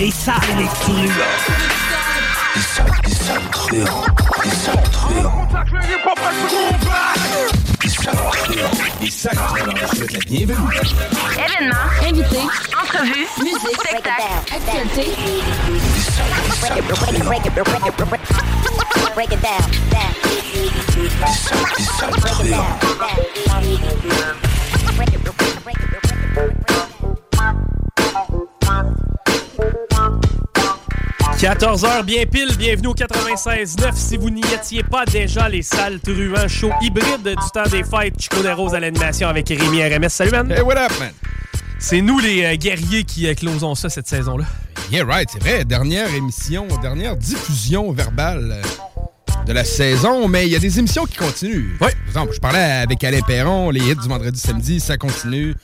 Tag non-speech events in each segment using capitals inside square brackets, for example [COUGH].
Les salles et les truands. Les salles, les salles truands. Les salles truands. Les salles truands. Les salles truands. Je souhaite la bienvenue. Événements, invités, entrevues, musique, spectacle, actualité. Les salles, les salles truands. Break it down, down. Les salles, les salles truands. 14h bien pile, bienvenue au 96.9. Si vous n'y étiez pas déjà, les salles truands, show hybride du temps des fêtes, Chico des Roses à l'animation avec Rémi RMS. Salut, man! Hey, what up, man? C'est nous, les euh, guerriers, qui euh, closons ça cette saison-là. Yeah, right, c'est vrai. Dernière émission, dernière diffusion verbale euh, de la saison, mais il y a des émissions qui continuent. Ouais. Par exemple, je parlais avec Alain Perron, les hits du vendredi samedi, ça continue.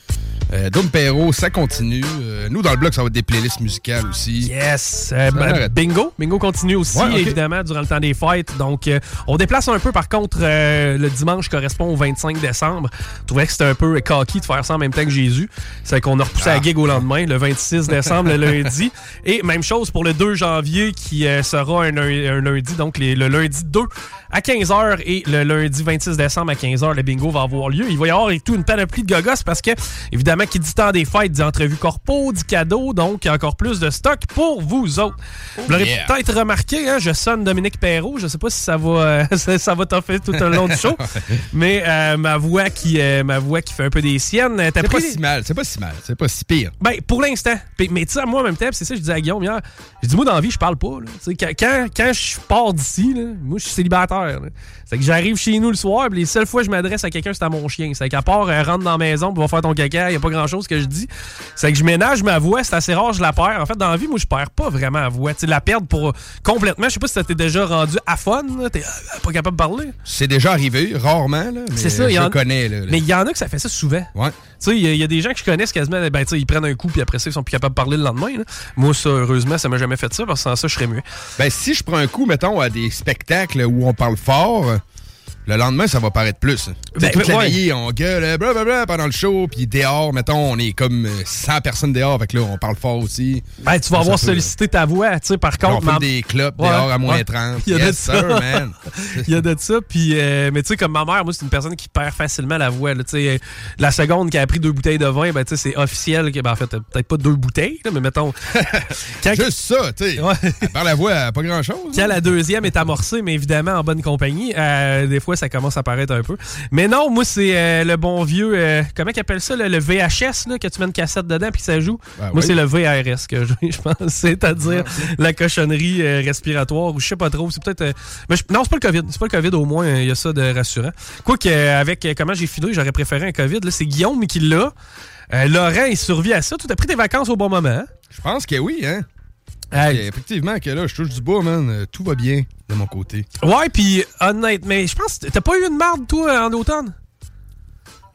Euh, Dom Perrault, ça continue. Euh, nous, dans le blog, ça va être des playlists musicales aussi. Yes! Euh, ben, bingo! Bingo continue aussi, Ouais, évidemment, durant le temps des fêtes. Donc, euh, on déplace un peu, par contre, euh, le dimanche correspond au 25 décembre. Je trouvais que c'était un peu cocky de faire ça en même temps que Jésus. C'est qu'on a repoussé la gig au lendemain, le 26 [LAUGHS] décembre, le lundi. Et même chose pour le 2 janvier, qui euh, sera un, un lundi, donc les- le lundi 2 à 15h et le lundi 26 décembre à 15h, le bingo va avoir lieu. Il va y avoir et tout une panoplie de gogos parce que, évidemment, qui dit temps des fêtes, dit entrevue corpo, dit cadeau, donc encore plus de stock pour vous autres. Vous l'aurez yeah. peut-être remarqué, hein, je sonne Dominique Perrault. Je sais pas si ça va, euh, [LAUGHS] ça, ça va t'offrir tout au long du show, [LAUGHS] mais euh, ma voix qui, euh, ma voix qui fait un peu des siennes. euh, T'as C'est pas si mal, c'est pas si mal, c'est pas si pire. ben, pour l'instant. Mais tu sais, moi, en même temps, c'est ça que je disais à Guillaume hier. Je dis, moi, dans la vie, je parle pas. là. Quand, quand, quand je pars d'ici, moi, je suis célibataire. Là. C'est que j'arrive chez nous le soir, puis les seules fois que je m'adresse à quelqu'un, c'est à mon chien. C'est qu'à part euh, rentre dans la maison, va faire ton caca, il y a pas grand-chose que je dis. C'est que je ménage ma voix, c'est assez rare, je la perds. En fait, dans la vie, moi, je perds pas vraiment la voix. Tu la perdre pour complètement, je sais pas si ça t'est déjà rendu à fun, là. t'es euh, pas capable de parler. C'est déjà arrivé, rarement, là, mais C'est ça, il y je en- connais. Là, Mais il y en a que ça fait ça souvent. Ouais. Tu sais, il y, a- des gens que je connais, quasiment, ben, tu ils prennent un coup, puis après ça, ils sont plus capables de parler le lendemain. Moi, heureusement, ça m'a jamais fait ça, parce que sans ça, je serais muet. Ben, si je prends un coup, mettons, à des spectacles où on parle fort, le lendemain, ça va paraître plus. Ben, toute la ouais. veillée, on gueule euh, blablabla pendant le show, puis dehors, mettons, on est comme euh, 100 personnes dehors, fait que là, on parle fort aussi. Ben, tu vas avoir sollicité ta voix, tu sais, par on contre. fume ma- des clopes Ouais, dehors à moins ouais. 30. Il y a de yes, ça. sir, man. [LAUGHS] Il y a de ça, puis euh, mais tu sais comme ma mère, moi c'est une personne qui perd facilement la voix. Tu sais, euh, la seconde qui a pris deux bouteilles de vin, ben tu sais c'est officiel que ben en fait euh, peut-être pas deux bouteilles, là, mais mettons quand, [LAUGHS] Juste ça, tu sais. Ouais. Parle la voix pas grand-chose. quand la deuxième est amorcée, mais évidemment en bonne compagnie, euh, des fois ça commence à paraître un peu. Mais non, moi c'est euh, le bon vieux, euh, comment qu'ils appellent ça, le VHS là, que tu mets une cassette dedans puis que ça joue. Ben moi oui. c'est le VRS que je, [LAUGHS] je pense, c'est-à-dire la cochonnerie euh, respiratoire ou je sais pas trop. C'est peut-être, euh, mais je- non c'est pas le Covid, c'est pas le Covid au moins il y a ça de rassurant. Quoique avec comment j'ai filé, j'aurais préféré un Covid. Là c'est Guillaume qui l'a. Laurent, il survit à ça. Tu as pris tes vacances au bon moment. hein? Je pense que oui, hein? Hey. Effectivement que là, je touche du bois, man. euh, Tout va bien de mon côté. Ouais, puis honnêtement, mais je pense que t'as pas eu une marde, toi, en automne?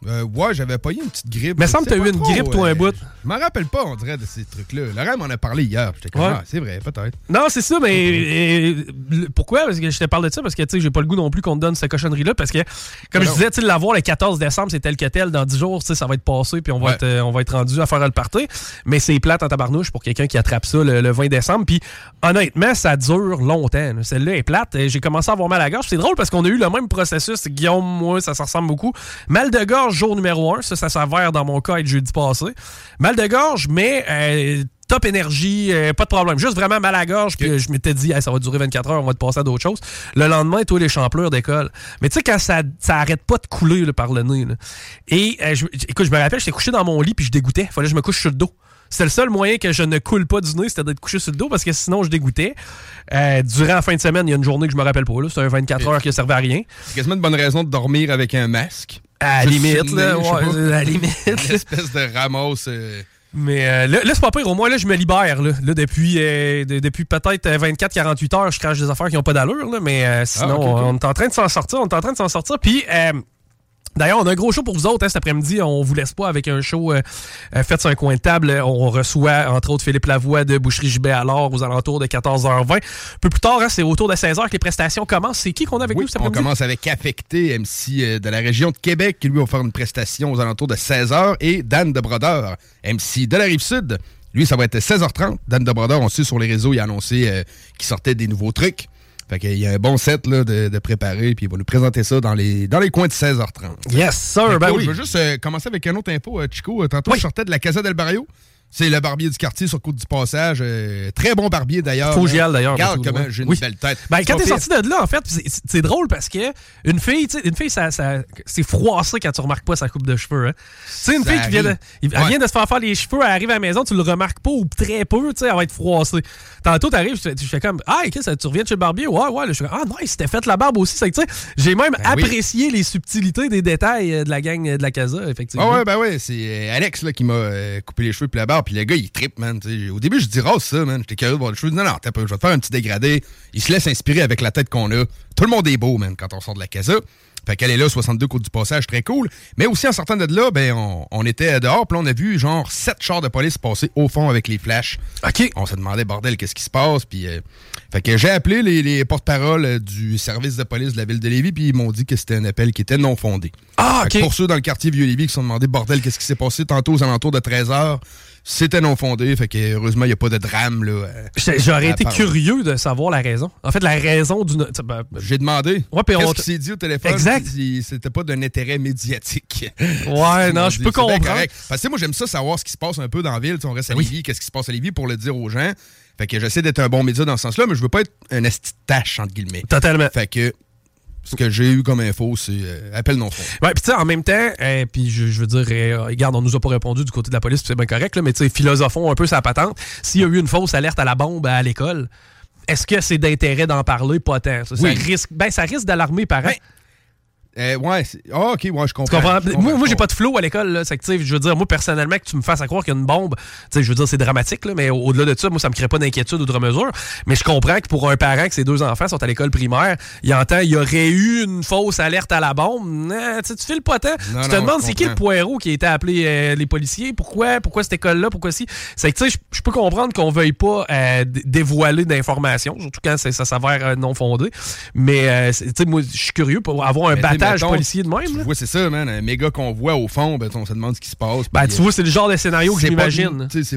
Euh, ouais, j'avais pas eu une petite grippe. Je semble que t'as eu une trop, grippe, toi, un euh, bout. Je m'en rappelle pas, on dirait, de ces trucs-là. Laurent m'en a parlé hier. J'étais comme, Ouais. ah, c'est vrai, peut-être. Non, c'est ça, mais euh, pourquoi? Parce que je te parle de ça, parce que tu sais, j'ai pas le goût non plus qu'on te donne cette cochonnerie-là, parce que, comme Ben je disais, tu sais, l'avoir le 14 décembre, c'est tel que tel, dans 10 jours, tu sais, ça va être passé, puis on va, Ouais. être, on va être rendu à faire le party. Mais c'est plate en tabarnouche pour quelqu'un qui attrape ça le, le 20 décembre, puis honnêtement, ça dure longtemps. là. Celle-là est plate. J'ai commencé à avoir mal à la gorge. C'est drôle parce qu'on a eu le même processus. Guillaume, moi, ça, se ressemble beaucoup. Mal de gorge gorge, jour numéro 1. Ça, ça s'avère dans mon cas être jeudi passé. Mal de gorge, mais euh, top énergie, euh, pas de problème. Juste vraiment mal à gorge. Puis euh, je m'étais dit, Hey, ça va durer 24 heures, on va te passer à d'autres choses. Le lendemain, toi, les champlures d'école. Mais tu sais, quand ça, ça arrête pas de couler là, par le nez. là. Et euh, je, écoute, je me rappelle, j'étais couché dans mon lit puis je dégoûtais. Fallait que je me couche sur le dos. C'était le seul moyen que je ne coule pas du nez, c'était d'être couché sur le dos parce que sinon je dégoûtais. Euh, durant la fin de semaine, il y a une journée que je me rappelle pas. C'était un 24 heures qui servait à rien. C'est quasiment une bonne raison de dormir avec un masque. À la limite, là, ouais, [LAUGHS] à la limite. Une espèce de ramasse. euh, Mais euh, là, là, c'est pas pire. Au moins, là, je me libère. Là, Là, depuis euh, de- depuis peut-être euh, 24-48 heures, je crache des affaires qui n'ont pas d'allure. là, Mais euh, sinon, ok. on est en train de s'en sortir. On est en train de s'en sortir. Puis, euh, D'ailleurs, on a un gros show pour vous autres hein, cet après-midi. On vous laisse pas avec un show euh, euh, fait sur un coin de table. On reçoit, entre autres, Philippe Lavoie de Boucherie Gibet alors aux alentours de 14h20. Un peu plus tard, hein, c'est autour de 16h que les prestations commencent. C'est qui qu'on a avec Oui, nous cet on après-midi? commence avec Affecté, MC euh, de la région de Québec, qui lui va faire une prestation aux alentours de 16h. Et Dan de Brodeur, MC de la Rive-Sud. Lui, ça va être 16h30. Dan de Brodeur, on sait sur les réseaux, il a annoncé euh, qu'il sortait des nouveaux trucs. Fait qu'il y a un bon set là, de, de préparer, puis il va nous présenter ça dans les, dans les coins de 16h30. Yes, sir. Ben cool, oui. Je veux juste euh, commencer avec un autre info, euh, Chico. Euh, Tantôt, je sortais de la Casa del Barrio. C'est le barbier du quartier sur Côte du Passage. Euh, très bon barbier d'ailleurs. J'y aille, d'ailleurs. Regarde comment j'ai une Oui. belle tête. Ben, quand t'es sorti de là, en fait, c'est- drôle parce que une fille, une fille, ça, ça, c'est froissé quand tu remarques pas sa coupe de cheveux. Hein. Tu sais, une Ça fille qui vient de, elle Ouais. vient de se faire faire les cheveux, elle arrive à la maison, tu le remarques pas ou très peu, tu sais, elle va être froissée. Tantôt, t'arrives, je fais- je fais comme, ah, qu'est-ce que tu reviens de chez le barbier? Ouais, ouais, là, je fais, ah, nice, t'as fait la barbe aussi. C'est que, tu sais, j'ai même Ben oui. apprécié les subtilités des détails euh, de la gang euh, de la casa, effectivement. Ah ouais, ben ouais, c'est Alex là, qui m'a coupé les cheveux puis la barbe, puis le gars, il trippe, man. Au début, je dis rase ça, man. J'étais curieux de voir les cheveux. Non, non, t'as pas, je vais te faire un petit dégradé. Il se laisse inspirer avec la tête qu'on a. Tout le monde est beau, man, quand on sort de la casa. Fait qu'elle est là, 62 côtes du passage, très cool. Mais aussi, en sortant de là, ben, on, on était dehors, puis on a vu, genre, sept chars de police passer au fond avec les flashs. OK. On se demandait, bordel, qu'est-ce qui se passe? Puis, euh, fait que j'ai appelé les, les porte-paroles euh, du service de police de la ville de Lévis, puis ils m'ont dit que c'était un appel qui était non fondé. Ah, OK. Pour ceux dans le quartier Vieux-Lévis qui se sont demandé, bordel, qu'est-ce qui s'est passé tantôt aux alentours de 13h, c'était non fondé. Fait que heureusement, il n'y a pas de drame. là. euh, J'ai- J'aurais été curieux de savoir la raison. En fait, la raison sais, ben, J'ai demandé. Ouais, puis on Qu'est-ce qui s'est dit au téléphone? Exact. C'était pas d'un intérêt médiatique. Ouais, non, je peux comprendre. correct. Parce que moi, j'aime ça savoir ce qui se passe un peu dans la ville. Tu sais, on reste à Lévis, qu'est-ce qui se passe à Lévis pour le dire aux gens. Fait que j'essaie d'être un bon média dans ce sens-là, mais je veux pas être un esti de tâche, entre guillemets. Totalement. Fait que ce que j'ai eu comme info, c'est euh, appel non fondé. Ouais, puis tu sais, en même temps, euh, puis je, je veux dire, euh, regarde, on nous a pas répondu du côté de la police, puis c'est bien correct, là, mais tu sais, philosophons un peu sa patente. S'il y a eu une fausse alerte à la bombe à l'école, est-ce que c'est d'intérêt d'en parler? Pas tant? Ça, risque, ben, ça risque d'alarmer les parents. Ben, Euh, ouais, ah, ok, ouais, je comprends. Je comprends, moi, j'ai pas de flow à l'école. là. C'est que, je veux dire, moi, personnellement, que tu me fasses à croire qu'il y a une bombe, tu sais, je veux dire, c'est dramatique, là, mais au- au-delà de ça, moi, ça me crée pas d'inquiétude ou de mesure. Mais je comprends que pour un parent que ses deux enfants sont à l'école primaire, il entend, il y aurait eu une fausse alerte à la bombe. Non, tu files pas tant. Non, tu te non, demandes c'est qui le poireau qui a été appelé euh, les policiers? Pourquoi? Pourquoi cette école-là? Pourquoi si? C'est que, tu sais, je- peux comprendre qu'on veuille pas euh, dévoiler d'informations, surtout quand ça s'avère euh, non fondé. Mais, euh, tu sais, moi, je suis curieux pour avoir un Mais mettons, policier de même. Tu là. vois, c'est ça, man. Un méga convoi au fond, ben, on se demande ce qui se passe. Ben, tu vois, c'est le genre de scénario que je c'est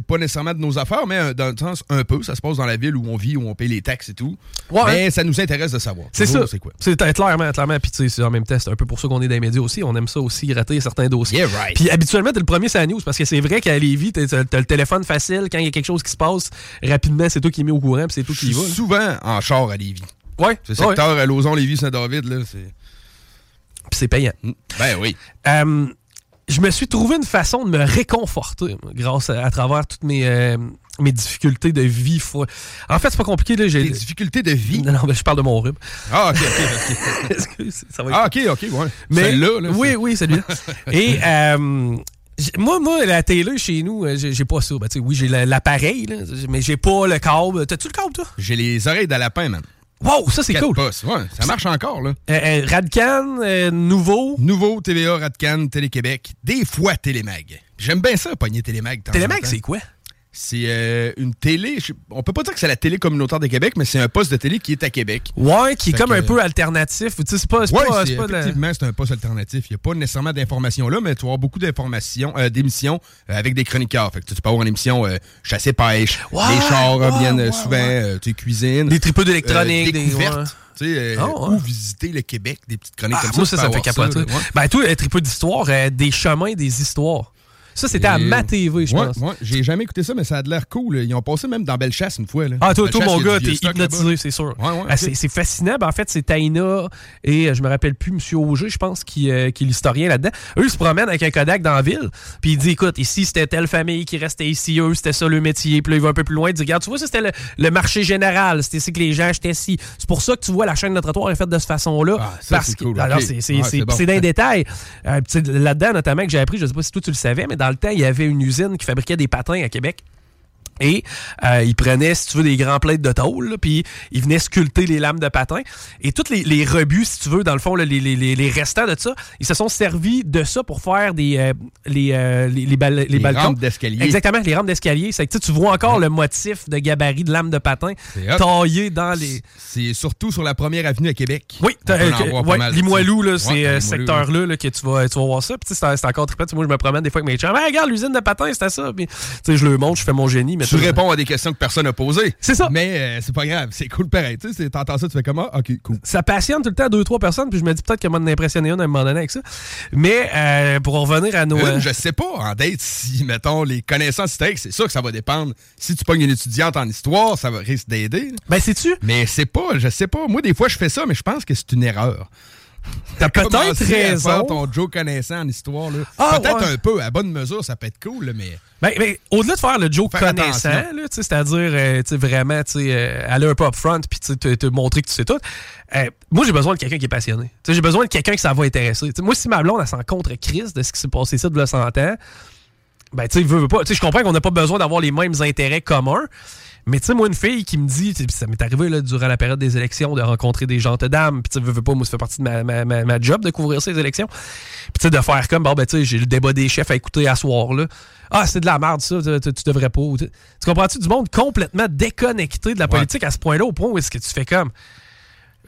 pas- C'est nécessairement de nos affaires, mais euh, dans le sens un peu. Ça se passe dans la ville où on vit, où on paye les taxes et tout. Ouais. Mais ça nous intéresse de savoir. C'est ça. C'est quoi? C'est clairement, clairement. Puis tu sais, c'est en même temps, c'est un peu pour ça qu'on est dans les médias aussi. On aime ça aussi, gratter certains dossiers. Yeah, right. Puis habituellement, t'es le premier sur la news parce que c'est vrai qu'à Lévis, t'as le téléphone facile. Quand il y a quelque chose qui se passe, rapidement, c'est toi qui es mis au courant puis c'est toi qui y va. souvent en char à Lévis. Ouais. C'est ouais. secteur à Lauson, Lévis, Saint-David, là. c'est- Puis c'est payant. Ben oui. Euh, je me suis trouvé une façon de me réconforter grâce à, à travers toutes mes, euh, mes difficultés de vie. Faut- En fait, c'est pas compliqué. Là, j'ai Des difficultés de vie? Non, non, mais je parle de mon rhume. Ah, ok, ok, ok. [LAUGHS] Excuse, ça va être Ah, ok, ok, ouais. Mais Celle-là, là. oui, c'est- oui, celui-là. [LAUGHS] Et euh, moi, moi, la télé chez nous, j'ai pas ça. Ben, oui, j'ai la- l'appareil, là, mais j'ai pas le câble. T'as-tu le câble, toi? J'ai les oreilles de lapin, man. Wow, ça c'est cool. Ouais, ça marche encore, là. Euh, euh, Radcan, euh, nouveau. Nouveau TVA, Radcan, Télé-Québec, des fois Télémag. J'aime bien ça, pogner Télémag. Télémag, c'est quoi? C'est euh, une télé. je- on peut pas dire que c'est la télé communautaire de Québec, mais c'est un poste de télé qui est à Québec. Ouais, qui est Fait comme que- un peu alternatif. Tu sais, c'est pas, Ouais, pas, c'est- pas de la- effectivement, c'est un poste alternatif. Il n'y a pas nécessairement d'informations là, mais tu vas avoir beaucoup d'informations, euh, d'émissions euh, avec des chroniqueurs. Fait que tu peux avoir une émission chassé-pêche, Ouais, les chars ouais, reviennent souvent, tu sais, cuisine. Des tripeux d'électronique, des- découvertes, ouais. tu sais, euh, Ah, ouais. où visiter le Québec, des petites chroniques Ah, comme ça. moi, ça, ça me fait capoter. ouais. Ben, toi, un tripeux d'histoire, euh, des chemins, des histoires. Ça, c'était à ma TV, je Ouais, pense. ouais, j'ai jamais écouté ça, mais ça a de l'air cool. Ils ont passé même dans Bellechasse une fois. Là. Ah, toi, mon gars, t'es hypnotisé, c'est sûr. Ouais, ouais, Ah, c'est c'est fascinant. Ben, en fait, c'est Taïna et euh, je me rappelle plus, M. Auger, je pense, qui, euh, qui est l'historien là-dedans. Eux, ils se promènent avec un Kodak dans la ville. Puis il dit, écoute, ici, c'était telle famille qui restait ici. Eux, c'était ça le métier. Puis là, il va un peu plus loin. Il dit, regarde, tu vois, ça, c'était le, le marché général. C'était ici que les gens achetaient ici. C'est pour ça que tu vois, la chaîne de trottoir est faite de cette façon-là. Ah, ça, parce c'est que- cool, Alors, c'est c'est- Ouais, c'est- c'est bon. c'est d'un détail. Euh, là-dedans, notamment, que j'ai appris, je sais pas si toi tu le savais, mais dans le temps, il y avait une usine qui fabriquait des patins à Québec. Et euh, ils prenaient, si tu veux, des grands plates de tôle, puis ils venaient sculpter les lames de patin. Et tous les, les rebuts, si tu veux, dans le fond, là, les, les, les, les restants de ça, ils se sont servis de ça pour faire des euh, les, euh, les, les, bal- les Les balcons. rampes d'escalier. Exactement, les rampes d'escalier. C'est que tu vois encore le motif de gabarit de lame de patin C'est taillé dans les... C'est surtout sur la première avenue à Québec. Oui, euh, ouais, Limoilou, là, c'est Ouais, euh, Limoilou, ce secteur-là là, que tu vas, tu vas voir ça. Puis c'est c'est encore trippant. Moi, je me promène des fois avec mes chums. Hey, regarde, l'usine de patins, c'était ça. Puis, je le montre, je fais mon génie. Mais Tu réponds à des questions que personne n'a posées. C'est ça. Mais euh, c'est pas grave, c'est cool pareil. Tu sais, t'entends ça, tu fais comment? Ok, cool. ça passionne tout le temps deux, trois personnes, puis je me dis peut-être qu'il m'en a impressionné une à un moment donné avec ça. Mais euh, pour en revenir à nos. Une, euh, je sais pas, en date, si, mettons, les connaissances historiques, c'est sûr que ça va dépendre. Si tu pognes une étudiante en histoire, ça va risque d'aider. Ben, sais-tu? Mais c'est pas, je sais pas. Moi, des fois, je fais ça, mais je pense que c'est une erreur. T'as peut-être à raison. faire ton Joe connaissant en histoire, là. Ah, Peut-être ouais. un peu, à bonne mesure, ça peut être cool, là, mais. Ben, ben, au-delà de faire le Faire connaissant, c'est-à-dire euh, vraiment euh, aller un peu up front puis te, te montrer que tu sais tout, euh, moi j'ai besoin de quelqu'un qui est passionné. J'ai besoin de quelqu'un que ça va intéresser. Moi, si ma blonde elle s'en contre crise de ce qui s'est passé ça de le 100 ans, ben tu sais, pas. Je comprends qu'on n'a pas besoin d'avoir les mêmes intérêts communs. Mais tu sais, moi, une fille qui me dit, ça m'est arrivé là, durant la période des élections de rencontrer des gentes dames, puis tu sais, veux, veux pas, moi, ça fait partie de ma, ma, ma, ma job de couvrir ces élections. Puis tu sais, de faire comme, bon, ben tu sais, j'ai le débat des chefs à écouter à soir, là. Ah, c'est de la merde, ça, tu, devrais pas. Tu, tu comprends-tu du monde complètement déconnecté de la politique à ce point-là, au point où est-ce que tu fais comme.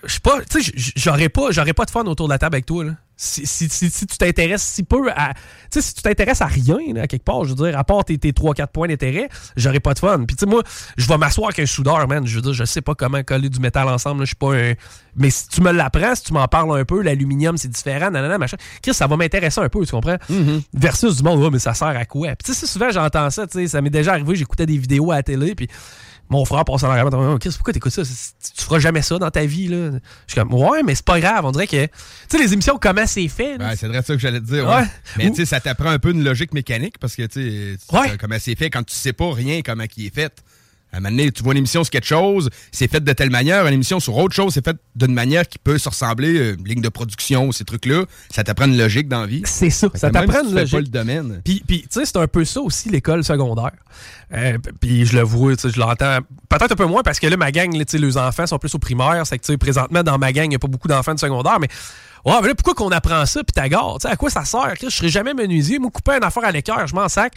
Je sais pas, tu sais, j'aurais pas, j'aurais pas de fun autour de la table avec toi, là. Si, si, si, si tu t'intéresses si peu à. Tu sais, si tu t'intéresses à rien, là, à quelque part, je veux dire, à part tes, tes 3-4 points d'intérêt, j'aurais pas de fun. Puis, tu sais, moi, je vais m'asseoir avec un soudeur, man. Je veux dire, je sais pas comment coller du métal ensemble, Je suis pas un. Mais si tu me l'apprends, si tu m'en parles un peu, l'aluminium, c'est différent, nanana, machin. Chris, ça va m'intéresser un peu, tu comprends? Versus du monde, ouais, mais ça sert à quoi? Puis, tu sais, souvent, j'entends ça, tu sais, ça m'est déjà arrivé, j'écoutais des vidéos à la télé, puis mon frère passe en arrière, oh, Chris, pourquoi t'écoutes ça? Tu feras jamais ça dans ta vie, là. Je suis comme, ouais, mais c'est pas grave. On dirait que, tu sais, les émissions, comment c'est fait, Ouais, c'est vrai ça que j'allais te dire. Ouais. ouais. Mais tu sais, ça t'apprend un peu une logique mécanique parce que tu sais, Ouais. comment c'est fait quand tu sais pas rien comment qui est fait. Un moment donné, tu vois une émission sur quelque chose, c'est fait de telle manière. Une émission sur autre chose, c'est fait d'une manière qui peut se ressembler, euh, ligne de production, ces trucs-là. Ça t'apprend une logique dans la vie. C'est ça. Ça t'apprend une logique. pas le domaine. Puis, puis, tu sais, c'est un peu ça aussi, l'école secondaire. Euh, puis je le vois, tu sais, je l'entends. Peut-être un peu moins parce que là, ma gang, là, les enfants sont plus au primaire. C'est que, tu sais, présentement, dans ma gang, il n'y a pas beaucoup d'enfants de secondaire. Mais, ouais, mais là, pourquoi qu'on apprend ça, puis t'agarres? Tu sais, à quoi ça sert? Je serais jamais menuisier. Moi, couper une affaire à l'écœur, je m'en sac.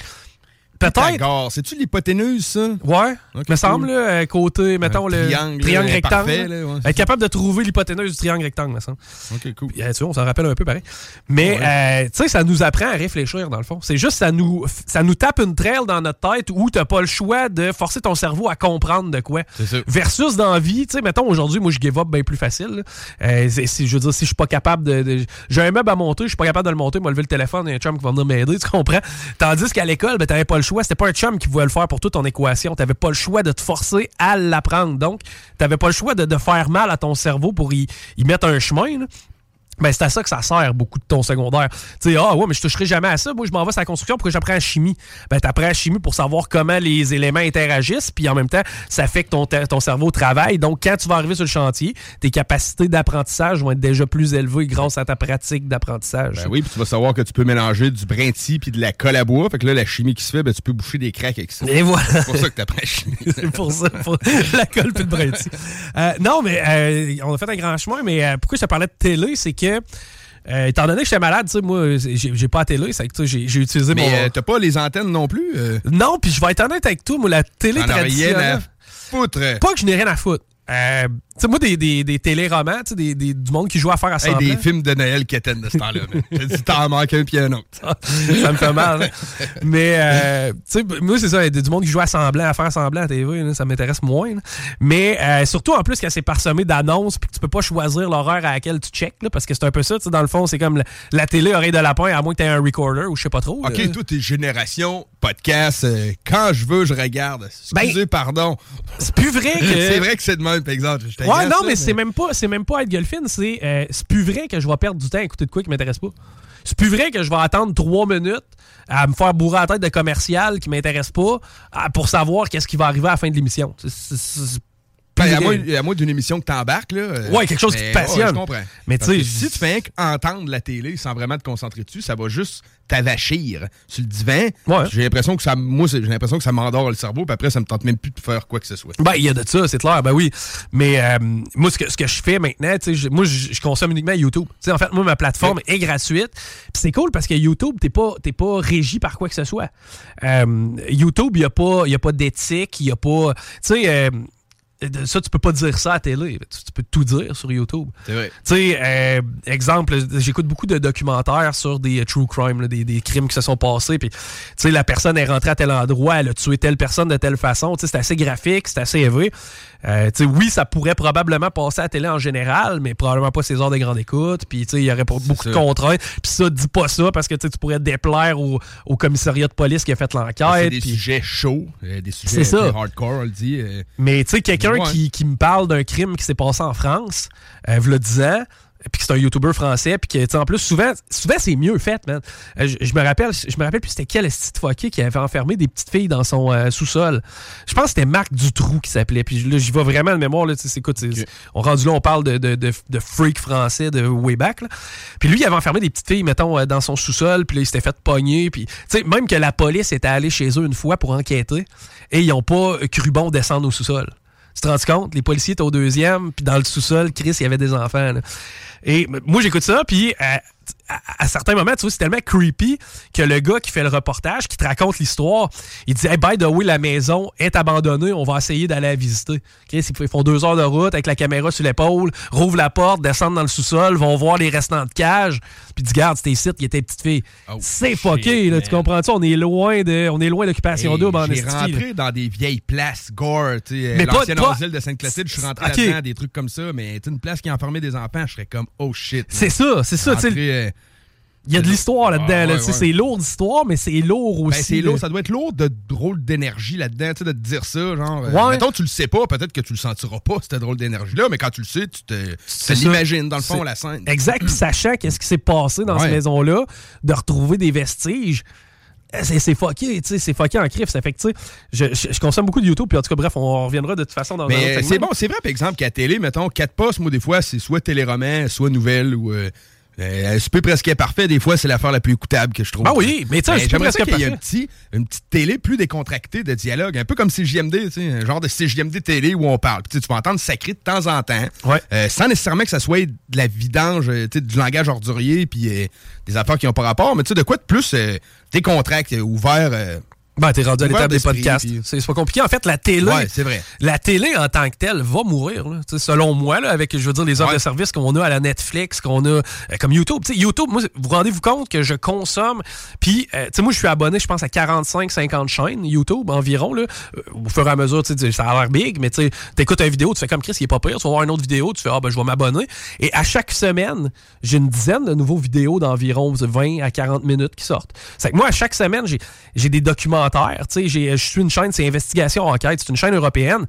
Peut-être. D'accord. C'est-tu l'hypoténuse, ça? Ouais, Ok, me semble, cool. là, euh, côté, mettons, le triangle, rectangle. parfait, là. là, ouais, c'est Être capable de trouver l'hypoténuse du triangle rectangle, me semble. Ok, cool. Euh, tu vois, on s'en rappelle un peu pareil. Mais, euh, tu sais, ça nous apprend à réfléchir, dans le fond. C'est juste, ça nous, ça nous tape une trail dans notre tête où t'as pas le choix de forcer ton cerveau à comprendre de quoi. C'est ça. Versus dans la vie, tu sais, mettons, aujourd'hui, moi, je give up bien plus facile. Euh, c'est- je veux dire, si je suis pas capable de. de- J'ai un meuble à monter, je suis pas capable de le monter, moi, lever le téléphone, il y a un chum qui va venir m'aider, tu comprends? Tandis qu'à l'école, ben, t'avais pas le choix. C'était pas un chum qui pouvait le faire pour toute ton équation. T'avais pas le choix de te forcer à l'apprendre. Donc, t'avais pas le choix de, faire mal à ton cerveau pour y, mettre un chemin. Ben, c'est à ça que ça sert beaucoup de ton secondaire. Tu sais, ah ouais, mais je toucherai jamais à ça. Moi, je m'en vais sur la construction pour que j'apprends la chimie? Ben, t'apprends la chimie pour savoir comment les éléments interagissent, puis en même temps, ça fait que ton, ton cerveau travaille. Donc, quand tu vas arriver sur le chantier, tes capacités d'apprentissage vont être déjà plus élevées grâce à ta pratique d'apprentissage. Ben oui, puis tu vas savoir que tu peux mélanger du brinti puis de la colle à bois. Fait que là, la chimie qui se fait, ben, tu peux boucher des craques avec ça. Et voilà. C'est pour ça que t'apprends la chimie. [LAUGHS] C'est pour ça, pour la colle puis le brinti. Euh, non, mais euh, on a fait un grand chemin, mais euh, pourquoi je te parlais de télé, c'est que euh, étant donné que j'étais malade, tu sais, moi, j'ai pas la télé, c'est que j'ai utilisé Mais mon. euh, t'as pas les antennes non plus? euh, Non, puis je vais être honnête avec toi, moi, la télé as rien traditionnelle. à foutre. Pas que je n'ai rien à foutre. Tu sais, moi, des, des, des téléromans, tu sais, des, des- du monde qui joue à faire à Hey, semblant. des films de Noël qui étaient de ce temps-là. dis, t'en manques un puis un autre. ça me fait mal. hein. Mais, euh, tu sais, moi, c'est ça, du monde qui joue à semblant, à faire semblant à TV, là, ça m'intéresse moins. là. Mais euh, surtout, en plus, quand c'est parsemé d'annonces, puis que tu peux pas choisir l'horaire à laquelle tu checkes, là, parce que c'est un peu ça, tu sais, dans le fond, c'est comme la, la télé oreille de lapin, à moins que tu aies un recorder ou je sais pas trop. OK, toi, t'es génération podcast. euh, quand je veux, je regarde. Excusez, pardon. Ben, C'est plus vrai [LAUGHS] que. c'est vrai que c'est de même, par exemple. Ouais, non, mais c'est même pas, c'est même pas être gueulefine, c'est euh, c'est plus vrai que je vais perdre du temps à écouter de quoi qui m'intéresse pas. C'est plus vrai que je vais attendre trois minutes à me faire bourrer la tête de commercial qui m'intéresse pas à- pour savoir qu'est-ce qui va arriver à la fin de l'émission. C'est- c'est- c'est plus Ben, à moins, à moins d'une émission que t'embarques, là. euh, Ouais, quelque chose qui mais, te passionne. ouais, je comprends. Mais tu sais, si tu fais rien qu'entendre la télé sans vraiment te concentrer dessus, ça va juste t'avachir sur le divan. J'ai l'impression que ça, moi, j'ai l'impression que ça m'endort le cerveau, puis après, ça me tente même plus de faire quoi que ce soit. Ben, il y a de ça, c'est clair, ben oui. Mais euh, moi, ce que, ce que je fais maintenant, tu sais, je- moi, je, consomme uniquement YouTube. Tu sais, en fait, moi, ma plateforme est gratuite. Puis c'est cool parce que YouTube, t'es pas, pas régi par quoi que ce soit. Euh, YouTube, il n'y a pas, y a pas d'éthique, il n'y a pas. Tu sais, euh, ça, tu peux pas dire ça à télé. Tu, peux tout dire sur YouTube. C'est vrai. Tu sais, euh, exemple, j'écoute beaucoup de documentaires sur des euh, true crime, là, des, des crimes qui se sont passés. Puis, tu sais, la personne est rentrée à tel endroit, elle a tué telle personne de telle façon. Tu sais, c'est assez graphique, c'est assez élevé. Euh, oui, ça pourrait probablement passer à la télé en général, mais probablement pas ses heures de grande écoute. Puis, il y aurait pas beaucoup de contraintes. Puis ça, dis pas ça parce que tu pourrais déplaire au, au commissariat de police qui a fait C'est l'enquête. des puis- sujets chauds, euh, des sujets C'est ça. hardcore, on le dit. euh, mais tu sais, quelqu'un Ouais. qui, qui me parle d'un crime qui s'est passé en France, euh, v'là 10 ans, puis que c'est un YouTuber français, puis en plus, souvent, souvent c'est mieux fait, man. Euh, je, je me rappelle, je me rappelle plus c'était quel esti de fucké qui avait enfermé des petites filles dans son euh, sous-sol. Je pense que c'était Marc Dutroux qui s'appelait, puis là, j'y vais vraiment de mémoire, là, tu sais, c'est- écoute, on rendu là, on parle de, de, de, de freak français de way back, là. Puis lui, il avait enfermé des petites filles, mettons, euh, dans son sous-sol, puis là, il s'était fait pogner, puis, tu sais, même que la police était allée chez eux une fois pour enquêter, et ils ont pas cru bon descendre au sous-sol. Tu te rends compte? Les policiers étaient au deuxième, puis dans le sous-sol, Chris, il y avait des enfants. là. Et moi, j'écoute ça, puis euh, à, à certains moments, tu vois, c'est tellement creepy que le gars qui fait le reportage, qui te raconte l'histoire, il dit Hey, by the way, la maison est abandonnée, on va essayer d'aller la visiter. Ils font deux heures de route avec la caméra sur l'épaule, rouvrent la porte, descendent dans le sous-sol, vont voir les restants de cage, puis dis Garde, c'était ici, il était petite fille. c'est fucké, là, tu comprends-tu? On est loin de, on est loin d'occupation Hey, double en J'ai là. rentré dans des vieilles places gore, tu sais, l'ancienne asile de Sainte-Clotilde, je suis rentré Ok. là-dedans, des trucs comme ça, mais une place qui enfermait des enfants, je serais comme, oh shit. C'est ça, c'est ça, tu sais. Rentré, euh, Il y a de l'histoire là-dedans. Ah, là, ouais, tu sais, ouais. C'est lourd d'histoire, mais c'est lourd aussi. Ben, c'est là. lourd, ça doit être lourd de drôle d'énergie là-dedans, tu sais, de te dire ça, genre. euh, Ouais. mettons, tu le sais pas, peut-être que tu le sentiras pas, cette drôle d'énergie-là, mais quand tu le sais, tu te, C'est l'imagines, dans le fond, C'est- la scène. Exact. Puis sachant qu'est-ce qui s'est passé dans cette maison-là, de retrouver des vestiges. Euh, C'est c'est fucké, tu sais, c'est fucké en crif. Ça fait que, tu sais, je, je- je consomme beaucoup de YouTube, puis en tout cas, bref, on reviendra de toute façon dans un Mais c'est bon, c'est vrai, par exemple, qu'à télé, mettons, quatre postes, moi, des fois, c'est soit téléroman, soit nouvelle ou. Euh, euh, Super presque parfait, des fois, c'est l'affaire la plus écoutable que je trouve. Ah oui, mais tu sais, un Super j'aimerais qu'il y ait un petit, une petite télé plus décontractée de dialogue, un peu comme CJMD, tu sais, un genre de CJMD télé où on parle. Puis, tu peux entendre sacré de temps en temps, euh, sans nécessairement que ça soit de la vidange, euh, tu sais, du langage ordurier, puis euh, des affaires qui n'ont pas rapport, mais tu sais, de quoi de plus euh, décontracté, ouvert. euh, Ben, t'es rendu à l'étape des podcasts. puis- C'est pas compliqué. En fait, la télé. Ouais, c'est vrai. La télé en tant que telle va mourir, là. Selon moi, là, avec, je veux dire, les offres de services qu'on a à la Netflix, qu'on a euh, comme YouTube. YouTube, moi, vous rendez-vous compte que je consomme, puis, euh, tu sais, moi, je suis abonné, je pense, à 45-50 chaînes YouTube environ, là. Euh, au fur et à mesure, tu sais, ça a l'air big, mais tu sais, t'écoutes une vidéo, tu fais comme Chris, il est pas pire, tu vas voir une autre vidéo, tu fais, ah, ben, je vais m'abonner. Et à chaque semaine, j'ai une dizaine de nouveaux vidéos d'environ 20 à 40 minutes qui sortent. C'est que moi, à chaque semaine, j'ai des je suis une chaîne, c'est Investigation Enquête, c'est une chaîne européenne.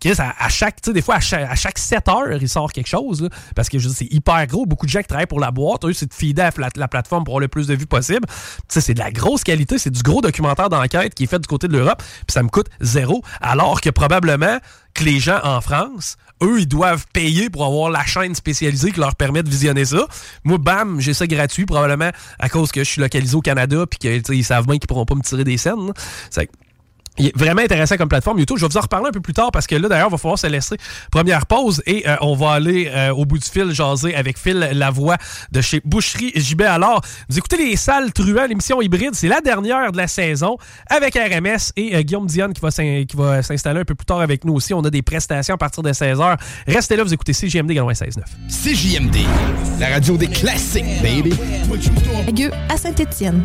Chris, à, à chaque, des fois, à chaque, à chaque 7 heures, il sort quelque chose, parce que c'est hyper gros. Beaucoup de gens qui travaillent pour la boîte, eux, c'est de feeder la, la plateforme pour avoir le plus de vues possible. C'est de la grosse qualité, c'est du gros documentaire d'enquête qui est fait du côté de l'Europe, puis ça me coûte zéro, alors que probablement que les gens en France, eux, ils doivent payer pour avoir la chaîne spécialisée qui leur permet de visionner ça. Moi, bam, j'ai ça gratuit, probablement à cause que je suis localisé au Canada, puis qu'ils savent bien qu'ils pourront pas me tirer des scènes. C'est Il est vraiment intéressant comme plateforme YouTube. Je vais vous en reparler un peu plus tard parce que là, d'ailleurs, il va falloir se laisser première pause et euh, on va aller euh, au bout du fil jaser avec Phil Lavoie de chez Boucherie JB. Alors, vous écoutez les salles truands, l'émission hybride. C'est la dernière de la saison avec RMS et euh, Guillaume Dionne qui va s'installer un peu plus tard avec nous aussi. On a des prestations à partir de 16h. Restez là, vous écoutez CJMD 96.9. CJMD, la radio des classiques, baby. À Saint-Étienne.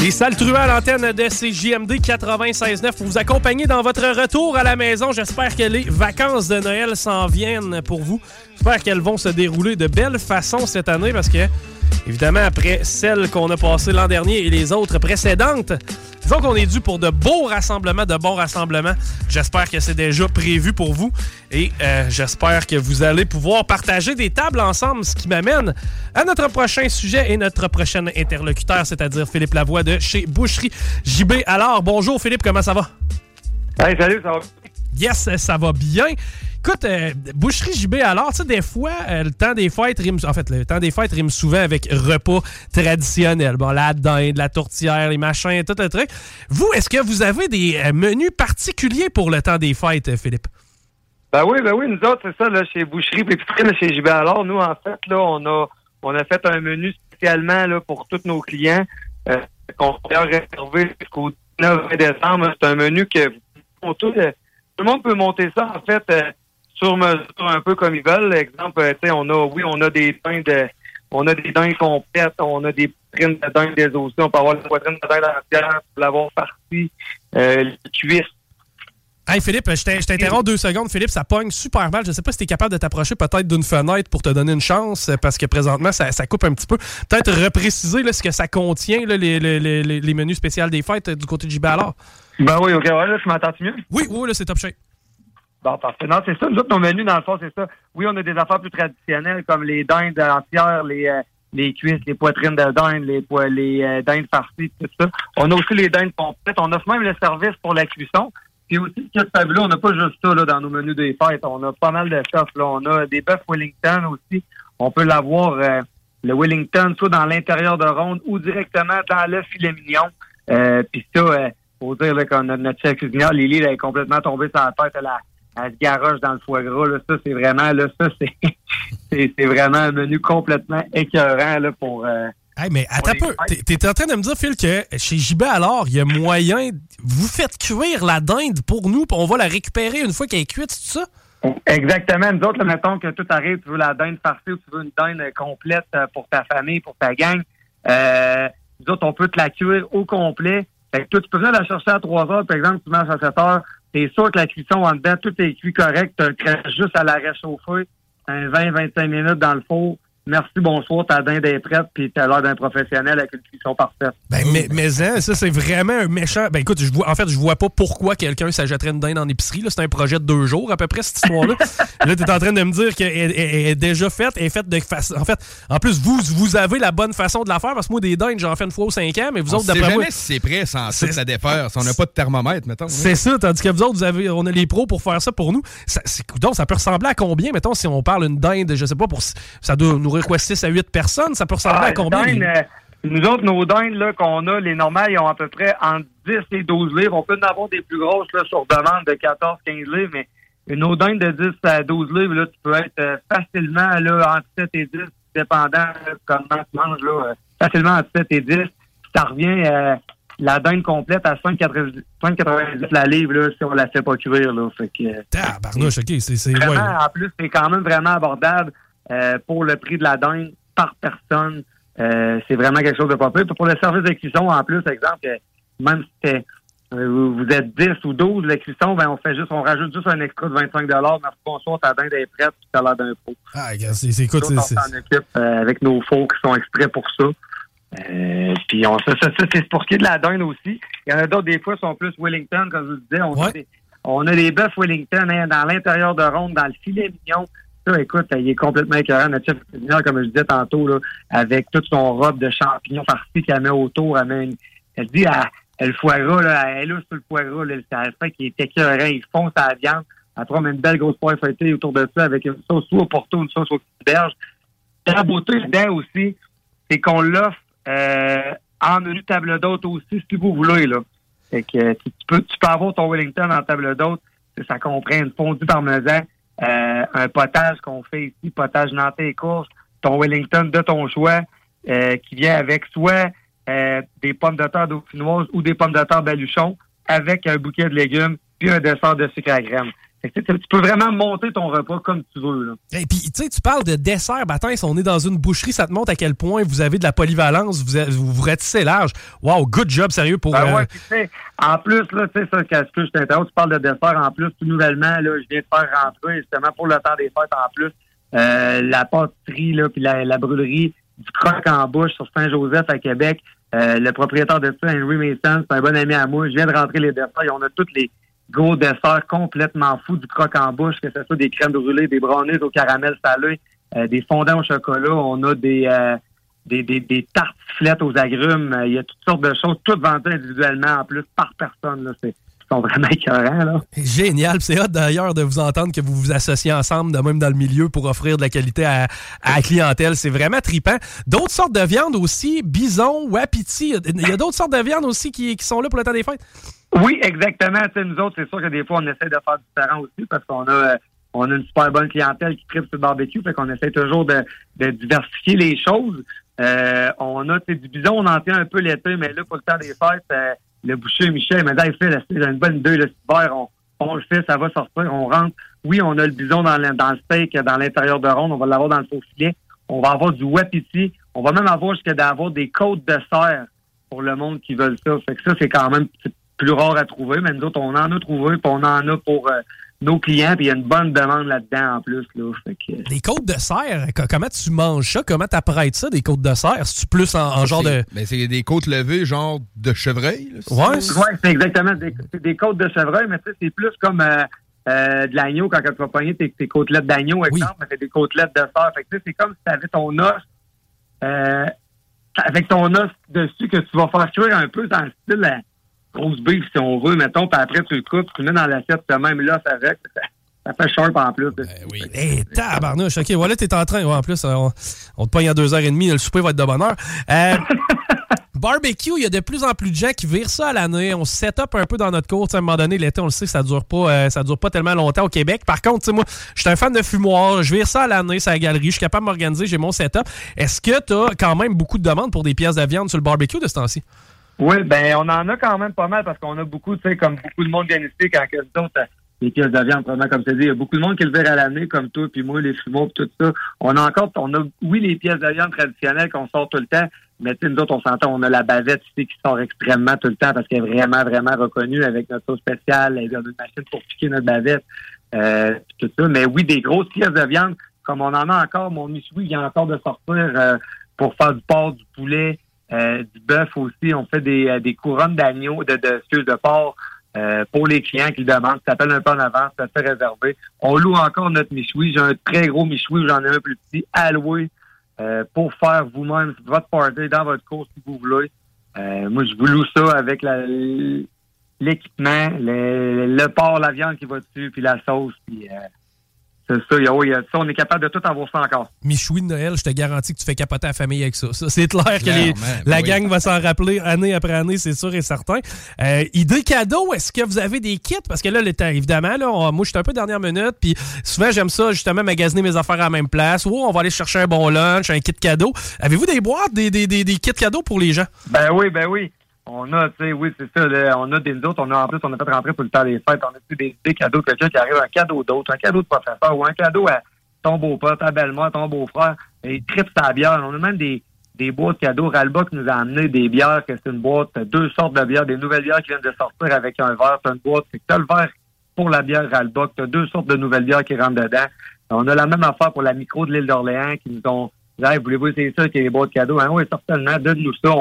Les salles truands à l'antenne de CJMD 96.9 pour vous accompagner dans votre retour à la maison. J'espère que les vacances de Noël s'en viennent pour vous. J'espère qu'elles vont se dérouler de belle façon cette année parce que, évidemment, après celles qu'on a passées l'an dernier et les autres précédentes, disons qu'on est dû pour de beaux rassemblements, de bons rassemblements. J'espère que c'est déjà prévu pour vous et euh, j'espère que vous allez pouvoir partager des tables ensemble, ce qui m'amène à notre prochain sujet et notre prochain interlocuteur, c'est-à-dire Philippe Lavoie de chez Boucherie JB. Alors, bonjour Philippe, comment ça va? Hey, salut, ça va Yes, ça va bien. Écoute, euh, Boucherie JB, alors, tu sais, des fois, euh, le temps des fêtes rime... En fait, le temps des fêtes rime souvent avec repas traditionnels. Bon, la dinde, la tourtière, les machins, tout le truc. Vous, est-ce que vous avez des euh, menus particuliers pour le temps des fêtes, Philippe? Ben oui, ben oui, nous autres, c'est ça, là, chez Boucherie Pépiterie, là, chez JB. Alors, nous, en fait, là, on a, on a fait un menu spécialement, là, pour tous nos clients, qu'on va réserver jusqu'au 19 décembre. C'est un menu que tout, le monde peut monter ça, en fait, sur mesure, un peu comme ils veulent. Exemple, euh, tu sais, on a, oui, on a des dindes, on a des dindes complètes, on a des poitrines de dindes des aussi, on peut avoir la poitrine de dinde entière, l'avoir partie, euh, les cuisses. Hey Philippe, je t'in- je t'interromps deux secondes. Philippe, ça pogne super mal. Je sais pas si tu es capable de t'approcher peut-être d'une fenêtre pour te donner une chance, parce que présentement, ça, ça coupe un petit peu. Peut-être repréciser là, ce que ça contient, là, les, les- les- les- les menus spéciaux des fêtes euh, du côté de JB alors? Ben oui, OK, ouais, là, tu m'entends-tu mieux? Oui, oui, là, c'est top shape. Bon, parfait. Non, c'est ça. Nous autres, nos menus, dans le fond, c'est ça. Oui, on a des affaires plus traditionnelles comme les dindes entières, les, euh, les cuisses, les poitrines de dinde, les, les euh, dindes farcies, tout ça. On a aussi les dindes complètes. On offre même le service pour la cuisson. Puis aussi, ce qu'il on n'a pas juste ça là, dans nos menus des fêtes. On a pas mal de stuff. Là. On a des bœufs Wellington aussi. On peut l'avoir, euh, le Wellington, soit dans l'intérieur de ronde ou directement dans le filet mignon. Euh, Puis ça, faut dire là, qu'on a notre chef cuisinière, Lily, elle est complètement tombée sur la tête. Elle, a- elle se garoche dans le foie gras. Là. Ça, c'est vraiment, là, ça, c'est, [LAUGHS] c'est, c'est vraiment un menu complètement écœurant là, pour. euh, Hey, mais attends un peu. T'es- T'es en train de me dire, Phil, que chez JB alors, il y a moyen. Vous faites cuire la dinde pour nous, puis on va la récupérer une fois qu'elle est cuite, c'est ça? Exactement. Nous autres, là, mettons que tout arrive, tu veux la dinde farcie ou tu veux une dinde euh, complète euh, pour ta famille, pour ta gang. Euh, nous autres, on peut te la cuire au complet. Fait que toi, tu peux venir la chercher à 3 heures, par exemple, tu manges à 7 heures. T'es sûr que la cuisson en dedans, tout est cuit correct. Tu juste à la réchauffer un 20-25 minutes dans le four. Merci, bonsoir, ta dinde est prête, puis t'as l'air d'un professionnel avec une cuisson parfaite. Ben, mais, mais hein, ça, c'est vraiment un méchant. Ben, écoute, je vois, en fait, je vois pas pourquoi quelqu'un s'achèterait une dinde en épicerie. là. C'est un projet de deux jours, à peu près, cette histoire-là. [LAUGHS] là, t'es en train de me dire qu'elle elle- elle est déjà faite, elle est faite de façon. En fait, en plus, vous, vous avez la bonne façon de la faire, parce que moi, des dindes, j'en fais une fois aux cinq ans, mais vous On autres, d'après moi. jamais si c'est prêt sans C'est- tout la défaire, si on n'a pas de thermomètre, mettons. C'est ça, tandis que vous autres, vous avez, on a les pros pour faire ça pour nous. Ça, c'est- donc, ça peut ressembler à combien, mettons, si on parle une dinde, je sais pas, pour ça doit nourrir quoi, 6 à 8 personnes, ça peut ressembler Ah, à combien? les dindes, euh, nous autres, nos dindes qu'on a, les normales, ils ont à peu près entre 10 et 12 livres. On peut en avoir des plus grosses là, sur demande de 14-15 livres, mais nos dindes de 10 à 12 livres, là, tu peux être euh, facilement là, entre 7 et 10, dépendant là, comment tu manges, là, euh, facilement entre 7 et 10. Ça revient euh, la dinde complète à 5,90 5,90 la livre là, si on la fait pas cuire. Là, fait que, euh, Tabarnouche, ok, c'est. ouais. En plus, c'est quand même vraiment abordable euh, pour le prix de la dinde par personne. Euh, c'est vraiment quelque chose de pas peu. Pour le service de cuisson, en plus, exemple, euh, même si vous êtes 10 ou 12, la cuisson, ben on fait juste, on rajoute juste un extra de 25 Merci, bonsoir, ta dinde est prête, puis t'as l'air d'un pot. Ah, c'est c'est- on s'en occupe euh, avec nos fours qui sont extraits pour ça. Euh, puis on ça, ça, ça, c'est pour ce qui est de la dinde aussi. Il y en a d'autres des fois qui sont plus Wellington, comme je vous disais. On, a des, On a des bœufs Wellington hein, dans l'intérieur de ronde, dans le filet mignon. Écoute, il est complètement chef cuisinière, comme je disais tantôt, avec toute son robe de champignons farcis qu'elle met autour, elle, met une- elle dit, elle, elle, le foie gras, là, elle là sur le gras, là, c'est fait qu'il est écœurant, il fonce à la viande. Après, on met une belle grosse poire feuilletée autour de ça avec une sauce soit au porto, une sauce aux petites berges. La beauté dedans aussi, c'est qu'on l'offre euh, en menu table d'hôte aussi, si vous voulez. Là. Que euh, tu peux, tu peux avoir ton Wellington en table d'hôte. Ça comprend une fondue parmesan, euh, un potage qu'on fait ici, potage nantais et courge, ton Wellington de ton choix, euh, qui vient avec soit euh, des pommes de terre dauphinoises ou des pommes de terre baluchon, avec un bouquet de légumes, puis un dessert de sucre à crème. Que, tu peux vraiment monter ton repas comme tu veux. Là. Et puis, tu sais, tu parles de dessert, Baptiste, on est dans une boucherie, ça te montre à quel point vous avez de la polyvalence, vous avez- vous, vous ratissez large. Wow, good job, sérieux, pour... Ben euh, ouais, en plus, là, tu sais, ça, qu'est-ce que je t'interromps, tu parles de dessert en plus, tout nouvellement, là, je viens de faire rentrer, justement, pour le temps des fêtes en plus, euh, la pâtisserie, là, puis la, la brûlerie du croc en bouche sur Saint-Joseph à Québec. Euh, le propriétaire de ça, Henry Mason, c'est un bon ami à moi. Je viens de rentrer les desserts. Et on a tous les gros desserts complètement fous du croc en bouche, que ce soit des crèmes brûlées, des brownies au caramel salé, euh, des fondants au chocolat. On a des, euh, des, des, sifflettes aux agrumes. Il y a toutes sortes de choses, toutes vendues individuellement en plus par personne. Là. C'est, sont vraiment écœurants. Là. Génial. C'est hot d'ailleurs de vous entendre que vous vous associez ensemble, de même dans le milieu, pour offrir de la qualité à, à la clientèle. C'est vraiment trippant. D'autres sortes de viandes aussi, bison, wapiti. Il y a d'autres sortes de viandes aussi qui, qui sont là pour le temps des fêtes. Oui, exactement. Tu sais, nous autres, c'est sûr que des fois, on essaie de faire différent aussi parce qu'on a, euh, on a une super bonne clientèle qui tripe sur le barbecue. Fait qu'on essaie toujours de, de diversifier les choses. Euh, on a du bison, on en tient un peu l'été, mais là, pour le temps des fêtes, euh, le boucher Michel m'a dit Hey, Phil, j'ai une bonne idée, le hiver, on, on le fait, ça va sortir, on rentre. Oui, on a le bison dans le, dans le steak, dans l'intérieur de ronde, on va l'avoir dans le faux. On va avoir du wapiti. On va même avoir jusqu'à d'avoir des côtes de serre pour le monde qui veut ça. Fait que ça, c'est quand même plus rare à trouver, mais nous autres, on en a trouvé, puis on en a pour euh, nos clients, puis il y a une bonne demande là-dedans en plus. Là. Fait que, Des côtes de serre, co- comment tu manges ça? Comment t'apprêtes ça, des côtes de serre? C'est-tu plus en, en genre de. Mais c'est des côtes levées, genre de chevreuil. là, c'est Ouais, c'est exactement des, c'est des côtes de chevreuil, mais tu sais, c'est plus comme euh, euh, de l'agneau quand tu vas pogner tes, tes côtelettes d'agneau, exemple, mais c'est des côtelettes de serre. Fait que tu sais, c'est comme si tu avais ton os euh, avec ton os dessus que tu vas faire cuire un peu dans le style euh, grosse beef si on veut, mettons, puis après tu le coupes, tu le mets dans l'assiette toi même l'os avec. Ça, ça fait sharp en plus. oui. Hé, tabarnouche. OK, voilà, t'es en train. Ouais, en plus, euh, on, on te pogne à 2h30, le souper va être de bonne heure. Euh, [LAUGHS] barbecue, il y a de plus en plus de gens qui virent ça à l'année. On se set up un peu dans notre cours. Tu À un moment donné, l'été, on le sait, ça dure pas, euh, ça dure pas tellement longtemps au Québec. Par contre, tu moi, je suis un fan de fumoir. Je vire ça à l'année, c'est la galerie. Je suis capable de m'organiser, j'ai mon setup. Est-ce que tu as quand même beaucoup de demandes pour des pièces de viande sur le barbecue de ce temps-ci? Oui, ben on en a quand même pas mal parce qu'on a beaucoup, tu sais, comme beaucoup de monde vient ici quand que nous autres, euh, les pièces de viande, probablement, comme tu dis, il y a beaucoup de monde qui le verra à l'année, comme toi, puis moi, les fumeaux, puis tout ça. On a encore, on a, oui, les pièces de viande traditionnelles qu'on sort tout le temps, mais tu sais, nous autres, on s'entend, on a la bavette ici qui sort extrêmement tout le temps parce qu'elle est vraiment, vraiment reconnue avec notre sauce spéciale, et une machine pour piquer notre bavette, euh, tout ça. Mais oui, des grosses pièces de viande, comme on en a encore, mon Michoui vient encore de sortir euh, pour faire du porc, du poulet, euh, du bœuf aussi. On fait des, euh, des couronnes d'agneau, de, de, de porc euh, pour les clients qui le demandent. Ça s'appelle un peu en avance, ça fait réservé. On loue encore notre michoui. J'ai un très gros michoui, j'en ai un plus petit, à louer euh, pour faire vous-même votre party dans votre course si vous voulez. Euh, moi, je vous loue ça avec la- l'équipement, le, le porc, la viande qui va dessus, puis la sauce, puis euh, c'est ça, il y a- oui, il y a ça. On est capable de tout avoir ça encore. Michoui de Noël, je te garantis que tu fais capoter la famille avec ça. Ça, c'est clair que les- la ben oui. gang va s'en rappeler année après année, c'est sûr et certain. Euh, idée cadeau, est-ce que vous avez des kits? Parce que là, le temps, évidemment, là, on- moi, je suis un peu dernière minute, puis souvent, j'aime ça, justement, magasiner mes affaires à la même place. Ou on va aller chercher un bon lunch, un kit cadeau. Avez-vous des boîtes, des, des, des, des kits cadeaux pour les gens? Ben oui, ben oui. On a, tu sais, oui, c'est ça. on a des autres, on a en plus, on a fait rentrer pour le temps des fêtes. On a eu des, des cadeaux de quelqu'un qui arrive, un cadeau d'autre, un cadeau de professeur ou un cadeau à ton beau-père, ta belle-mère, ton beau-frère. Et trippent sa bière. On a même des, des boîtes cadeaux. Ralba qui nous a amené des bières, que c'est une boîte, deux sortes de bières, des nouvelles bières qui viennent de sortir avec un verre. C'est une boîte. C'est que t'as le verre pour la bière Ralba, que t'as deux sortes de nouvelles bières qui rentrent dedans. On a la même affaire pour la micro de l'île d'Orléans qui nous ont Hey, voulez-vous essayer ça, qu'il y a des boîtes cadeaux? Hein, oui, certainement, donne-nous ça,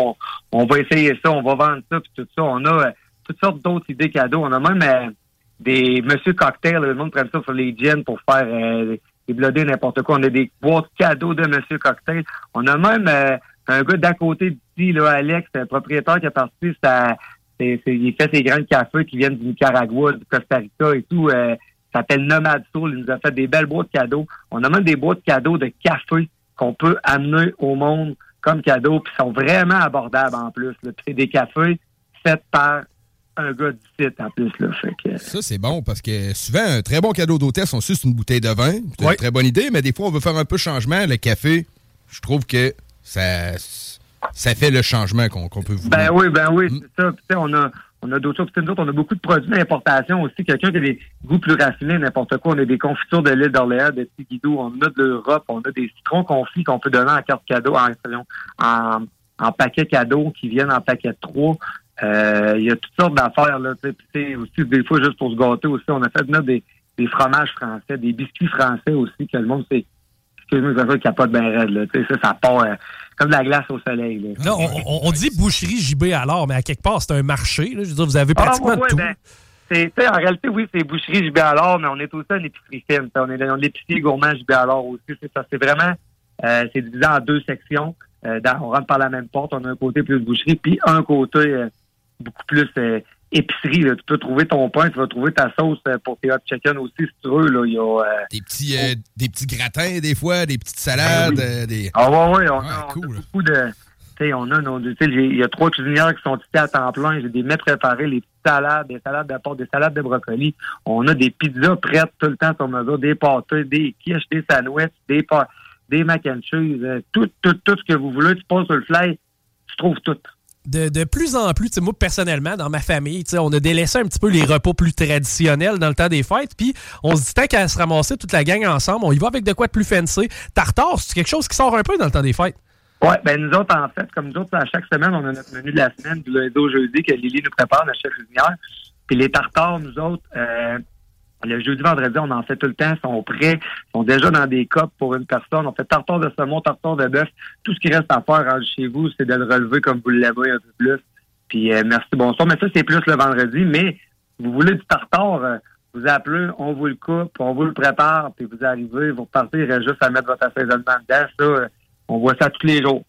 on, va essayer ça, on va vendre ça, puis tout ça. On a euh, toutes sortes d'autres idées cadeaux. On a même, euh, des Monsieur Cocktail. Le monde prend ça sur les gins pour faire euh, des blodés, n'importe quoi. On a des boîtes cadeaux de Monsieur Cocktail. On a même euh, un gars d'à côté d'ici, là, Alex, un propriétaire qui a parti il fait ses grains de café qui viennent du Nicaragua, du Costa Rica et tout. Euh, s'appelle Nomad Soul. Il nous a fait des belles boîtes cadeaux. On a même des boîtes cadeaux de café qu'on peut amener au monde comme cadeau, puis sont vraiment abordables en plus. Là. Puis c'est des cafés faits par un gars du site en plus. Là. Fait que, Ça, c'est bon parce que souvent, un très bon cadeau d'hôtesse, on suit c'est une bouteille de vin. C'est une très bonne idée, mais des fois, on veut faire un peu de changement. Le café, je trouve que ça, ça fait le changement qu'on qu'on peut vouloir. Ben oui, ben oui, c'est ça. Puis, tu sais, on a, on a d'autres choses. Nous autres, on a beaucoup de produits d'importation aussi. Quelqu'un qui a des goûts plus raffinés, n'importe quoi. On a des confitures de l'île d'Orléans, de Tigidou, on a de l'Europe, on a des citrons confits qu'on peut donner en carte cadeau, en, en, en paquet cadeau qui viennent en paquet de trois. Euh, Il y a toutes sortes d'affaires, là. Aussi, des fois, juste pour se gâter aussi, on a fait venir des, des fromages français, des biscuits français aussi, que le monde, c'est, excuse-moi, ça capote bien raide, là. Ça, ça part euh, comme de la glace au soleil, là. Là, on, on- on dit boucherie JB alors, mais à quelque part, c'est un marché. là. Je veux dire, vous avez pratiquement Ah, ouais, ouais, tout. ben, en réalité, oui, c'est boucherie JB alors, mais on est aussi une épicerie fine. On est dans l'épicier gourmand JB alors aussi. C'est ça. C'est vraiment, euh, c'est divisé en deux sections. Euh, dans- on rentre par la même porte. On a un côté plus boucherie, puis un côté euh, beaucoup plus épicerie. là. Tu peux trouver ton pain, tu vas trouver ta sauce euh, pour tes hot chicken aussi, si tu veux. Là. Il y a, euh, Des petits, euh, des petits gratins, des fois, des petites salades. Ben oui. euh, des... Ah ouais, ouais, on, a, on a beaucoup de. Tu sais, on a nos. Il y a trois cuisinières qui sont ici à temps plein. J'ai des mets préparés, les petites salades, des salades de porc, des salades de brocoli. On a des pizzas prêtes tout le temps sur mesure, des pâtés, des quiches, des sandwichs, des des mac and cheese, euh, tout, tout, tout ce que vous voulez. Tu passes sur le fly, tu trouves tout. De, de plus en plus, moi personnellement, dans ma famille, on a délaissé un petit peu les repas plus traditionnels dans le temps des fêtes, puis on se dit tant qu'à se ramasser toute la gang ensemble, on y va avec de quoi de plus fancy. Tartare, c'est quelque chose qui sort un peu dans le temps des fêtes? Ouais, ben nous autres, en fait, comme nous autres, à chaque semaine, on a notre menu de la semaine, du lundi au jeudi, que Lily nous prépare, notre chef cuisinière. Puis les tartares, nous autres, euh, le jeudi, vendredi, on en fait tout le temps, sont prêts, sont déjà dans des copes pour une personne. On fait tartare de saumon, tartare de bœuf. Tout ce qui reste à faire rendu chez vous, c'est de le relever comme vous l'aimez un peu plus. Puis euh, merci, bonsoir. Mais ça, c'est plus le vendredi. Mais vous voulez du tartare, euh, vous appelez, on vous le coupe, on vous le prépare, puis vous arrivez, vous repartez, il reste juste à mettre votre assaisonnement dedans. Ça, euh, on voit ça tous les jours.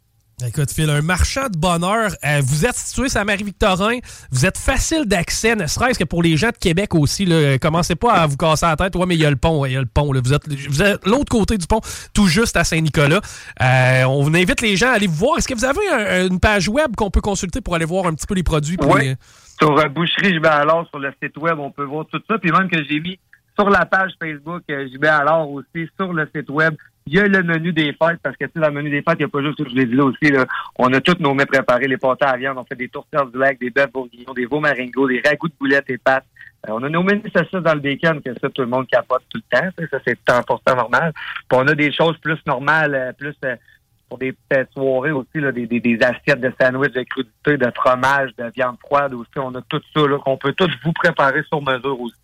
Écoute, Phil, un marchand de bonheur. Euh, vous êtes situé à Marie-Victorin. Vous êtes facile d'accès, ne serait-ce que pour les gens de Québec aussi. Là. Euh, Commencez pas à vous casser la tête. Ouais, mais il y a le pont. ouais, Il y a le pont. là. Vous êtes, vous êtes l'autre côté du pont, tout juste à Saint-Nicolas. Euh, on invite les gens à aller vous voir. Est-ce que vous avez un- une page web qu'on peut consulter pour aller voir un petit peu les produits? Oui. les- Sur euh, Boucherie JB Alors, sur le site web, on peut voir tout ça. Puis même que j'ai mis sur la page Facebook euh, JB Alors aussi, sur le site web, il y a le menu des fêtes, parce que tu sais, dans le menu des fêtes, il n'y a pas juste, je l'ai dit là aussi, là, on a tous nos mets préparés, les pâtés à viande, on fait des tourtières du lac, des bœufs bourguignons, des veaux maringos, des ragoûts de boulettes et pâtes. Euh, on a nos menus saucisses dans le bacon, que ça, tout le monde capote tout le temps. sais, Ça, c'est 100% normal. Puis on a des choses plus normales, euh, plus euh, pour des petites soirées aussi, là, des, des, des assiettes de sandwich de crudité, de fromage, de viande froide aussi. On a tout ça, qu'on peut tout vous préparer sur mesure aussi.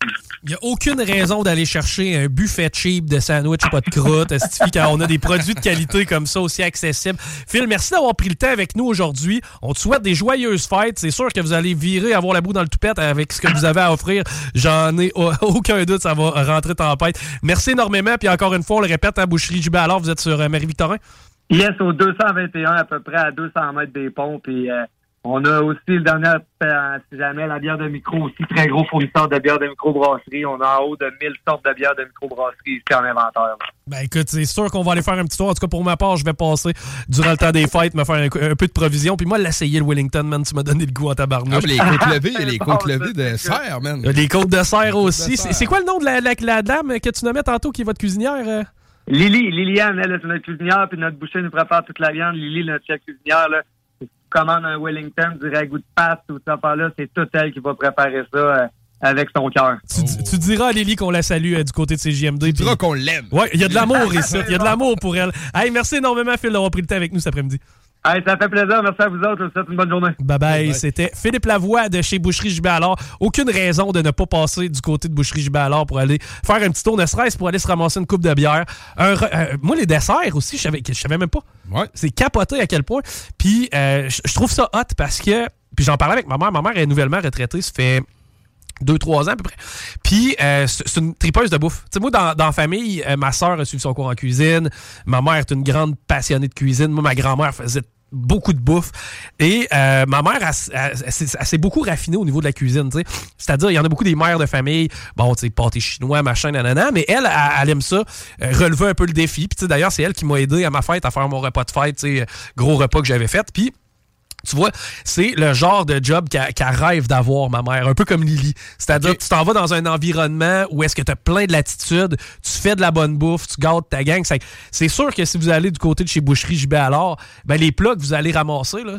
Il n'y a aucune raison d'aller chercher un buffet cheap de sandwich pas de croûte. quand [LAUGHS] on a des produits de qualité comme ça aussi accessibles. Phil, merci d'avoir pris le temps avec nous aujourd'hui. On te souhaite des joyeuses fêtes. C'est sûr que vous allez virer, avoir la boue dans le toupette avec ce que vous avez à offrir. J'en ai au- [LAUGHS] aucun doute, ça va rentrer tempête. Merci énormément. Puis encore une fois, on le répète, à Boucherie JB, alors vous êtes sur euh, Marie-Victorin? Yes, au 221, à peu près à 200 mètres des ponts. Puis euh, on a aussi le dernier, euh, si jamais, la bière de micro aussi, très gros fournisseur de bière de microbrasserie. On a en haut de 1000 sortes de bières de microbrasserie ici en inventaire. Ben écoute, c'est sûr qu'on va aller faire un petit tour. En tout cas, pour ma part, je vais passer durant le temps des fêtes, me faire un, un peu de provision. Puis moi, l'essayer le Wellington, man, tu m'as donné le goût à tabarnouche. Ah, mais les côtes levées, les côtes levées de serre, man. Il y a Les côtes de serre aussi. C'est quoi le nom de la, la- la dame que tu nommais tantôt qui est votre cuisinière? Lily, Liliane, elle, c'est notre cuisinière, puis notre boucher nous prépare toute la viande. Lily, notre chef cuisinière, là, si tu commandes un Wellington, du ragoût de pâte, tout ça, par là, c'est tout elle qui va préparer ça euh, avec son cœur. Tu, tu diras à Lily qu'on la salue euh, du côté de CJMD. Tu diras qu'on l'aime. Ouais, il y a de l'amour [LAUGHS] ici. Il y a de l'amour pour elle. Hey, merci énormément, Phil, d'avoir pris le temps avec nous cet après-midi. Hey, ça fait plaisir. Merci à vous autres. Je vous souhaite une bonne journée. Bye bye. C'était Philippe Lavoie de chez Boucherie JB alors. Aucune raison de ne pas passer du côté de Boucherie JB alors pour aller faire un petit tour, ne serait-ce pour aller se ramasser une coupe de bière. Un euh, moi, les desserts aussi, je savais, je savais même pas. C'est capoté à quel point. Puis, euh, je trouve ça hot parce que. Puis j'en parlais avec ma mère. Ma mère est nouvellement retraitée. Ça fait 2-3 ans à peu près. Puis, euh, c'est c'est une tripeuse de bouffe. Tu sais, moi, dans, dans la famille, euh, ma soeur a suivi son cours en cuisine. Ma mère est une grande passionnée de cuisine. Moi, ma grand-mère faisait beaucoup de bouffe. Et euh, ma mère, elle, s'est- beaucoup raffinée au niveau de la cuisine. C'est-à-dire, il y en a beaucoup des mères de famille, bon, tu sais, pâté chinois, machin, nanana, mais elle, elle, aime ça, euh, relever un peu le défi. Puis, tu sais, d'ailleurs, c'est elle qui m'a aidé à ma fête à faire mon repas de fête, sais, gros repas que j'avais fait. Puis, tu vois, c'est le genre de job qu'elle qu'elle rêve d'avoir, ma mère, un peu comme Lily. C'est-à-dire, tu t'en vas dans un environnement où est-ce que tu as plein de latitude, tu fais de la bonne bouffe, tu gâtes ta gang. C'est- C'est sûr que si vous allez du côté de chez Boucherie JB alors, ben les plats que vous allez ramasser, là,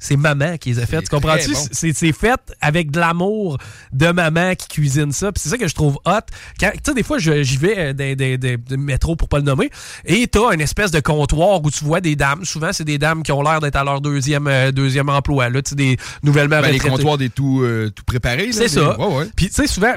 c'est- maman qui les a fait. Tu comprends-tu? bon. C'est c'est fait avec de l'amour de maman qui cuisine ça. Puis c'est ça que je trouve hot. Tu sais, des fois, j'y vais euh, dans des, des- des métros pour pas le nommer, et t'as une espèce de comptoir où tu vois des dames. Souvent, c'est des dames qui ont l'air d'être à leur deuxième, euh, deuxième emploi. Là, tu des nouvellement Ben, les comptoirs des tout, euh, tout préparés. C'est des- ça. Ouais, ouais. Puis, tu sais, souvent,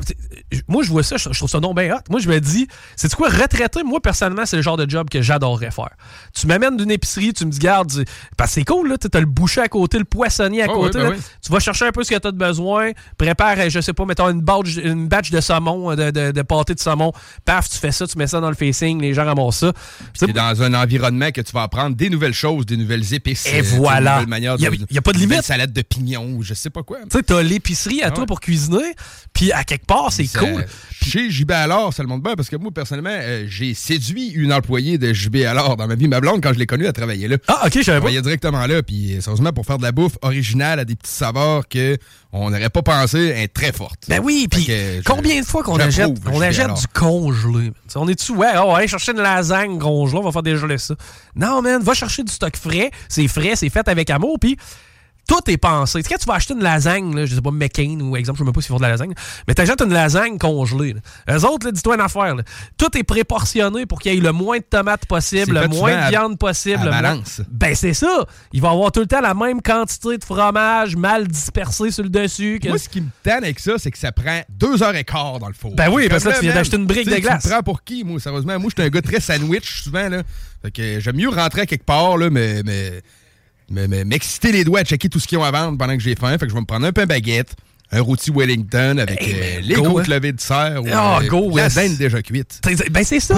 moi, je vois ça, je je trouve ça non bien hot. Moi, je me dis, c'est quoi, retraité, moi, personnellement, c'est le genre de job que j'adorerais faire. Tu m'amènes d'une épicerie, tu me dis, garde, parce que c'est cool, là, tu as le boucher à côté, le poissonnier à Ouais, côté. ben là. Tu vas chercher un peu ce que tu as de besoin, prépare, je sais pas, mettons une batch, une batch de saumon, euh, de, de, de pâté de saumon. Paf, tu fais ça, tu mets ça dans le facing, les gens ramassent ça. C'est dans un environnement que tu vas apprendre des nouvelles choses, des nouvelles épices. Et euh, voilà. nouvelles manières Y a- a pas de limite. salade de pignons ou je sais pas quoi. Tu sais, t'as l'épicerie à Ah toi ouais. pour cuisiner, puis à quelque part, c'est cool. Chez JB alors, ça le montre bien parce que moi, personnellement, euh, j'ai séduit une employée de JB alors dans ma vie. Ma blonde, quand je l'ai connue, elle travaillait là. Ah, ok, je savais Elle pas. travaillait directement là. Puis, sérieusement, pour faire de la bouffe originale à des petits saveurs que on n'aurait pas pensé être très forte. Ben oui, puis combien de fois qu'on achète, on achète du congelé? T'sais, On est-tu, ouais, oh, on va aller chercher une lasagne congelée, on va faire dégeler ça. Non, man, va chercher du stock frais. C'est frais, c'est fait avec amour, puis tout est pensé. Tu sais, quand tu vas acheter une lasagne, là, je sais pas, McCain ou exemple, je sais même pas s'ils font de la lasagne, mais t'achètes une lasagne congelée. là. Eux autres, dis-toi une affaire. là. Tout est préportionné pour qu'il y ait le moins de tomates possible, le moins de à- viande possible. à balance. Ben, c'est ça. Il va avoir tout le temps la même quantité de fromage mal dispersé sur le dessus. Que... Moi, ce qui me tanne avec ça, c'est que ça prend deux heures et quart dans le four. Ben oui, parce que là, tu viens d'acheter une brique de glace. Tu me prends pour qui, moi, sérieusement? Moi, je suis un gars très sandwich, souvent, là. Fait que j'aime mieux rentrer à quelque part, là, mais m'exciter les doigts à checker tout ce qu'ils ont à vendre pendant que j'ai faim. Fait que je vais me prendre un pain baguette, un rôti Wellington avec Hey, euh, les go, côtes hein. levées de serre ou euh, go, la yes. dinde déjà cuite. Ben, c'est ça.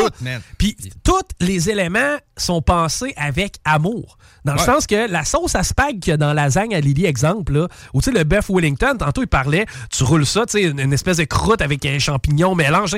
Puis, tous les éléments sont pensés avec amour. Dans le sens que la sauce à spag qu'il y a dans la lasagne à Lily, exemple, là, ou tu sais, le bœuf Wellington, tantôt il parlait, tu roules ça, tu sais, une, une espèce de croûte avec un champignon mélange.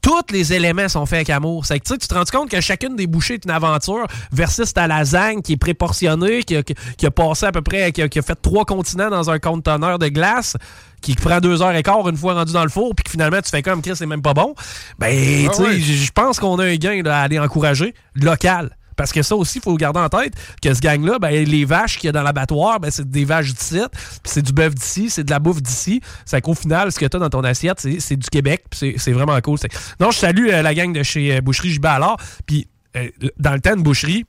Tous les éléments sont faits avec amour. C'est que tu te rends compte que chacune des bouchées est une aventure versus ta lasagne qui est préportionnée, qui a, qui- qui a passé à peu près, qui a, qui a fait trois continents dans un conteneur de glace, qui prend deux heures et quart une fois rendu dans le four, puis que finalement tu fais comme Chris, c'est même pas bon. Ben, Ah tu sais, je je pense qu'on a un gain là, à aller encourager local. Parce que ça aussi, il faut garder en tête, que ce gang-là, ben, les vaches qu'il y a dans l'abattoir, ben, c'est des vaches d'ici, c'est du bœuf d'ici, c'est de la bouffe d'ici. C'est qu'au final, ce que tu as dans ton assiette, c'est du Québec, c'est- vraiment cool. Non, je salue euh, la gang de chez euh, Boucherie JB alors, puis euh, dans le temps de boucherie,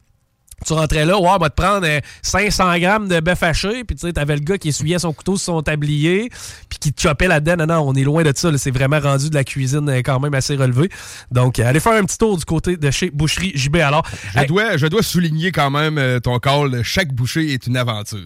tu rentrais là, ouais, on va te prendre euh, 500 grammes de bœuf haché, puis tu sais, t'avais le gars qui essuyait son couteau sur son tablier, puis qui te chopait là-dedans. Non, non, on est loin de ça. C'est vraiment rendu de la cuisine euh, quand même assez relevée. Donc, euh, allez faire un petit tour du côté de chez Boucherie JB alors. Je, Hey, dois, je dois souligner quand même euh, ton call. Chaque bouchée est une aventure.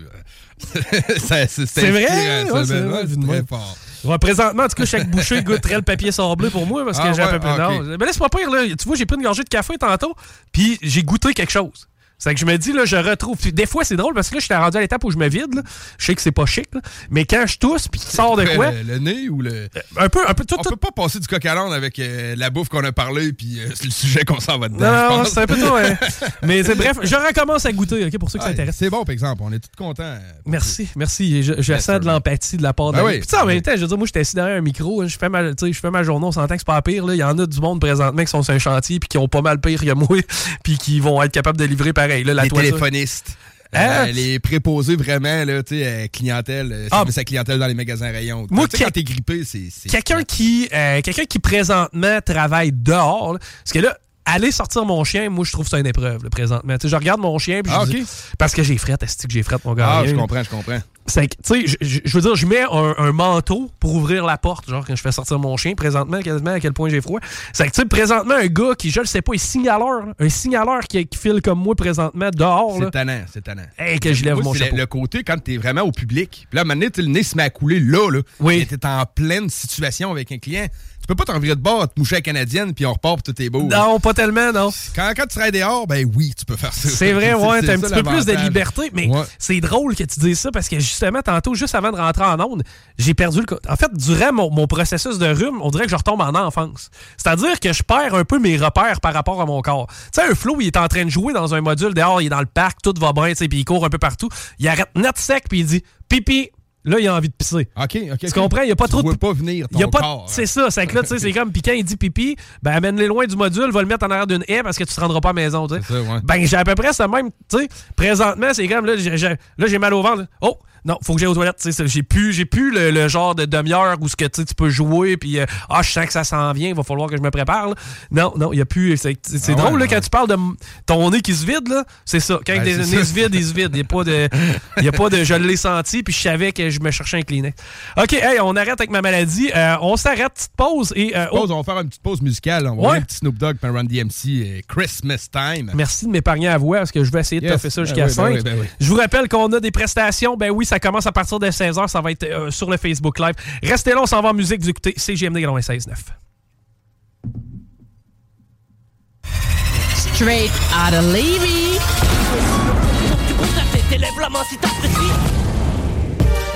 C'est vrai? Ouais, [LAUGHS] ça, c'est Ouais, fort. Ouais, présentement, en tout cas, chaque bouchée [LAUGHS] goûterait le papier sablé pour moi parce que Ah j'ai un peu plus. Ah. Mais laisse-moi pas là. Tu vois, j'ai pris une gorgée de café tantôt, puis j'ai goûté quelque chose. C'est que je me dis, là, je retrouve. Des fois, c'est drôle parce que là, je suis rendu à l'étape où je me vide. là. Je sais que c'est pas chic, là. mais quand je tousse, puis qu'il sort de quoi, Le, [LAUGHS] le nez ou le. un peu, un peu tout, On tout. peut pas passer du coq à l'âne avec euh, la bouffe qu'on a parlé puis euh, c'est le sujet qu'on s'en va dedans. Non, c'est un peu trop. hein. [LAUGHS] mais bref, je recommence à goûter, ok, pour ceux qui s'intéressent. c'est bon, par exemple. On est tous contents. euh, Merci, merci. Je, sens de l'empathie de la part de Ben oui. Sais, en même temps, je veux dire, moi, j'étais assis derrière un micro, hein, je fais ma, je fais ma journée, on s'entend que c'est pas pire. là. Il y en a du monde présentement qui sont sur un chantier puis qui ont pas mal pire que moi, [LAUGHS] puis qui vont être capables de livrer pareil. Là, la les toiture. téléphonistes. Hein? Euh, les préposés vraiment, là, tu sais, euh, clientèle, euh, Ah. à clientèle dans les magasins rayons. Moi, tu sais, que- quand t'es grippé, c'est. c'est- Quelqu'un qui, euh, quelqu'un qui présentement travaille dehors, là, parce que là, aller sortir mon chien, moi, je trouve ça une épreuve, là, présentement. Je regarde mon chien, puis je Ah, dis- parce que j'ai fret, est-ce que j'ai fret, mon gars? Ah, je comprends, je comprends. C'est que, tu sais, je- veux dire, je mets un, un manteau pour ouvrir la porte, genre quand je fais sortir mon chien, présentement, quasiment à quel point j'ai froid. C'est que, tu sais, présentement, un gars qui, je le sais pas, est signaleur, là, un signaleur qui, qui file comme moi présentement dehors. C'est tannant, c'est tannant. Hey, que je lève Moi, mon le- chapeau. Le côté quand t'es vraiment au public. Puis là, à un moment donné, tu sais, le nez se met à couler là, là. Oui. T'es en pleine situation avec un client. Tu peux pas t'en virer de bord, te moucher à la canadienne, puis on repart, puis tout est beau. Non, pas tellement, non. Quand, quand tu serais dehors, ben oui, tu peux faire ça. C'est vrai, [LAUGHS] ouais, t'as un petit peu plus de liberté, mais Ouais. c'est drôle que tu dises ça parce que justement, tantôt, juste avant de rentrer en onde, j'ai perdu le. En fait, durant mon, mon processus de rhume, on dirait que je retombe en enfance. C'est-à-dire que je perds un peu mes repères par rapport à mon corps. Tu sais, un flow, il est en train de jouer dans un module dehors, il est dans le parc, tout va bien, tu sais, puis il court un peu partout. Il arrête net sec, puis il dit pipi. Là, il a envie de pisser. OK, OK. Tu comprends? Il n'y a pas tu trop de. pas venir ton Il y a pas corps. hein. C'est ça, c'est que là, tu sais, [LAUGHS] c'est comme, puis quand il dit pipi, ben amène-les loin du module, va le mettre en arrière d'une haie parce que tu te rendras pas à la maison, tu sais. C'est ça, ouais. Ben, j'ai à peu près ça même, tu sais. Présentement, c'est comme, là, j'ai, j'ai- là, j'ai mal au ventre. là. Oh! Non, faut que j'aille aux toilettes. tu sais, J'ai plus, j'ai plus le, le genre de demi-heure où ce que tu peux jouer, puis euh, ah, je sens que ça s'en vient, il va falloir que je me prépare. là. Non, non, il y a plus. C'est, Ah ouais, drôle là, ouais. quand tu parles de ton nez qui se vide, là. C'est ça. Quand Ben, des nez se vident, ils se vident. Il n'y a pas de. Il y a pas de. Je l'ai senti, puis je savais que je me cherchais un Kleenex. OK, hey, on arrête avec ma maladie. Euh, on s'arrête, petite pause et. euh, Pause, on va faire une petite pause musicale. On va Ouais. voir un petit Snoop Dogg Run DMC euh, Christmas Time. Merci de m'épargner à voix parce que je vais essayer de Yes. toffer ça Ben jusqu'à oui, ben 5. oui, ben oui. Je vous rappelle qu'on a des prestations. Ben oui, ça commence à partir de 16h. Ça va être euh, sur le Facebook Live. Restez là, on s'en va en musique. Vous écoutez CGMD 96.9. Straight out of Levy.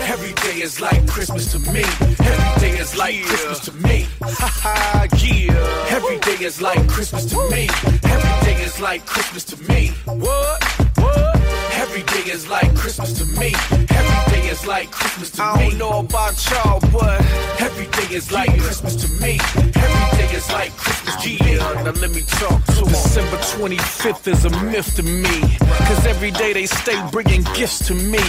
Every day is like Christmas to me. Every day is like Christmas to me. Ha yeah. Every day is like Christmas to me. Every day is like Christmas to me. What? What? Every day is like Christmas to me. Every day is like Christmas to me. I don't know about y'all, but every day is like Christmas to me. Every day is like Christmas to me. Now let me talk to 'em. December 25th is a myth to me. Cause every day they stay bringing gifts to me.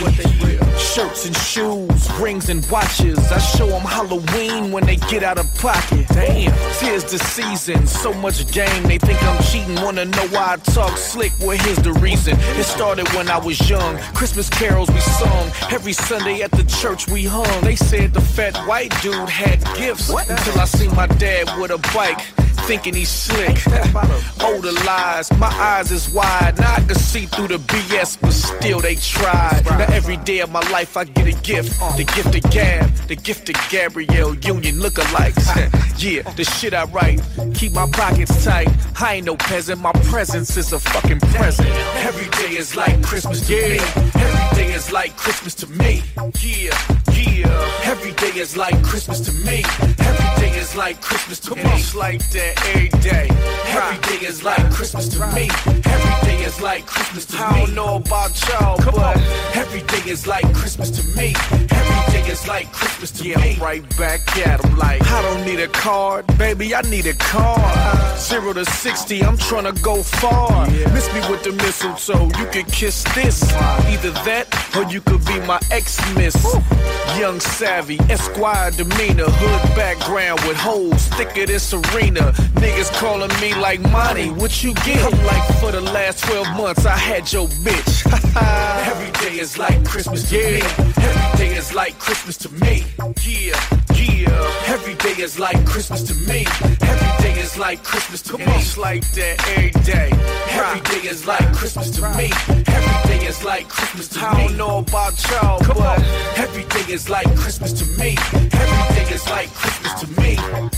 Shirts and shoes, rings and watches. I show them Halloween when they get out of pocket. Damn, tis the season, so much game. They think I'm cheating, wanna know why I talk slick. Well, here's the reason. It started when I was young. Christmas carols we sung. Every Sunday at the church we hung. They said the fat white dude had gifts. Until I seen my dad with a bike. Thinking he's slick. Older lies, my eyes is wide. Now I can see through the BS, but still they tried. Now every day of my life I get a gift. The gift of Gab, the gift of Gabrielle Union lookalikes. [LAUGHS] yeah, the shit I write. Keep my pockets tight. I ain't no peasant, my presence is a fucking present. Every day is like Christmas to me. Every day is like Christmas to me. Yeah, yeah. Every day is like Christmas to me. Every day is like Christmas to me. It's like that every day. Every day is like Christmas to me. Every day is like Christmas to me. I don't know about y'all, but every day is like Christmas to me. Every is like Christmas to me. I'm right back at like I don't need a card, baby. I need a car. Zero to sixty, I'm tryna go far. Miss me with the mistletoe, you can kiss this. Either that or you could be my ex-miss. Young savvy, Esquire demeanor, hood background with holes thicker than Serena. Niggas calling me like Monty, what you get? I'm like for the last 12 months I had your bitch. [LAUGHS] Every day is like Christmas to me. Every day is like Christmas to me. Yeah, yeah. Every day is like Christmas to me. Every day is like Christmas to me. It's like that every day. Every day is like Christmas to me. Every day is like Christmas to me. I don't know about y'all, but every day is like Christmas to me. Every day is like Christmas to me.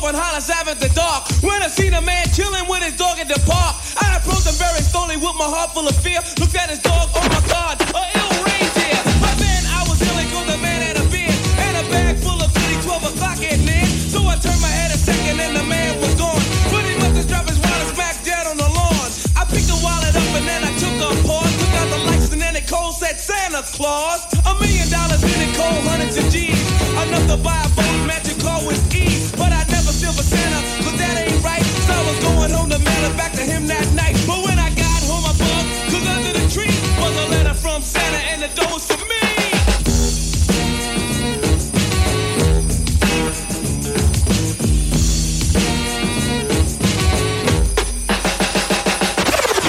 24th on Hollis Avenue, the dark. When I seen a man chilling with his dog at the park, I approached him very slowly with my heart full of fear. Looked at his dog, oh my god, a ill reindeer. But then I was ill cause the man had a beard and a bag full of goodies, 12 o'clock at night. So I turned my head a second and the man was gone. But he must have dropped his wallet smack dead on the lawn. I picked the wallet up and then I took a pause, took out the lights and then it cold said Santa Claus. A million dollars in it, cold hundreds of G's. Enough to buy a boat, magic I never Santa, cause that ain't right. So I was going to mail it back to him that night. But when I got home, I bugged, cause under the tree was a letter from Santa and the door was for me.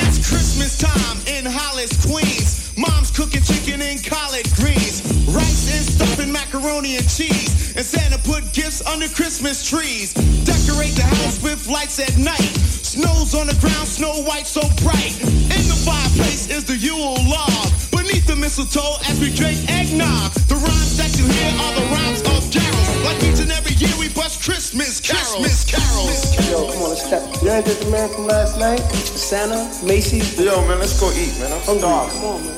It's Christmas time in Hollis, Queens. Mom's cooking chicken and collard greens, rice and stuffing macaroni and cheese. And Santa gifts under Christmas trees. Decorate the house with lights at night. Snow's on the ground, snow white so bright. In the fireplace is the Yule log. Beneath the mistletoe as we drink eggnog. The rhymes that you hear are the rhymes of carols. Like each and every year we bust Christmas carols. Christmas carols. Yo, come on, let's step. You ain't just the man from last night? Santa, Macy's. Yo, man, let's go eat, man. I'm oh, hungry. Come on, man.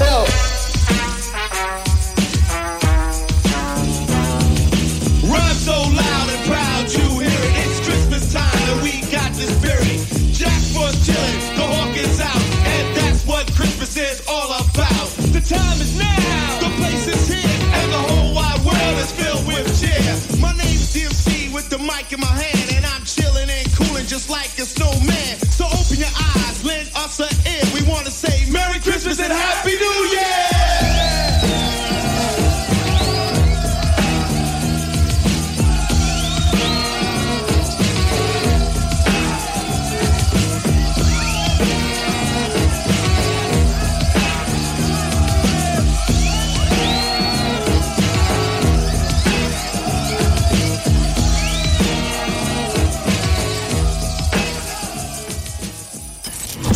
Yo. So loud and proud you hear it. It's Christmas time and we got the spirit. Jack was chilling, the hawk is out, and that's what Christmas is all about. The time is now, the place is here, and the whole wide world is filled with cheer. My name's DMC with the mic in my hand, and I'm chilling and cooling just like a snowman. So open your eyes, lend us an ear. We want to say Merry Christmas and Happy New Year!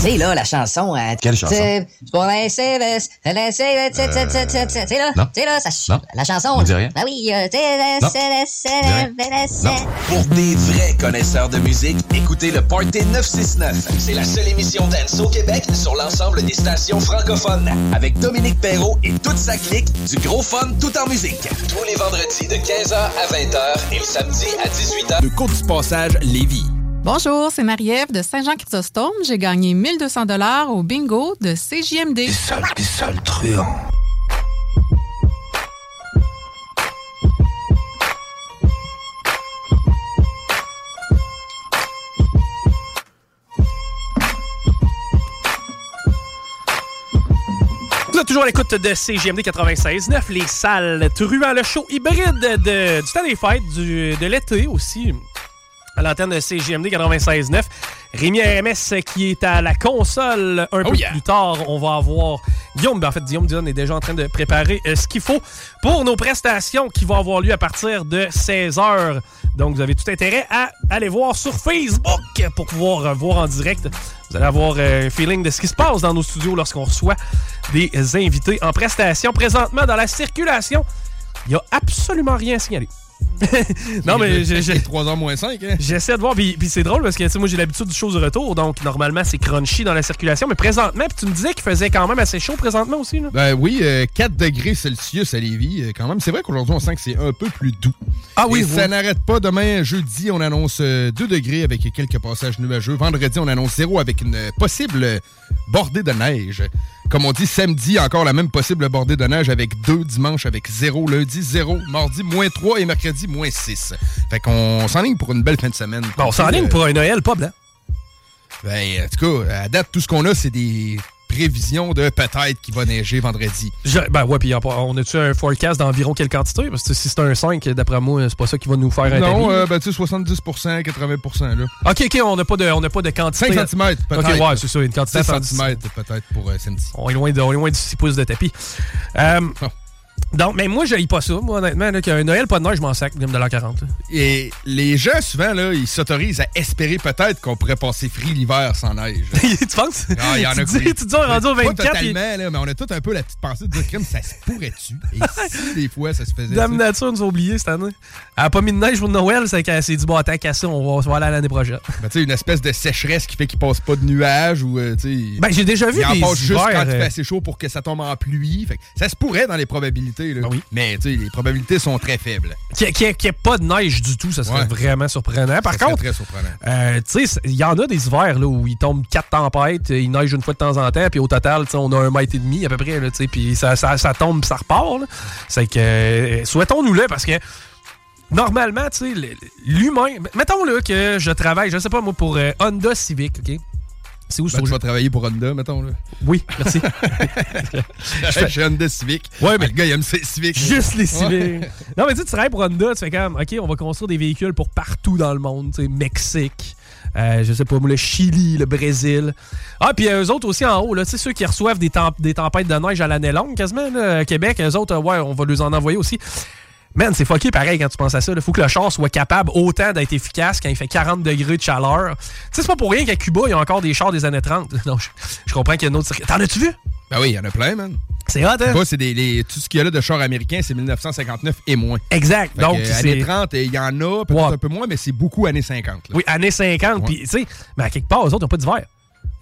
Tu sais, là, la chanson. euh, Quelle chanson? c'est Pour tu sais, là, sais, là, ça, Non. la chanson. Me dit rien. Ah oui, laisser. Pour des vrais connaisseurs de musique, écoutez le Party 969. C'est la seule émission dance au Québec sur l'ensemble des stations francophones. Avec Dominique Perrault et toute sa clique, du gros fun tout en musique. Tous les vendredis de 15h à 20h et le samedi à 18h. Le Côte du Passage Lévis. Bonjour, c'est Marie-Ève de Saint-Jean-Chrysostome. J'ai gagné 1200 dollars au bingo de CJMD. Des sales truands. Vous êtes toujours à l'écoute de CGMD 96.9, les salles truands, le show hybride de, du temps des fêtes, du, de l'été aussi, à l'antenne de CGMD 96.9. Rémi RMS qui est à la console un peu plus tard. On va avoir Guillaume. Ben, en fait, Guillaume Dion est déjà en train de préparer euh, ce qu'il faut pour nos prestations qui vont avoir lieu à partir de 16h. Donc, vous avez tout intérêt à aller voir sur Facebook pour pouvoir euh, voir en direct. Vous allez avoir euh, un feeling de ce qui se passe dans nos studios lorsqu'on reçoit des invités en prestation. Présentement, dans la circulation, il n'y a absolument rien à signaler. [LAUGHS] non, mais j'ai- j'ai- 3h moins 5, hein? J'essaie de voir, puis, c'est drôle parce que tu sais, moi j'ai l'habitude du show du retour, donc normalement c'est crunchy dans la circulation, mais présentement, puis tu me disais qu'il faisait quand même assez chaud présentement aussi. Là. Ben oui, euh, 4 degrés Celsius à Lévis, euh, quand même. C'est vrai qu'aujourd'hui, on sent que c'est un peu plus doux. Ah oui, Et oui. ça n'arrête pas. Demain, jeudi, on annonce euh, 2 degrés avec quelques passages nuageux. Vendredi, on annonce 0 avec une euh, possible euh, bordée de neige. Comme on dit, samedi, encore la même possible bordée de neige avec 2, dimanche avec 0, lundi 0, mardi moins 3 et mercredi moins 6. Fait qu'on s'enligne pour une belle fin de semaine. Bon, on s'enligne Euh, pour un Noël pas blanc. Ben, en tout cas, à date, tout ce qu'on a, c'est des prévisions de peut-être qu'il va neiger vendredi. Je- ben ouais, puis on a-tu un forecast d'environ quelle quantité? Parce que si c'est un 5, d'après moi, c'est pas ça qui va nous faire un Non, euh, ben, tu sais, 70% 80 là. Ok, ok, on n'a pas, de- on n'a pas de quantité. 5 cm, peut-être. Ok, ouais, c'est ça, une quantité. 6 attendue. cm, peut-être, pour euh, samedi. On est loin de, on est loin du 6 pouces de tapis. Euh, Donc, mais moi, je pas ça, moi, honnêtement. Là, qu'un Noël, pas de neige, je m'en sac, de la 40. Et les gens, souvent, là, ils s'autorisent à espérer peut-être qu'on pourrait passer frit l'hiver sans neige. [LAUGHS] tu penses? Ah, il y en a tu dis, tu dis, on est rendu au Pas 24. totalement, là, mais on a tout un peu la petite pensée de dire, crime, ça se pourrait-tu? Et [LAUGHS] si des fois, ça se faisait. Dame ça? Nature nous a oubliés cette année. Elle a pas mis de neige pour Noël, c'est qu'elle s'est dit, bon, attends, cassé, on va se voir là l'année prochaine. [LAUGHS] Ben, tu sais, une espèce de sécheresse qui fait qu'il passe pas de nuages ou, euh, tu sais. Ben, j'ai déjà vu Il en des passe juste quand il euh, fait assez chaud pour que ça tombe en pluie. Fait que ça se pourrait dans les probabilités, Ben là. Mais, tu sais, les probabilités sont très faibles. Qu'il n'y ait, pas de neige du tout, ça serait Ouais. vraiment surprenant. Par Ça contre, très surprenant. euh, il y en a des hivers là, où il tombe quatre tempêtes, il neige une fois de temps en temps, puis au total, on a un mètre et demi à peu près, puis ça, ça, ça tombe, ça repart. C'est que, euh, souhaitons-nous-le, parce que normalement, tu sais, l'humain, mettons là que je travaille, je sais pas moi, pour euh, Honda Civic, OK? C'est où Ben, sur tu vas travailler pour Honda, mettons, là. Oui, merci. [LAUGHS] Je fais chez Honda Civic. Ouais, Ah, mais- le gars, il aime ses Civic. Juste les Ouais. Civics. Non, mais tu sais, tu travailles pour Honda, tu fais comme, OK, on va construire des véhicules pour partout dans le monde, tu sais, Mexique, euh, je sais pas, le Chili, le Brésil. Ah, puis euh, eux autres aussi en haut, là, tu sais, ceux qui reçoivent des, temp- des tempêtes de neige à l'année longue, quasiment, là, à Québec, eux autres, euh, ouais, on va les en envoyer aussi. Man, c'est fucké pareil quand tu penses à ça. Il faut que le char soit capable autant d'être efficace quand il fait 40 degrés de chaleur. Tu sais, c'est pas pour rien qu'à Cuba, il y a encore des chars des années 30. [LAUGHS] Non, je, je comprends qu'il y a une autre... circuit. T'en as-tu vu? Ben oui, il y en a plein, man. C'est hot, hein? C'est des, les- tout ce qu'il y a là de chars américains, c'est 1959 et moins. Exact. Fait Donc, c'est- années 30, il y en a, peut-être Ouais. un peu moins, mais c'est beaucoup années 50. là. Oui, années 50. Puis, tu sais, mais à quelque part, eux autres, ils n'ont pas d'hiver.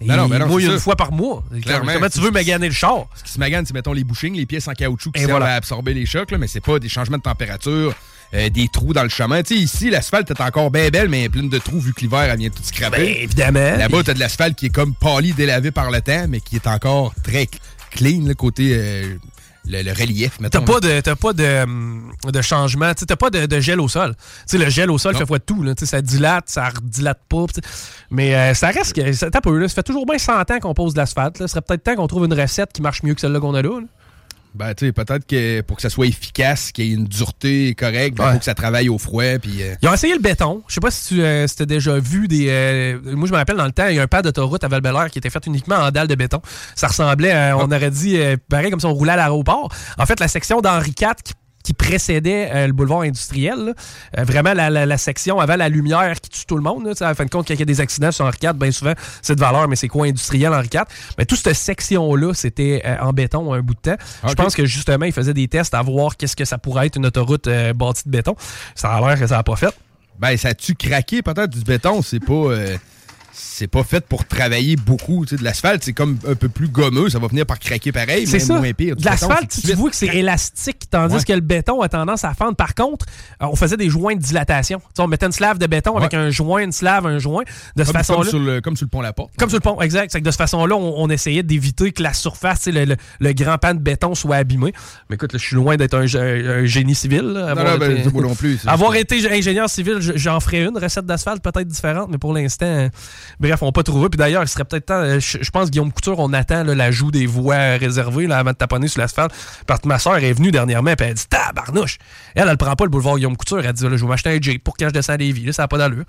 Non, non, mouillent c'est une fois par mois. Clairement. Comment tu veux maganer le char? Ce qui se magane, c'est, mettons, les bushings, les pièces en caoutchouc qui Et servent voilà. à absorber les chocs, là, mais c'est pas des changements de température, euh, des trous dans le chemin. Tu sais, ici, l'asphalte est encore bien belle, mais pleine de trous vu que l'hiver, elle vient tout scraper. Ben, évidemment. Là-bas, t'as de l'asphalte qui est comme pâli, délavé par le temps, mais qui est encore très cl- clean, le côté euh, le, le relief. T'as pas de, t'as pas de, de changement. T'as pas de, de gel au sol. Tu sais, le gel au sol Non. fait fois de tout. Là. Ça dilate, ça redilate pas. Mais euh, ça reste que. Ça, peu, là. ça fait toujours bien 100 ans qu'on pose de l'asphalte. Ce serait peut-être temps qu'on trouve une recette qui marche mieux que celle-là qu'on a là. là. Ben, tu sais, peut-être que pour que ça soit efficace, qu'il y ait une dureté correcte, il Ouais. faut que ça travaille au froid, puis... euh, Ils ont essayé le béton. Je sais pas si tu euh, si t'as déjà vu des. euh, moi, je me rappelle dans le temps, il y a un pad d'autoroute à val qui était fait uniquement en dalles de béton. Ça ressemblait, à, on aurait dit, euh, pareil comme si on roulait à l'aéroport. En fait, la section d'Henri IV qui qui précédait euh, le boulevard industriel. là. Euh, vraiment, la, la- la section avant la lumière qui tue tout le monde. Là, à la fin de compte, quand il y a des accidents sur Henri IV, bien souvent, c'est de valeur, mais c'est quoi industriel Henri IV? Mais toute cette section-là, c'était euh, en béton un bout de temps. Je pense que justement, ils faisaient des tests à voir qu'est-ce que ça pourrait être une autoroute bâtie de béton. Ça a l'air que ça n'a pas fait. Ben, ça a-tu craqué peut-être du béton? C'est pas. C'est pas fait pour travailler beaucoup. Tu sais, de l'asphalte, c'est comme un peu plus gommeux. Ça va finir par craquer pareil, C'est mais ça. moins pire. De l'asphalte, tu vois que c'est élastique, tandis Ouais. que le béton a tendance à fendre. Par contre, euh, on faisait des joints de dilatation. Tu sais, on mettait une slave de béton avec un joint, une slave, un joint. De cette comme façon-là. sur le, comme sur le pont La Porte. Comme sur le pont, exact. C'est que de cette façon-là, on, on essayait d'éviter que la surface, le, le- le grand pan de béton soit abîmé. Mais écoute, là, je suis loin d'être un, un génie civil. là, Non, avoir non, ben, été- moi non plus, [LAUGHS] avoir été ingénieur civil, je- j'en ferais une recette d'asphalte peut-être différente, mais pour l'instant, bref, on pas trouvé. Puis d'ailleurs, il serait peut-être temps, euh, je, pense, Guillaume Couture, on attend l'ajout des voies réservées là, avant de taponner sur l'asphalte. Parce que ma soeur est venue dernièrement, puis elle dit Tabarnouche Elle, elle prend pas le boulevard Guillaume Couture. Elle dit là, Je vais m'acheter un Jeep pour quand je descends à Lévis. Là, ça n'a pas d'allure.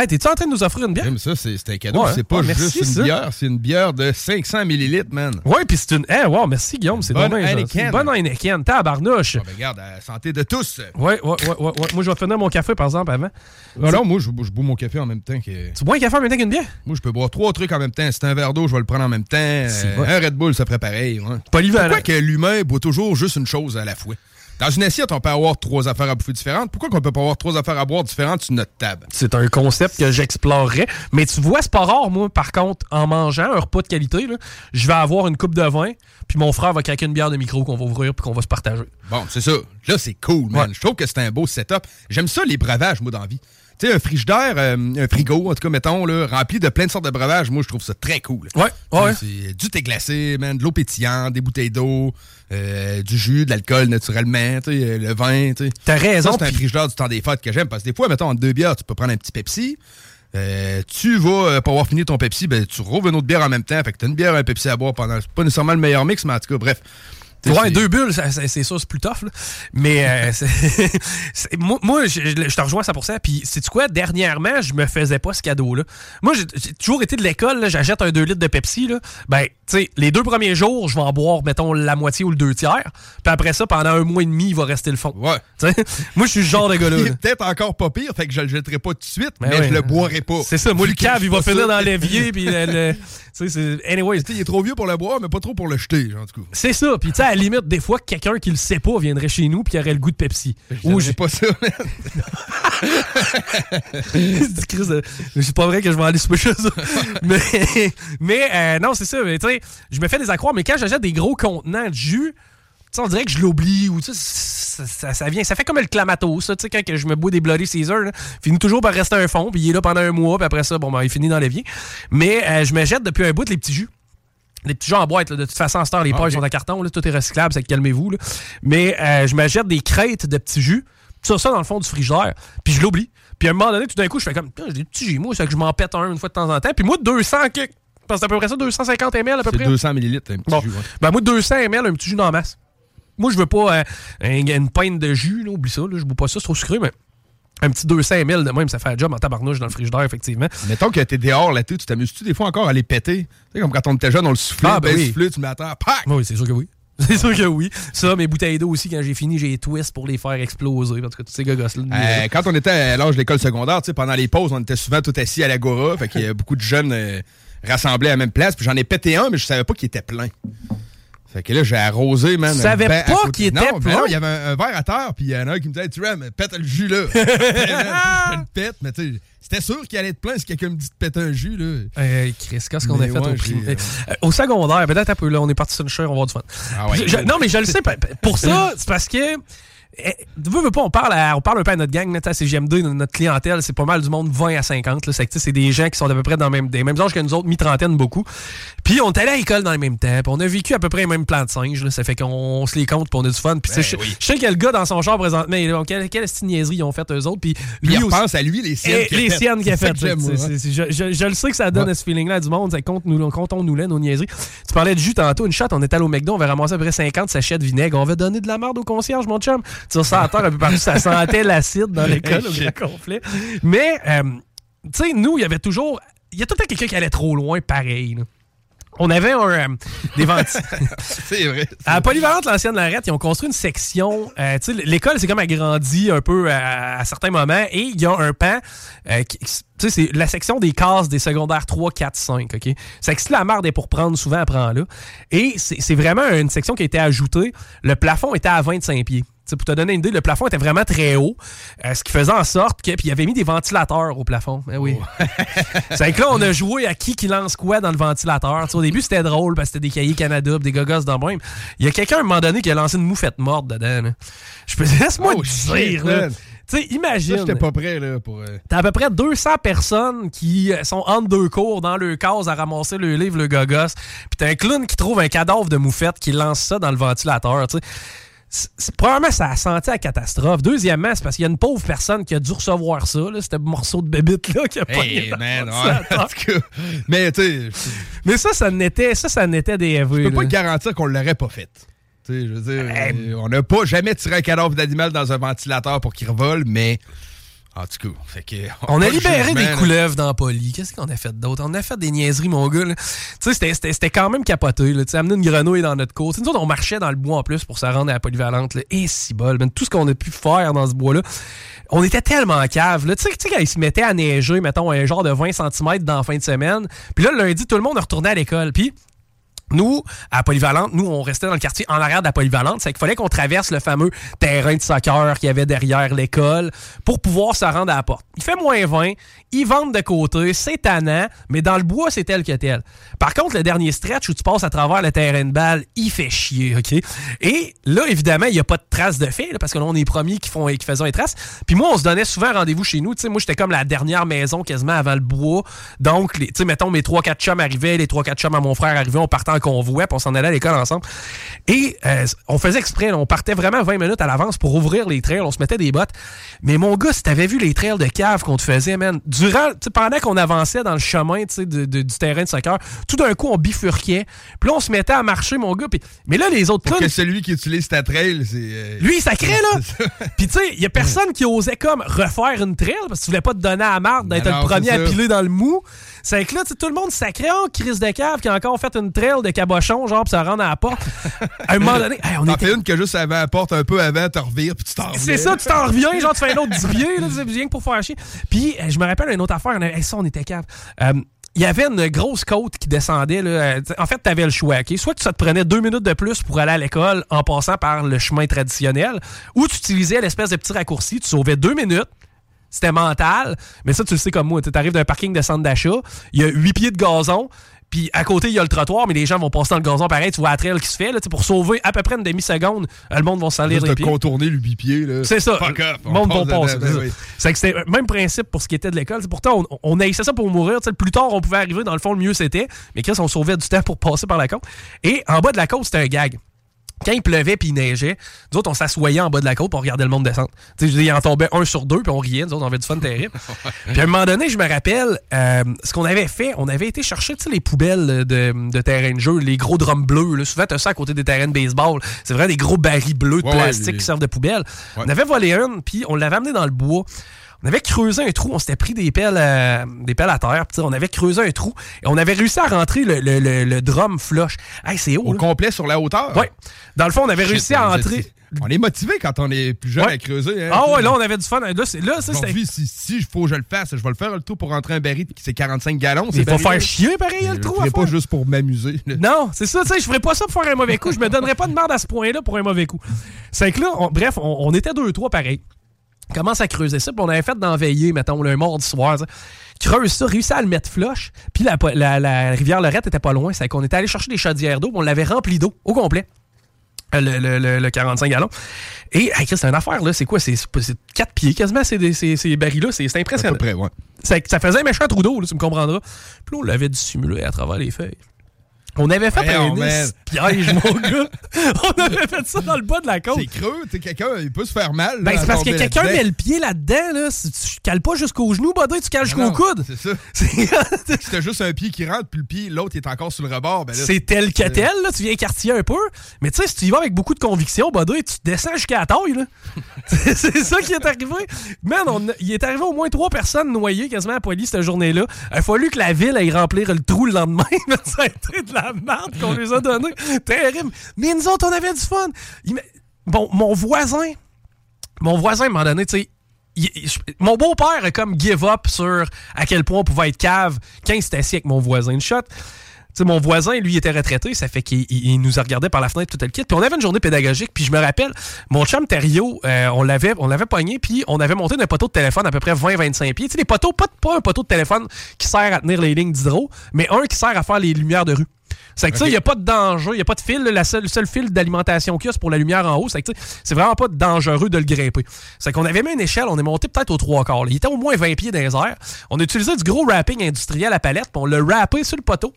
Hey, t'es-tu en train de nous offrir une bière? Ça, c'est un cadeau. Ouais, c'est pas ouais, merci, juste une ça. bière, c'est une bière de 500 millilitres, man. Oui, puis c'est une. Eh, wow, merci Guillaume, c'est Bonne donc bien Heineken. Bonne Heineken, tabarnouche. Ben, regarde, à la santé de tous. Ouais, ouais, ouais, ouais, ouais. Moi, je vais finir mon café, par exemple, avant. Non, non, moi, je, je bois mon café en même temps que. Tu bois un café en même temps qu'une bière? Moi, je peux boire trois trucs en même temps. C'est un verre d'eau, je vais le prendre en même temps. Euh, bon. un Red Bull, ça ferait pareil. Ouais. Polyvalent. Pourquoi que l'humain boit toujours juste une chose à la fois? Dans une assiette, on peut avoir trois affaires à bouffer différentes. Pourquoi qu'on peut pas avoir trois affaires à boire différentes sur notre table? C'est un concept que j'explorerais. Mais tu vois, c'est pas rare, moi, par contre, en mangeant un repas de qualité, là, je vais avoir une coupe de vin, puis mon frère va craquer une bière de micro qu'on va ouvrir puis qu'on va se partager. Bon, c'est ça. Là, c'est cool, man. Ouais. Je trouve que c'est un beau setup. J'aime ça, les breuvages, moi, dans la vie. Tu sais, un frigidaire, euh, un frigo, en tout cas, mettons, là, rempli de plein de sortes de breuvages, moi, je trouve ça très cool. Ouais, ouais. C'est du thé glacé, man, de l'eau pétillante, des bouteilles d'eau, euh, du jus, de l'alcool, naturellement, tu sais, euh, le vin, tu sais. T'as raison, Ça, c'est un frigidaire du temps des fêtes que j'aime, parce que des fois, mettons, en deux bières, tu peux prendre un petit Pepsi. Euh, tu vas, pour avoir fini ton Pepsi, ben, tu rouvres une autre bière en même temps. Fait que t'as une bière et un Pepsi à boire pendant. C'est pas nécessairement le meilleur mix, mais en tout cas, bref. Ouais, deux bulles, c'est ça, c'est plus tough. là. Mais euh, [LAUGHS] c'est- c'est- moi, moi, je, je te rejoins à 100%. Puis, sais-tu quoi? Dernièrement, je me faisais pas ce cadeau-là? Moi, j'ai toujours été de l'école. J'achète un 2 litres de Pepsi. Là. Ben, tu sais, les deux premiers jours, je vais en boire, mettons, la moitié ou le deux tiers. Puis après ça, pendant un mois et demi, il va rester le fond. Ouais. [LAUGHS] moi, je suis ce genre de gars-là. Il là. est peut-être encore pas pire, fait que je le jetterai pas tout de suite, Ben mais ouais. je le boirai pas. C'est ça, moi, le cave, il va finir dans l'évier. Puis, le, le- [LAUGHS] sais, c'est. Anyway, Il est trop vieux pour le boire, mais pas trop pour le jeter, en tout cas. C'est ça. Puis, tu sais, à la limite, des fois, quelqu'un qui le sait pas viendrait chez nous puis aurait le goût de Pepsi. Ou J'aimerais pas ça. [LAUGHS] C'est pas vrai que je vais aller souper chez eux. mais mais euh, non, c'est ça. Tu sais, je me fais des accrocs, mais quand j'achète des gros contenants de jus, tu on dirait que je l'oublie ou tu sais, ça, vient. Ça fait comme le clamato, ça. Tu sais, quand je me bois des Bloody Caesar, là, finit toujours par rester un fond, puis il est là pendant un mois, puis après ça, bon, ben, il finit dans l'évier. Mais euh, je me jette depuis un bout les petits jus. Les petits jus en boîte, là, de toute façon, en ce temps, les Ah, sont en carton, là, tout est recyclable, ça calmez-vous. là. Mais euh, je me jette des crêtes de petits jus, ça, ça dans le fond du frigidaire, puis je l'oublie. Puis à un moment donné, tout d'un coup, je fais comme, Putain, j'ai des petits jus, moi, ça fait que je m'en pète un une fois de temps en temps. Puis moi, 200, que- parce que c'est à peu près ça, 250 ml à peu C'est près. 200 millilitres, un petit Bon. jus. ouais. Ben moi, 200 ml, un petit jus en masse. Moi, je veux pas euh, un- une pinte de jus, là, oublie ça, là, je bois pas ça, c'est trop sucré, mais un petit 200 ml de même, ça fait un job en tabarnouche dans le frigidaire, effectivement. Mettons que t'es dehors l'été, tu t'amuses-tu des fois encore à les péter? Tu sais, comme quand on était jeune, on le soufflait, Ah, ben ben oui. soufflé, tu m'attends, pac! Oui, c'est sûr que oui. [LAUGHS] C'est sûr que oui. Ça, mes bouteilles d'eau aussi, quand j'ai fini, j'ai les twist pour les faire exploser. En tout cas, tous ces gogos-là. Euh, quand on était à l'âge de l'école secondaire, tu sais, pendant les pauses, on était souvent tout assis à l'agora. Fait qu'il y a beaucoup de jeunes euh, rassemblés à la même place. Puis j'en ai pété un, mais je savais pas qu'il était plein. Fait que là, j'ai arrosé, man. Tu savais pas qu'il était non, plein? non, il y avait un, un verre à terre, puis il y en a un qui me disait, tu mais pète le jus, là. [LAUGHS] [LAUGHS] Je le pète, mais tu sais, c'était sûr qu'il allait être plein si quelqu'un me dit de péter un jus, là. Hey, Chris, qu'est-ce qu'on a fait ouais, au primaire? euh, Euh, Au secondaire, peut-être un peu là, on est parti sur une chaire, on va avoir du fun. Ah ouais. Je- je- non, mais je le sais. Pour ça, [LAUGHS] c'est parce que. eh, veux, veux pas, on parle, à- on parle un peu à notre gang, à CGM2, notre- clientèle, c'est pas mal du monde 20 à 50. là. C'est c'est des gens qui sont à peu près dans le même, des mêmes âges que nous autres, mi-trentaine beaucoup. Puis on est allé à l'école dans le même temps, puis on a vécu à peu près le même plan de singe. là. Ça fait qu'on se les compte, puis on a du fun. Puis Ben je oui. je sais qu'il y a le gars dans son char présentement, il est là, quelle, quelle niaiserie ils ont fait eux autres? Puis lui il repense à lui, les siennes eh, qu'il les siennes qu'il a faites. c'est- c'est- Je, le sais que ça donne Ouais. ce feeling-là à du monde. c'est Compte-nous comptons-nous là, nos niaiseries. Tu parlais de jus tantôt, une shot, on était allé au McDo, on avait ramassé à peu près 50 sachets de vinaigre. On va donner de la merde au concierge, mon chum. Tu ça à terre un peu partout, ça sentait l'acide dans [LAUGHS] l'école au grand complet. Mais, euh, tu sais, nous, il y avait toujours. Il y a tout le temps quelqu'un qui allait trop loin, pareil. là. On avait un, euh, des ventiles. [LAUGHS] C'est vrai. À Polyvalente, l'ancienne Larette, ils ont construit une section. euh, tu sais, l'école, c'est comme agrandi un peu à, à certains moments. Et il y a un pan. euh, qui- tu sais, c'est la section des cases des secondaires 3, 4, 5. OK? C'est que si la marde est pour prendre, souvent, elle prend là. Et c'est c'est vraiment une section qui a été ajoutée. Le plafond était à 25 pieds. Pour te donner une idée, le plafond était vraiment très haut, euh, ce qui faisait en sorte que. Puis il avait mis des ventilateurs au plafond. Ben oui. C'est que là, on a [LAUGHS] joué à qui qui lance quoi dans le ventilateur. Au début, c'était drôle parce que c'était des cahiers Canada, des gogos dans le même. Il y a quelqu'un à un moment donné qui a lancé une moufette morte dedans. là. Je peux [LAUGHS] laisse-moi Oh, dire, là. Tu sais, imagine. J'étais pas prêt, là, pour... euh, T'as à peu près 200 personnes qui euh, sont entre deux cours dans le case à ramasser le livre, le gogos. Puis t'as un clown qui trouve un cadavre de moufette qui lance ça dans le ventilateur. tu sais. Premièrement, ça a senti la catastrophe. Deuxièmement, c'est parce qu'il y a une pauvre personne qui a dû recevoir ça, là, ce morceau de bébite-là qui a pas Hey, man, ouais. Mais, tu Mais ça, ça n'était, ça, ça n'était des je peux là. pas te garantir qu'on l'aurait pas fait. Je veux dire, euh, on n'a pas jamais tiré un cadavre d'animal dans un ventilateur pour qu'il revole, mais en tout cas, fait que, On a libéré jugement, des couleuvres dans Poly. Qu'est-ce qu'on a fait d'autre? On a fait des niaiseries, mon gars. Tu sais, c'était- quand même capoté. Tu amener une grenouille dans notre cour. Nous autres, on marchait dans le bois en plus pour se rendre à la polyvalente. Là. Et si bol. man. Tout ce qu'on a pu faire dans ce bois-là. On était tellement cave. là. Tu sais, quand il se mettait à neiger, mettons, un genre de 20 cm dans la fin de semaine. Puis là, le lundi, tout le monde retournait à l'école. Puis nous, à Polyvalente, nous, on restait dans le quartier en arrière de la Polyvalente. C'est qu'il fallait qu'on traverse le fameux terrain de soccer qu'il y avait derrière l'école pour pouvoir se rendre à la porte. Il fait moins 20, ils vendent de côté, c'est tannant, mais dans le bois, c'est tel que tel. Par contre, le dernier stretch où tu passes à travers le terrain de balle, il fait chier, OK? Et là, évidemment, il n'y a pas de traces de fait, parce que là, on est premiers qui, font, qui faisaient les traces. Puis moi, on se donnait souvent rendez-vous chez nous. Tu sais, moi, j'étais comme la dernière maison quasiment avant le bois. Donc, tu sais, mettons, mes 3-4 chums arrivaient, les 3-4 chums à mon frère arrivaient, on partait en convoi, puis on s'en allait à l'école ensemble. Et euh, on faisait exprès, là, on partait vraiment 20 minutes à l'avance pour ouvrir les trails, on se mettait des bottes. Mais mon gars, si t'avais vu les trails de cave qu'on te faisait, man, durant, pendant qu'on avançait dans le chemin de- de- du terrain de soccer, tout d'un coup, on bifurquait, puis là, on se mettait à marcher, mon gars. mais là, les autres Pour que celui qui utilise ta trail, c'est. euh, lui, il sacrait, là. [LAUGHS] Puis, tu sais, il y a personne qui osait comme refaire une trail parce que tu voulais pas te donner à marde d'être le premier à piler dans le mou. C'est que là, tout le monde sacrait en crise de cave qui a encore fait une trail de cabochon, genre, puis ça rentre à la porte. à un moment donné, hey, on T'en était. fais une que juste avant la porte un peu avant, tu revires, puis tu t'en reviens. C'est ça, tu t'en reviens, genre, tu fais un autre 10 pieds, là, rien que pour faire chier. Puis, euh, je me rappelle une autre affaire, on avait- hey, ça, on était cave. Euh, il y avait une grosse côte qui descendait. Là. Euh, En fait, tu avais le choix. ok? Soit que ça te prenait deux minutes de plus pour aller à l'école en passant par le chemin traditionnel, ou tu utilisais l'espèce de petit raccourci, tu sauvais deux minutes. C'était mental, mais ça, tu le sais comme moi. Tu arrives d'un parking de centre d'achat, il y a huit pieds de gazon, puis à côté, il y a le trottoir, mais les gens vont passer dans le gazon pareil. Tu vois la trail qui se fait. Là, pour sauver à peu près une demi-seconde, euh, le monde va Juste les de pieds. contourner le bipied, là. C'est ça. Fuck off. Le monde va passe passer. c'est ben que c'était le même principe pour ce qui était de l'école. Pourtant, on, on haïssait ça pour mourir. Tu sais, Le plus tard on pouvait arriver, dans le fond, le mieux c'était. Mais Chris, on sauvait du temps pour passer par la côte. Et en bas de la côte, c'était un gag. Quand il pleuvait puis il neigeait, nous autres, on s'assoyait en bas de la côte pour regarder le monde descendre. Tu sais, je il en tombait un sur deux puis on riait. Nous autres, on avait du fun terrible. [LAUGHS] puis à un moment donné, je me rappelle, euh, ce qu'on avait fait, on avait été chercher tu sais, les poubelles de, de terrain de jeu, les gros drums bleus. Là. Souvent, tu as ça à côté des terrains de baseball. C'est vraiment des gros barils bleus de Ouais, ouais, plastique les- qui servent de poubelle. On avait volé une, puis on l'avait amené dans le bois. On avait creusé un trou, on s'était pris des pelles, euh, des pelles à terre, on avait creusé un trou et on avait réussi à rentrer le, le- le- le drum flush. Hey, c'est haut. Au là. complet sur la hauteur? Ouais. Dans le fond, on avait Shit, réussi à entrer. On est motivé quand on est plus jeune Ouais. à creuser. Hein, Ah ouais, là, on avait du fun. Là, c'est, là, Aujourd'hui, si, si il faut que je le fasse, je vais le faire le tour pour rentrer un baril qui c'est 45 gallons. Il faut faire chier, pareil, Je le trou à ferai pas faire. juste pour m'amuser. Non, c'est ça, tu sais, je ferais pas ça pour faire un mauvais coup. Je me donnerais pas de merde à ce point-là pour un mauvais coup. C'est que là, on- bref, on, on était deux, trois pareil. Commence à creuser ça, puis on avait fait d'enveiller, mettons, un mardi soir. ça. Creuse ça, réussi à le mettre flush. Puis la, la- la rivière Lorette était pas loin. C'est qu'on était allé chercher des chaudières d'eau, on l'avait rempli d'eau au complet. Euh, Le, le- le- le 45 gallons. Et, hey, c'est une affaire, là. C'est quoi? C'est 4 pieds quasiment, ces, des- ces, ces barils-là. C'est impressionnant. À peu près, ouais. Ça, ça faisait un méchant trou d'eau, tu me comprendras. Puis là, on l'avait dissimulé à travers les feuilles. On avait fait un [LAUGHS] piège, mon [LAUGHS] gars. On avait fait ça dans le bas de la côte. C'est creux, tu quelqu'un, il peut se faire mal. Ben, c'est parce que quelqu'un met le pied là-dedans, là. Si tu cales pas jusqu'au genou, buddy, tu cales jusqu'au coude. C'est ça. [LAUGHS] T'as juste un pied qui rentre, puis le pied, l'autre, est encore sur le rebord, ben. C'est tel que tel, là. Tu viens écartiller un peu. Mais tu sais, si tu y vas avec beaucoup de conviction, buddy, tu descends jusqu'à la taille, là. c'est ça qui est arrivé. Man, on il est arrivé au moins trois personnes noyées quasiment à Poily cette journée-là. Il a fallu que la ville aille remplir le trou le lendemain. ça a été de la merde qu'on les a donné. Terrible. Mais nous autres, on avait du fun. Bon, mon voisin, mon voisin, à un moment donné, tu sais, mon beau-père a comme give up sur à quel point on pouvait être cave quand il s'était assis avec mon voisin de shot. Tu sais, mon voisin, lui, il était retraité, ça fait qu'il il- il nous a regardé par la fenêtre tout le kit. Puis on avait une journée pédagogique, puis je me rappelle, mon chum Thériault, euh, on l'avait on l'avait pogné, puis on avait monté d'un poteau de téléphone à peu près 20-25 pieds. Tu sais, les poteaux, pas, pas un poteau de téléphone qui sert à tenir les lignes d'hydro, mais un qui sert à faire les lumières de rue. C'est que ça, il n'y a pas de danger, il n'y a pas de fil. La seule, le seul fil d'alimentation qu'il y a, c'est pour la lumière en haut. C'est que, c'est vraiment pas dangereux de le grimper. C'est qu'on avait mis une échelle, on est monté peut-être aux trois quarts. là. Il était au moins 20 pieds dans les airs. On a utilisé du gros wrapping industriel à palette, puis on l'a rappé sur le poteau.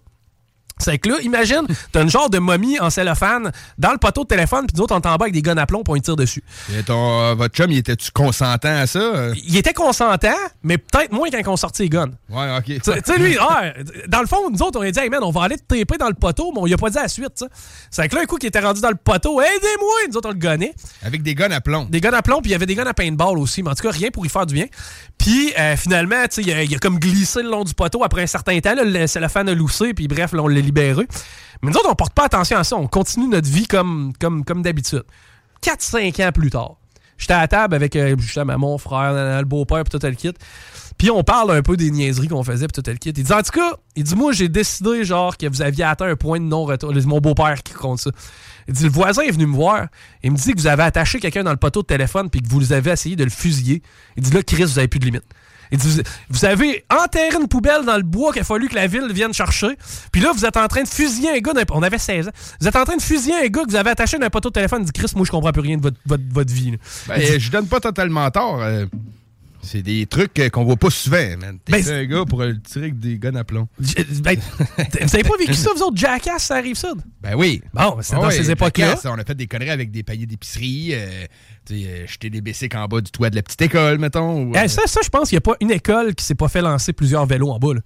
C'est que là, imagine, t'as une genre de momie en cellophane dans le poteau de téléphone, puis nous autres, on est en bas avec des guns à plomb, on y tire dessus. Et ton, euh, votre chum, il était-tu consentant à ça? euh? Il était consentant, mais peut-être moins quand on sortit les guns. Ouais, ok. Tu sais, lui, ah, dans le fond, nous autres, on a dit, hey man, on va aller te taper dans le poteau, mais on lui a pas dit à la suite, ça. C'est que là, un coup qui était rendu dans le poteau, aidez-moi! Nous autres, on le gonnait. Avec des guns à plomb. Des guns à plomb, puis il y avait des guns à paintball aussi, mais en tout cas, rien pour y faire du bien. Puis euh, finalement, tu sais, il a, il a comme glissé le long du poteau après un certain temps, là, le cellophane a loussé, puis bref, là, on l'a Mais nous autres, on porte pas attention à ça, on continue notre vie comme, comme, comme d'habitude. 4-5 ans plus tard, j'étais à table avec euh, justement mon frère, le beau-père, puis tout le kit. Puis on parle un peu des niaiseries qu'on faisait, puis tout le kit. Il dit, en tout cas, il dit, moi, j'ai décidé, genre, que vous aviez atteint un point de non-retour. Mon beau-père qui compte ça. Il dit, le voisin est venu me voir. Il me dit que vous avez attaché quelqu'un dans le poteau de téléphone, puis que vous avez essayé de le fusiller. Il dit, là, Chris, vous avez plus de limite. Il dit, vous, vous avez enterré une poubelle dans le bois qu'il a fallu que la ville vienne chercher. Puis là, vous êtes en train de fusiller un gars. d'un- On avait 16 ans. Vous êtes en train de fusiller un gars que vous avez attaché dans un poteau de téléphone. Il dit, Chris, moi, je comprends plus rien de votre, votre, votre vie. Ben, dit, je donne pas totalement tort. euh, C'est des trucs euh, qu'on voit pas souvent, man. T'es Ben, un gars pour euh, tirer avec des guns à plomb. Ben, vous avez pas vécu ça, vous autres, Jackass, ça arrive ça? Ben oui. Bon, c'est dans Ouais, ces époques-là. On a fait des conneries avec des paniers d'épicerie, euh, euh, jeter des bicycles en bas du toit de la petite école, mettons. ou, Eh, euh, ça, ça, je pense qu'il n'y a pas une école qui s'est pas fait lancer plusieurs vélos en bas. là.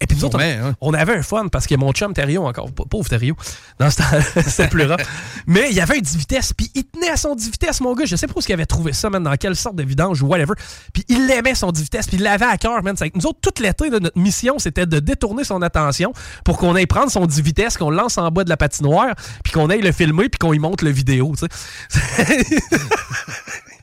Et puis nous autres, hein. on, avait un fun parce que mon chum Thériault, encore, pa- pauvre Thériault, dans ce temps [LAUGHS] c'était plus rare. Mais il y avait un 10 vitesses, puis il tenait à son 10 vitesses, mon gars. Je sais pas où il avait trouvé ça, man, dans quelle sorte de vidange ou whatever. Puis il aimait son 10 vitesses, puis il l'avait à cœur, man. Nous autres, tout l'été, notre mission, c'était de détourner son attention pour qu'on aille prendre son 10 vitesses, qu'on lance en bas de la patinoire, puis qu'on aille le filmer, puis qu'on y monte le vidéo. [LAUGHS]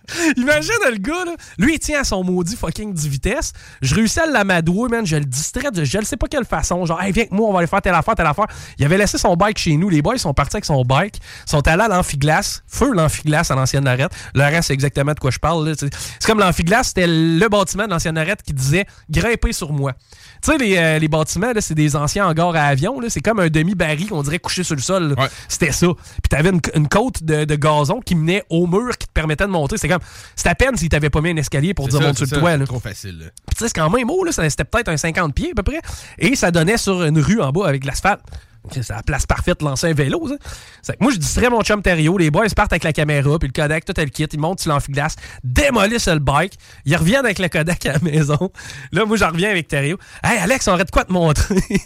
[LAUGHS] Imagine le gars, là. Lui, il tient à son maudit fucking 10 vitesses. Je réussis à l'amadouer, man. Je le distrais de je ne sais pas quelle façon. Genre, hey, viens avec moi, on va aller faire telle affaire, telle affaire. Il avait laissé son bike chez nous. Les boys sont partis avec son bike. sont allés à l'amphiglace. Feu l'amphiglace à l'ancienne Lorette. Le reste, c'est exactement de quoi je parle. C'est comme l'amphiglace, c'était le bâtiment de l'ancienne Lorette qui disait grimper sur moi. Tu sais, les, euh, les bâtiments, là, c'est des anciens hangars à avion. là. C'est comme un demi-baril qu'on dirait couché sur le sol. C'était ça. Puis t'avais une, une côte de, de gazon qui menait au mur qui te permettait de monter. C'est comme. C'était à peine s'il t'avait pas mis un escalier pour c'est dire monte sur c'est le toit. c'est là. trop facile. Puis tu sais, c'est quand même haut, là. ça- C'était peut-être un 50 pieds à peu près. Et ça donnait sur une rue en bas avec de l'asphalte. C'est la place parfaite de lancer un vélo, ça. C'est moi, je distrais mon chum Thériault. Les boys partent avec la caméra, puis le Kodak, tout le kit. Ils montent sur l'amphiglace, démolissent le bike. Ils reviennent avec le Kodak à la maison. Là, moi, j'en reviens avec Thériault. Hey, Alex, on aurait de quoi te montrer? [LAUGHS]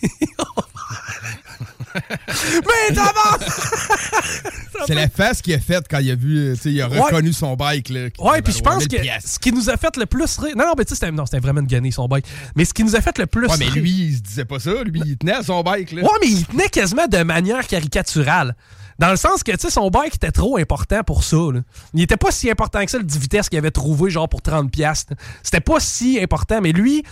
[LAUGHS] Mais d'abord! [LAUGHS] C'est la face qu'il a faite quand il a vu, tu sais, il a Ouais. reconnu son bike. Là, Ouais, puis je pense 1000 que piastres. ce qui nous a fait le plus rire. Non, non, mais tu sais, c'était vraiment une guenille, son bike. Mais ce qui nous a fait le plus Ouais, mais rire- lui, il se disait pas ça. Lui, il tenait à son bike. Là. Ouais, mais il tenait quasiment de manière caricaturale. Dans le sens que, tu sais, son bike était trop important pour ça. là. Il était pas si important que ça, le 10 vitesses qu'il avait trouvé, genre, pour 30$. piastres. C'était pas si important, mais lui,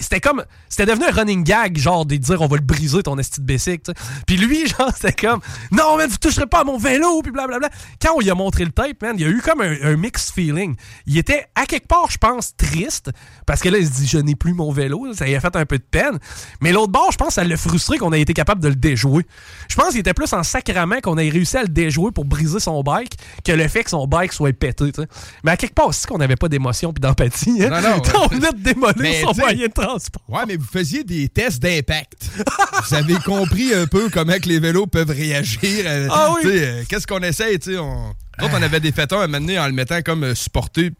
c'était comme... C'était devenu un running gag, genre, de dire, on va le briser, ton esti de bicycle, tu sais. Puis lui, [LAUGHS] genre, c'était comme, non, man, vous toucherez pas à mon vélo, puis blablabla. Quand on lui a montré le tape, man, il y a eu comme un, un mixed feeling. Il était, à quelque part, je pense, triste, parce que là, il se dit, je n'ai plus mon vélo. Ça lui a fait un peu de peine. Mais l'autre bord, je pense, ça l'a frustré qu'on ait été capable de le déjouer. Je pense qu'il était plus en sacrament qu'on ait réussi à le déjouer pour briser son bike que le fait que son bike soit pété. Mais à quelque part aussi qu'on n'avait pas d'émotion puis d'empathie. Hein? Non, non. [LAUGHS] on venait de démolir Mais, son sais, moyen de transport. Ouais, mais vous faisiez des tests d'impact. vous avez compris un peu comment que les vélos peuvent réagir. euh, Ah oui. euh, Qu'est-ce qu'on essaye, tu sais? On... On avait des un à donné en le mettant comme euh, supporté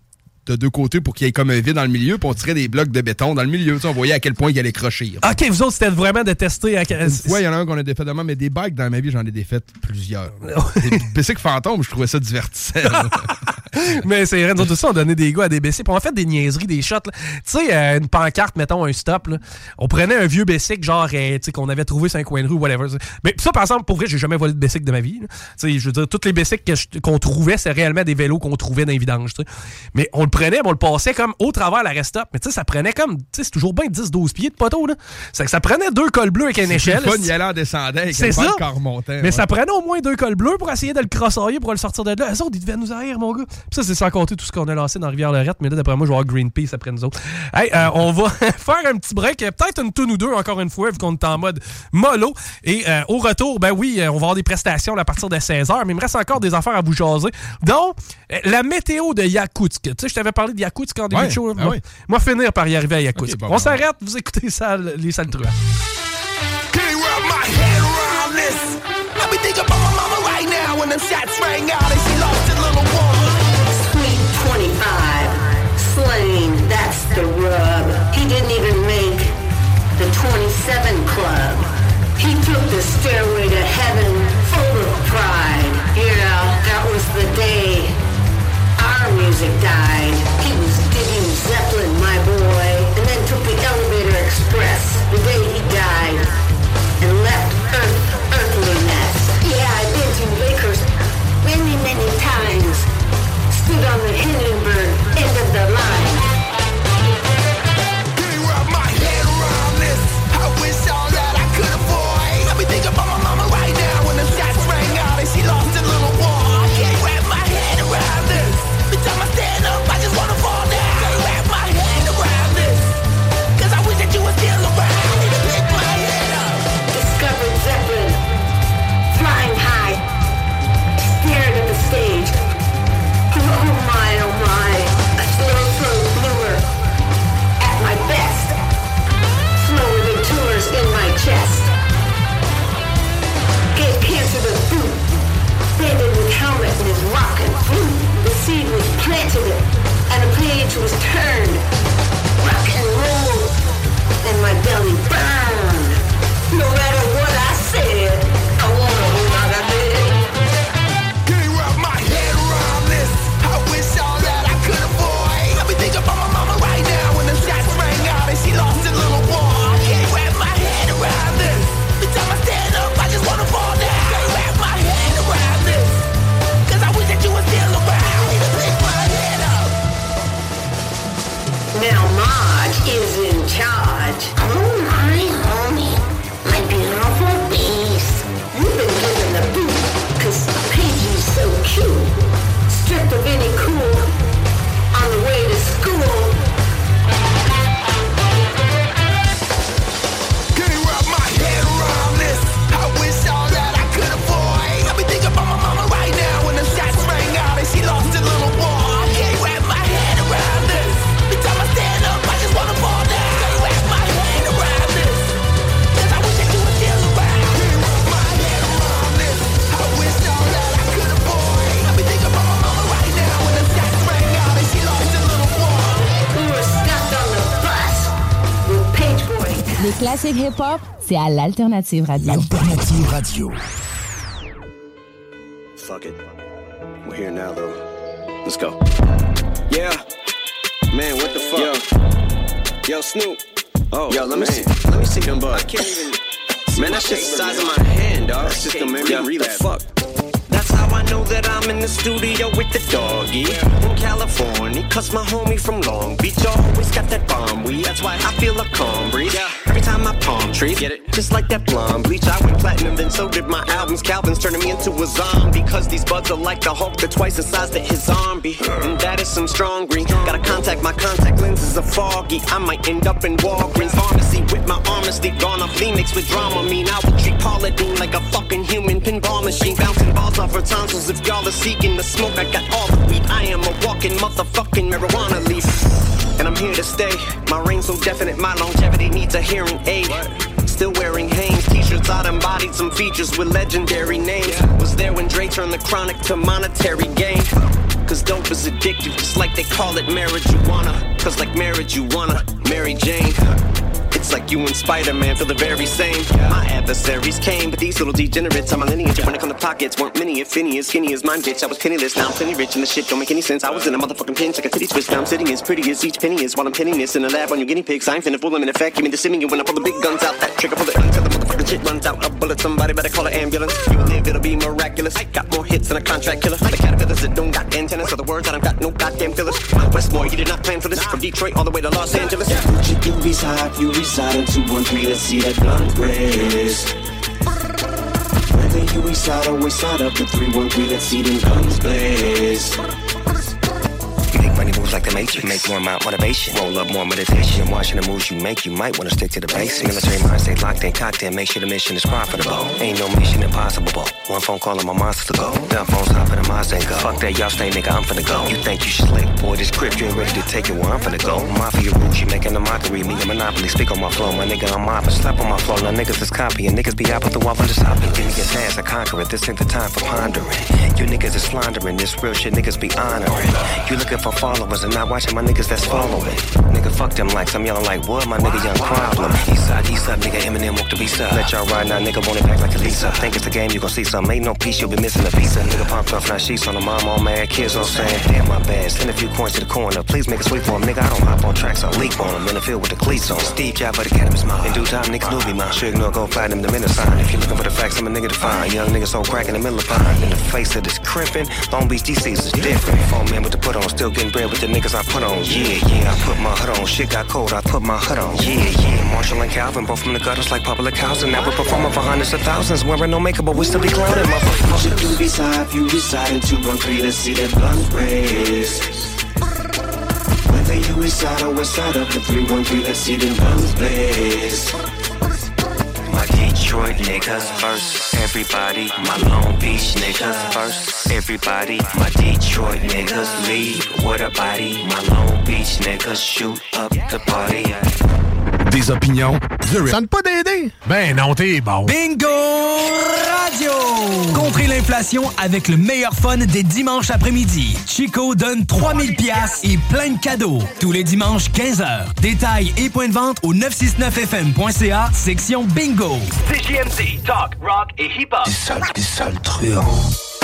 de deux côtés pour qu'il y ait comme un vide dans le milieu, puis on tirait des blocs de béton dans le milieu. sais, On voyait à quel point il allait crocher. OK, vous autres, c'était vraiment de tester. À... Ouais, il y en a un qu'on a défait de même, mais des bikes dans ma vie, j'en ai défait plusieurs. [LAUGHS] des bicycles fantômes, je trouvais ça divertissant. [LAUGHS] Mais c'est vrai, nous autres aussi, on donnait des gars à des BC. Puis on fait des niaiseries, des shots. Tu sais, euh, une pancarte, mettons un stop. là. On prenait un vieux bicycle, genre, euh, tu sais, qu'on avait trouvé sur un coin de rue, whatever. Mais ça, par exemple, pour vrai, j'ai jamais volé de bicycle de ma vie. Tu sais, je veux dire, toutes les bicycles qu'on trouvait, c'est réellement des vélos qu'on trouvait dans les vidanges. tu sais. Mais on le prenait, on le passait comme au travers la rest stop. Mais tu sais, ça prenait comme, tu sais, c'est toujours bien 10-12 pieds de poteau. là. C'est que ça prenait deux cols bleus avec une C'est échelle. y aller en descendant avec C'est ça. remontant. Mais ouais. ça prenait au moins deux cols bleus pour essayer de le crossoyer pour le sortir de là. Eux autres, ils devaient nous haïr, mon gars. Puis ça, c'est sans compter tout ce qu'on a lancé dans Rivière-Lorette. Mais là, d'après moi, je vais avoir Greenpeace après nous autres. Hey, euh, on va [LAUGHS] faire un petit break. Peut-être une tune ou deux, encore une fois, vu qu'on est en mode mollo. Et euh, au retour, ben oui, euh, on va avoir des prestations là, à partir de 16h. Mais il me reste encore des affaires à vous jaser. Donc, la météo de Yakoutsk. Tu sais, je t'avais parlé de Yakoutsk en début Ouais, de show. ah moi, oui. moi, finir par y arriver à Yakoutsk. Ok, bon, on bon. s'arrête, vous écoutez ça, les sales truands. Can't wrap my head around this. I be thinking about my mama right now when them shots rang out and she lost her little one. Sweet 25. Slain, that's the rub. He didn't even make the 27 club. He took the stairway to heaven full of pride. Yeah, that was the day music died. He was digging Zeppelin, my boy, and then took the elevator express the day he died and left Earth earthliness. Yeah, I've been to Lakers many, many times. Stood on the Hindenburg end of the line. Hip-hop, c'est à l'Alternative Radio. Alternative Radio. Fuck it. We're here now, though. Let's go. Yeah. Man, what the fuck? Yo, Yo Snoop. Oh, yo, let me see. Let me see them bugs. I can't even. Man, that's just the size of my hand, dog. That's just the memory Yeah, relapse. Fuck. That's how I know that I'm in the studio with the doggy in California. Cause my homie from Long Beach always got that bomb weed. That's why I feel a calm breeze. Every time I palm trees, get it? Just like that blonde bleach. I went platinum, then so did my albums. Calvin's turning me into a zombie. Cause these buds are like the Hulk, they're twice the size that his zombie. And that is some strong green. Gotta contact my contact lenses are foggy. I might end up in Walgreens pharmacy with my honesty gone off Phoenix with drama. Mean I would treat Paula Dean like a fucking human pinball machine. Bouncing balls off her tonsils. If y'all are seeking the smoke, I got all the weed. I am a walking motherfucking marijuana leaf. And I'm here to stay. My reign so definite, my longevity needs a hearing aid. Still wearing Hanes t-shirts, I embodied some features with legendary names. Was there when Dre turned the chronic to monetary gain. Cause dope is addictive, just like they call it marijuana. Cause like marriage, you wanna Mary Jane. It's like you and Spider-Man feel the very same. My adversaries came, but these little degenerates on my lineage. When it come to pockets, weren't many, if any, as skinny as mine, bitch. I was penniless, now I'm plenty rich, and the shit don't make any sense. I was in a motherfucking pinch like a titty twist. Now I'm sitting as pretty as each penny is while I'm pinning this in a lab on your guinea pigs. I ain't finna fool them in effect. Give me the simming when I pull the big guns out. That trigger, pull it until the shit runs out. A bullet, somebody better call an ambulance. You live, it'll be miraculous. I got more hits than a contract killer. The caterpillars that don't got antennas, so the words that I've got no goddamn fillers. Westmore, you did not plan for this. From Detroit all the way to Los Angeles. Would you reside? You reside in 213, let's see that gun blaze. Whether you east side or west side of the 313, let's see them guns blaze. Money moves like the Matrix. Make more amount motivation. Roll up more meditation. Watching the moves you make, you might want to stick to the basics. Military mind stay locked in, cocked in. Make sure the mission is profitable. Ain't no mission impossible. Bro. One phone call and my monster to go. Dumb phones hop in the Mazda and go. Fuck that, y'all stay, nigga. I'm finna go. You think you slick, boy? This grip, you ain't ready to take it where I'm finna go. Mafia rules, you making a mockery. Me a monopoly. Speak on my flow, my nigga. I'm mopping. Slap on my flow. Now niggas is copying. Niggas be out with the wall for the stopping. Give me your task, I conquer it. This ain't the time for pondering. You niggas is floundering. This real shit, niggas be honoring. You looking for followers and not watching my niggas that's following. Nigga, fuck them likes. I'm yelling like what? My nigga, young problem. East side, east side, nigga. Eminem walk the beast side. Let y'all ride now, nigga. Want it back like a Lisa. Think it's a game, you gon' see some. Ain't no piece, you'll be missing a piece. Nigga pumped up, now sheets on the mom, all mad. Kids all saying, damn, my bad. Send a few coins to the corner. Please make a sweep for him, nigga. I don't hop on tracks, I leap on them. In the field with the cleats on. Steve Jobs, but the cannabis mouth. In due time, niggas knew me, man. Sure ignore, go find them the minute sign. If you looking for the facts, I'm a nigga to find. Young niggas so crack in the middle of pine. In the face of this crimping, Long Beach DC's is different. Four men with the put on, still getting bread with the niggas I put on. Yeah, yeah, I put my hood on. Shit got cold, I put my hood on. Yeah, yeah. Marshall and Calvin, both from the gutters like public housing. Now we're performing for hundreds of thousands, wearing no makeup, but we still be clowning, motherfucker. Would you reside? You reside in 213, let's see that guns blaze. Whether you reside or west side of the 313, let's see them guns blaze. Detroit niggas first, everybody. My Long Beach niggas first, everybody. My Detroit niggas lead with a body. My Long Beach niggas shoot up the party. Des opinions, The Tente pas d'aider? Ben non, t'es bon. Bingo Radio! Contrer l'inflation avec le meilleur fun des dimanches après-midi. Chico donne 3000 pièces et plein de cadeaux. Tous les dimanches 15h. Détails et points de vente au 969fm.ca, section Bingo. CJMD, talk, rock et hip-hop. Des sales, des sales truands.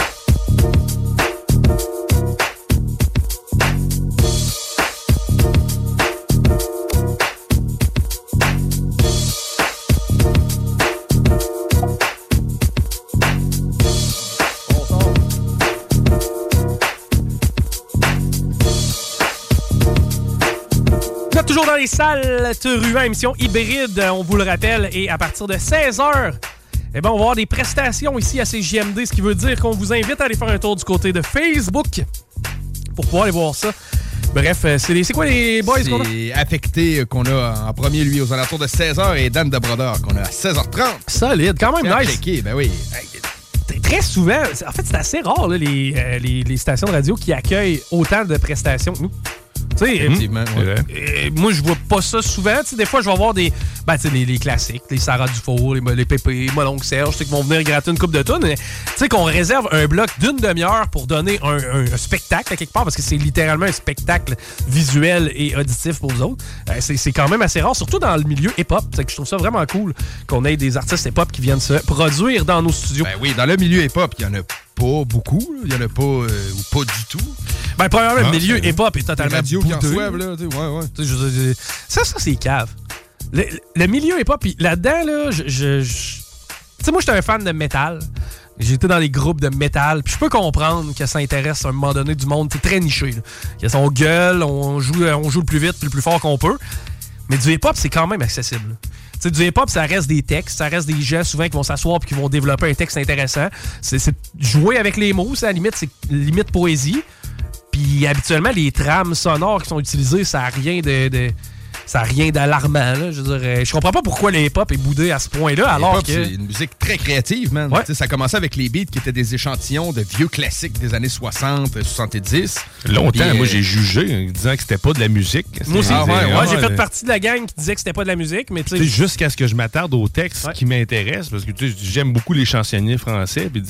Dans les les salles Truand, émission hybride, on vous le rappelle, et à partir de 16h, eh ben, on va avoir des prestations ici à CJMD, ce qui veut dire qu'on vous invite à aller faire un tour du côté de Facebook pour pouvoir aller voir ça. Bref, euh, c'est quoi les boys qu'on a? C'est affecté euh, qu'on a en premier, lui, aux alentours de 16h et Dan de Brodeur qu'on a à 16h30. Solide, quand même nice. Checké, ben oui. Très souvent, en fait, c'est assez rare, là, les, euh, les, les stations de radio qui accueillent autant de prestations que nous. Sais, Effectivement, moi, je vois pas ça souvent. Des fois, je vais voir des. Ben, les, les classiques, les Sarah Dufour, les, les Pépé, mon oncle Serge, qui vont venir gratter une coupe de tonnes. mais Tu sais, qu'on réserve un bloc d'une demi-heure pour donner un, un- un spectacle à quelque part, parce que c'est littéralement un spectacle visuel et auditif pour vous autres. Euh, c'est quand même assez rare, surtout dans le milieu hip-hop. Je trouve ça vraiment cool qu'on ait des artistes hip-hop qui viennent se produire dans nos studios. Ben oui, dans le milieu hip-hop, il y en a pas beaucoup. Il y en a pas, euh, ou pas du tout. Ben, premièrement, le Ah, milieu c'est- hip-hop est totalement soivent, là. tu sais, Ouais, ouais. Tu sais, je veux dire, Ça, ça, c'est cave. Le, le milieu hip-hop, puis là-dedans, là, je. je- je- Tu sais, moi, j'étais un fan de métal. J'étais dans les groupes de métal. Puis je peux comprendre que ça intéresse à un moment donné du monde. C'est très niché. Là. Son gueule, on joue, on joue le plus vite puis le plus fort qu'on peut. Mais du hip-hop, c'est quand même accessible. Sais, du hip-hop, ça reste des textes, ça reste des gens souvent qui vont s'asseoir puis qui vont développer un texte intéressant. C'est jouer avec les mots, ça, la limite, c'est limite poésie. Puis habituellement, les trames sonores qui sont utilisées, ça n'a rien de- ça a rien d'alarmant. là. Je veux dire, euh, je comprends pas pourquoi le hip-hop est boudé à ce point-là, alors que. C'est une musique très créative, man. Tu sais, Ça commençait avec les beats qui étaient des échantillons de vieux classiques des années 60, 70. Longtemps, Puis, euh, moi, j'ai jugé en disant que c'était pas de la musique. Moi aussi, ouais, Ah, j'ai fait ouais. partie de la gang qui disait que c'était pas de la musique, mais tu Tu sais, jusqu'à ce que je m'attarde au texte qui m'intéresse, parce que tu sais, j'aime beaucoup les chansonniers français, puis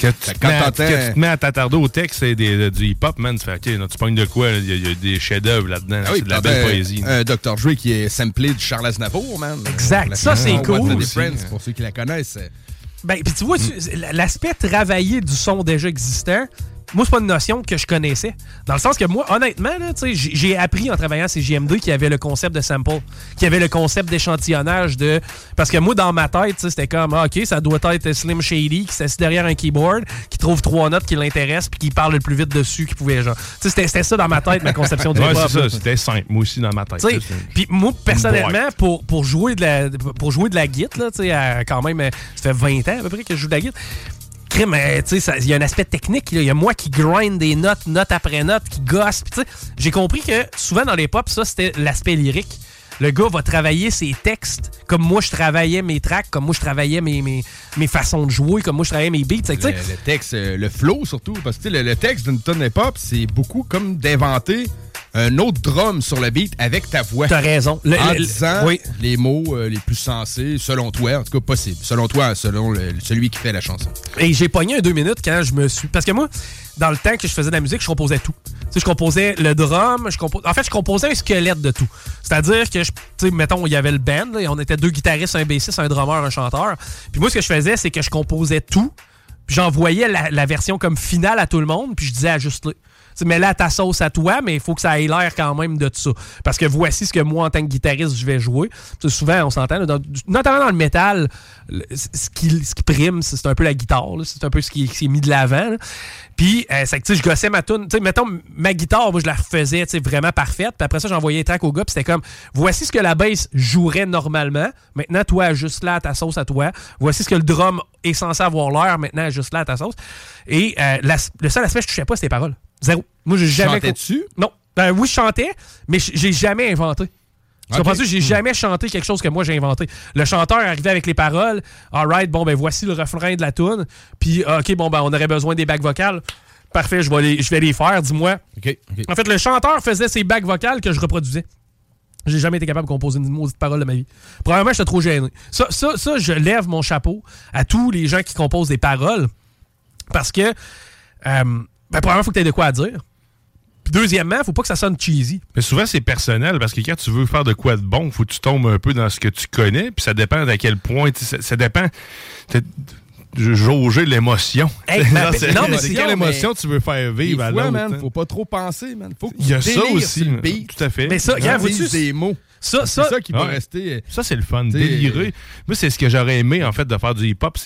quand tu, te Quand mets tu te mets à t'attarder au texte c'est des- du hip-hop, man, tu fais, OK, non, tu pognes de quoi? Il y, a- il y a des chefs-d'œuvre là-dedans, Ah oui, c'est de la belle poésie. Un Dr. Dre qui est samplé de Charles Aznavour, man. Exact. La Ça, c'est cool aussi. Difference, pour ceux qui la connaissent. c'est- Ben, puis tu vois, tu- l'aspect travaillé du son déjà existant, moi, c'est pas une notion que je connaissais. Dans le sens que moi, honnêtement, j'ai appris en travaillant à CGM2 qu'il y avait le concept de sample, qu'il y avait le concept d'échantillonnage de. Parce que moi, dans ma tête, c'était comme, ah, OK, ça doit être Slim Shady qui s'assied derrière un keyboard, qui trouve trois notes qui l'intéressent, puis qui parle le plus vite dessus qu'il pouvait, genre. C'était- ça dans ma tête, ma conception du Ouais, c'est ça, c'était simple, moi aussi, dans ma tête. Puis moi, personnellement, pour, pour, jouer de la, pour jouer de la guitare, là, tu sais, à- quand même, euh, ça fait 20 ans à peu près que je joue de la guitare. Crime, tu sais, il y a un aspect technique. Il y a moi qui grind des notes, note après note, qui gosse. Puis, tu sais, j'ai compris que souvent dans les pop, ça, c'était l'aspect lyrique. Le gars va travailler ses textes comme moi je travaillais mes tracks, comme moi je travaillais mes, mes, mes façons de jouer, comme moi je travaillais mes beats. Le, le texte, euh, le flow surtout, parce que le, le texte d'une tonne hip-hop, c'est beaucoup comme d'inventer un autre drum sur le beat avec ta voix. T'as raison. Le- en le- disant oui. les mots euh, les plus sensés, selon toi, en tout cas possible. Selon toi, selon le- celui qui fait la chanson. Et j'ai pogné un deux minutes quand je me suis. Parce que moi, dans le temps que je faisais de la musique, je composais tout. Tu sais, je composais le drum, je compo- en fait, je composais un squelette de tout. C'est-à-dire que, je- tu sais, mettons, il y avait le band, là, et on était deux guitaristes, un bassiste, un drummer, un chanteur. Puis moi, ce que je faisais, c'est que je composais tout, puis j'envoyais la, la version comme finale à tout le monde, puis je disais ajuste-le. Mets là ta sauce à toi, mais il faut que ça ait l'air quand même de ça. Parce que voici ce que moi, en tant que guitariste, je vais jouer. Souvent, on s'entend, notamment dans le métal, ce qui, ce qui prime, c'est un peu la guitare. C'est un peu ce qui, qui est mis de l'avant. Puis, euh, c'est que, je gossais ma tune. Tu sais, mettons, ma guitare, moi, je la refaisais, vraiment parfaite. Puis après ça, j'envoyais les tracks au gars. Puis c'était comme, voici ce que la bass jouerait normalement. Maintenant, toi, ajuste là ta sauce à toi. Voici ce que le drum est censé avoir l'air. Maintenant, ajuste là ta sauce. Et euh, le seul aspect, je touchais pas, c'était les paroles. Zéro. Moi, j'ai jamais. chantais dessus? Non. Ben oui, je chantais, mais j'ai jamais inventé. Tu Ok. comprends-tu? J'ai Hmm. jamais chanté quelque chose que moi j'ai inventé. Le chanteur arrivait avec les paroles. Alright, bon, ben voici le refrain de la tune. Puis, OK, bon, ben on aurait besoin des bacs vocales. Parfait, je vais les, je vais les faire, dis-moi. En fait, le chanteur faisait ses bacs vocales que je reproduisais. J'ai jamais été capable de composer une maudite parole de ma vie. Probablement, j'étais trop gêné. Ça, ça, ça, je lève mon chapeau à tous les gens qui composent des paroles. Parce que, euh, ben, premièrement, faut que tu de quoi à dire. Puis deuxièmement, faut pas que ça sonne cheesy. Mais souvent, c'est personnel parce que quand tu veux faire de quoi de bon, faut que tu tombes un peu dans ce que tu connais, puis ça dépend à quel point. Ça, ça dépend. Jauger l'émotion. Hey, [LAUGHS] non, mais c'est c'est quelle ça, émotion mais tu veux faire vivre à l'autre. man, hein? faut pas trop penser, man. Faut que Il y a ça aussi, tout à fait. Mais ça, regarde, vois-tu, des mots. Ça, c'est ça- ça qui va Ouais. rester. Ça, c'est le fun. Délirer. Moi, c'est ce que j'aurais aimé, en fait, de faire du hip-hop.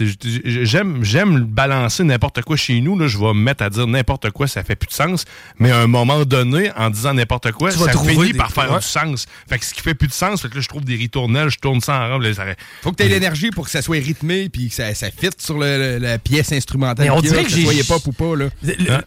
J'aime j'aime balancer n'importe quoi chez nous. Là, je vais me mettre à dire n'importe quoi, ça fait plus de sens. Mais à un moment donné, en disant n'importe quoi, Tu ça finit par faire ouais. du sens. Fait que ce qui fait plus de sens, fait que là, je trouve des ritournelles, je tourne ça en rond. ça- Faut que tu aies l'énergie pour que ça soit rythmé puis que ça, ça fit sur le- la pièce instrumentale. Mais on dirait que ça j'ai- hip-hop ou pas. Là.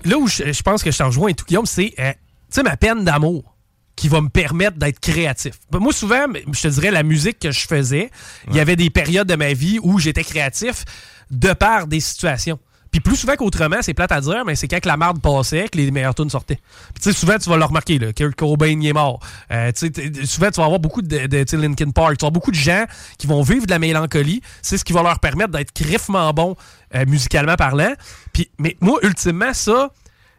Là où je, je pense que je t'en rejoins et tout, Guillaume, c'est, euh, tu sais, ma peine d'amour qui va me permettre d'être créatif. Ben, Moi, souvent, je te dirais, la musique que je faisais, il y avait des périodes de ma vie où j'étais créatif de par des situations. Puis plus souvent qu'autrement, c'est plate à dire, mais c'est quand que la marde passait que les meilleurs tunes sortaient. Puis tu sais, souvent, tu vas le remarquer, là, Kurt Cobain il est mort. Euh, souvent, tu vas avoir beaucoup de, de Linkin Park, tu vas avoir beaucoup de gens qui vont vivre de la mélancolie. C'est ce qui va leur permettre d'être griffement bons euh, musicalement parlant. Puis, mais moi, ultimement, ça,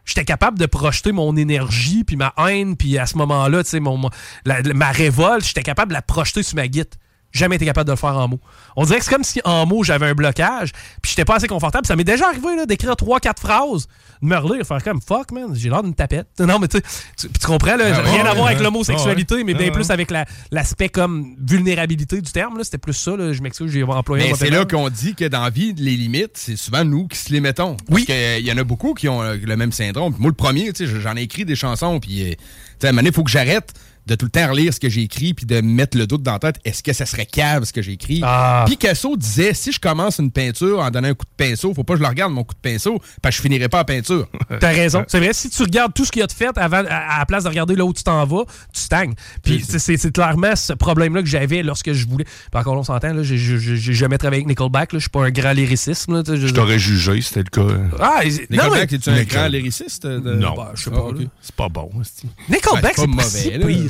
j'étais capable de projeter mon énergie, puis ma haine, puis à ce moment-là, tu sais, ma révolte, j'étais capable de la projeter sur ma guite. Jamais été capable de le faire en mots. On dirait que c'est comme si en mots j'avais un blocage, puis j'étais pas assez confortable. Ça m'est déjà arrivé là, d'écrire trois, quatre phrases, de me relire, faire comme fuck man, j'ai l'air d'une tapette. [LAUGHS] Non mais tu tu comprends là, Ah ouais, rien à ouais, voir avec ouais. l'homosexualité, Ah mais bien Ah plus avec la- l'aspect comme vulnérabilité du terme. là. C'était plus ça. Là. Je m'excuse, j'ai employé. un Mais c'est là qu'on dit que dans la vie, les limites, c'est souvent nous qui se les mettons. Oui. Parce qu'il y en a beaucoup qui ont euh, le même syndrome. Moi, le premier, j'en ai écrit des chansons, puis euh, tu sais, il faut que j'arrête de tout le temps relire ce que j'ai écrit, puis de me mettre le doute dans la tête. Est-ce que ça serait cave, ce que j'ai écrit? Ah. Picasso disait, si je commence une peinture en donnant un coup de pinceau, faut pas que je le regarde, mon coup de pinceau, parce que je finirai pas en peinture. [LAUGHS] T'as raison. C'est vrai, si tu regardes tout ce qu'il y a de fait avant, à, à la place de regarder là où tu t'en vas, tu stagnes. Puis c'est- c'est c'est clairement ce problème-là que j'avais lorsque je voulais. Puis encore là, on s'entend, là, j'ai- jamais travaillé avec Nickelback, là, je suis pas un grand lyricisme. là, Je t'aurais jugé, c'était le cas. Ah, Nickelback, non, mais- es-tu un Nickel- grand lyriciste? de- Non. Bah, je sais Ah, pas. ok. là. C'est pas bon. c'est- Nickelback, Ben, c'est c'est pas mauvais,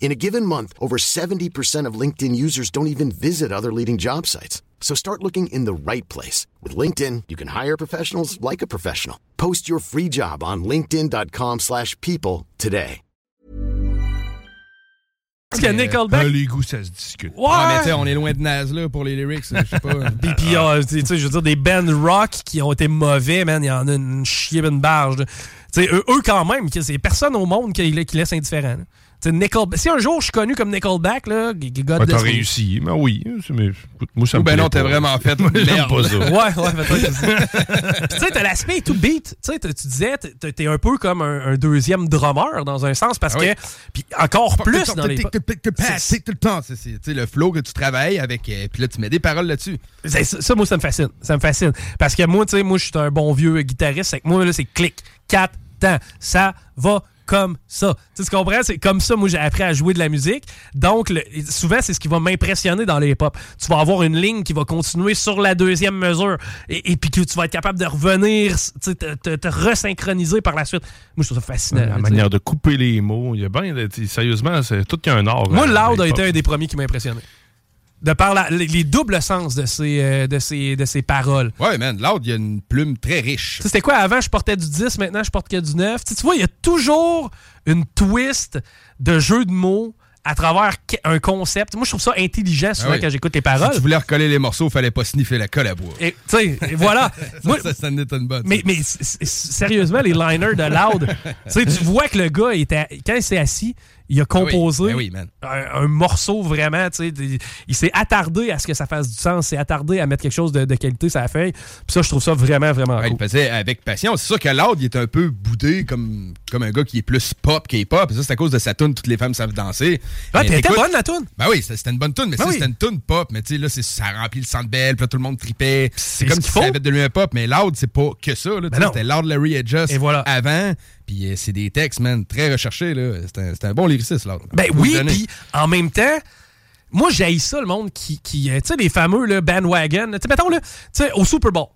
In a given month, over 70% of LinkedIn users don't even visit other leading job sites. So start looking in the right place. With LinkedIn, you can hire professionals like a professional. Post your free job on linkedin.com slash people today. Parce que Nickelback. Ah, les goûts, ça se discute. Ouais! Ah, mais on est loin de Naz, là, pour les lyrics. Je sais pas. [LAUGHS] Puis, puis, euh, tu sais, je veux dire, des bands rock qui ont été mauvais, man, il y en a une chier une barge. Tu sais, eux, eux, quand même, que c'est personne au monde qui, qui laisse indifférent. là. Si un jour je suis connu comme Nickelback, là, God Ben, T'as réussi, mais oui. Mais, écoute, moi, ça Ou me ben non, pas. vraiment fait [LAUGHS] merde. pas ça. Ouais, ouais, peut-être. Puis, tu sais, t'as l'aspect tout beat. Tu sais, t'as- tu disais, t'es t'es un peu comme un, un deuxième drummer dans un sens parce Ah oui. que. Puis encore plus dans les. C'est tout le temps. C'est c'est, tu sais, le flow que tu travailles avec. euh, Puis là, tu mets des paroles là-dessus. Ça, moi, ça me fascine. Ça me fascine. Parce que moi, tu sais, moi, je suis un bon vieux guitariste. Moi, là, c'est clic, 4 temps. Ça va comme ça. Tu sais, comprends? C'est comme ça, moi, j'ai appris à jouer de la musique. Donc, le- souvent, c'est ce qui va m'impressionner dans les hip-hop. Tu vas avoir une ligne qui va continuer sur la deuxième mesure et, et puis que tu vas être capable de revenir, tu sais, te, te- te resynchroniser par la suite. Moi, je trouve ça fascinant. La manière de couper les mots, il y a bien, sérieusement, c'est tout qu'un art. Moi, euh, Loud a été un des premiers qui m'a impressionné. De par la- les, les doubles sens de ses, euh, de ses, de ses paroles. Ouais, man, Loud, il y a une plume très riche. Tu sais, C'était quoi avant? Je portais du 10, maintenant je porte que du 9. Tu sais, tu vois, il y a toujours une twist de jeu de mots à travers un concept. Moi, je trouve ça intelligent souvent Ah oui. quand j'écoute les paroles. Si tu voulais recoller les morceaux, fallait pas sniffer la colle à bois. Et, tu sais, et voilà. [LAUGHS] Moi- ça, ça en est une bonne. mais, mais sérieusement, les liners de Loud, [LAUGHS] tu sais, tu vois que le gars, était, quand il s'est assis, il a composé Ben oui, un, un morceau vraiment, tu sais, il, s'est attardé à ce que ça fasse du sens, s'est attardé à mettre quelque chose de, de qualité sur la feuille. Puis ça, je trouve ça vraiment, vraiment Ouais, cool. il faisait avec passion. C'est sûr que Loud, il est un peu boudé comme, comme un gars qui est plus pop K-pop. Ça, c'est à cause de sa tune Toutes les femmes savent danser. Ouais, elle était bonne, la tune. Ben oui, c'était une bonne tune, mais Ben ça, oui. c'était une tune pop. Mais tu sais, là, c'est- ça remplit le centre belle, puis là, tout le monde tripait. C'est comme ce si qu'il faut. ça avait de lui un pop, mais Loud, c'est pas que ça. Ben. C'était Loud Larry et Just Et voilà. avant. Puis euh, c'est des textes, man, très recherchés. là. C'est un, bon lyriciste, Loud. Ben oui, puis en même temps, moi, j'ai ça, le monde qui, qui euh, tu sais, les fameux là, bandwagon. Tu sais, mettons, là, tu sais, au Super Bowl.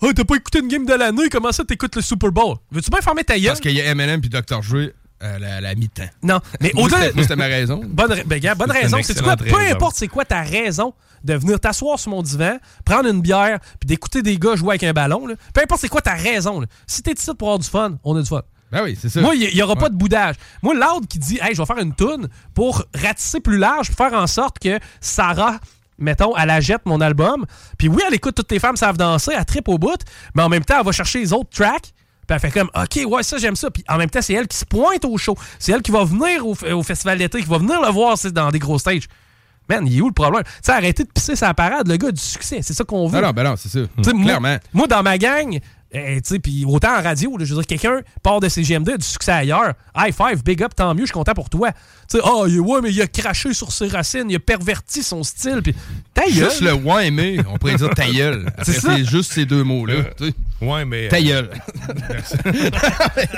Ah, t'as pas écouté une game de l'année, comment ça t'écoutes le Super Bowl? Veux-tu bien fermer ta gueule? Parce qu'il y a Eminem puis Dr. Dre à la, à la mi-temps. Non, mais au-delà. c'était- moi, c'était ma raison. [LAUGHS] Bonne, ben, gars, bonne raison. C'est quoi? Peu importe c'est quoi ta raison de venir t'asseoir sur mon divan, prendre une bière, puis d'écouter des gars jouer avec un ballon. Là. Peu importe c'est quoi ta raison. là. Si t'es ici pour avoir du fun, on a du fun. Ben oui, c'est ça. Moi, il n'y aura pas de boudage. Moi, Loud qui dit, hey, je vais faire une toune pour ratisser plus large, pour faire en sorte que Sarah, mettons, elle la jette mon album. Puis oui, elle écoute toutes les femmes savent danser, elle tripe au bout, mais en même temps, elle va chercher les autres tracks. Puis elle fait comme, OK, ouais, ça, j'aime ça. Puis en même temps, c'est elle qui se pointe au show. C'est elle qui va venir au, au festival d'été, qui va venir le voir dans des gros stages. Man, il est où le problème? Tu sais, arrêtez de pisser sa parade, le gars du succès. C'est ça qu'on veut. Non, non, ben non, c'est ça. Moi- Clairement. Moi, dans ma gang, puis autant en radio, là, je veux dire, quelqu'un part de CGMD, a du succès ailleurs. High five, big up, tant mieux, je suis content pour toi. Tu sais, ah, il- ouais, mais il a craché sur ses racines, il a perverti son style, puis ta gueule. Juste le ouais aimé, on pourrait dire ta gueule. [LAUGHS] Après, C'est juste ces deux mots-là. sais. Ouais, mais. Ta gueule. [LAUGHS]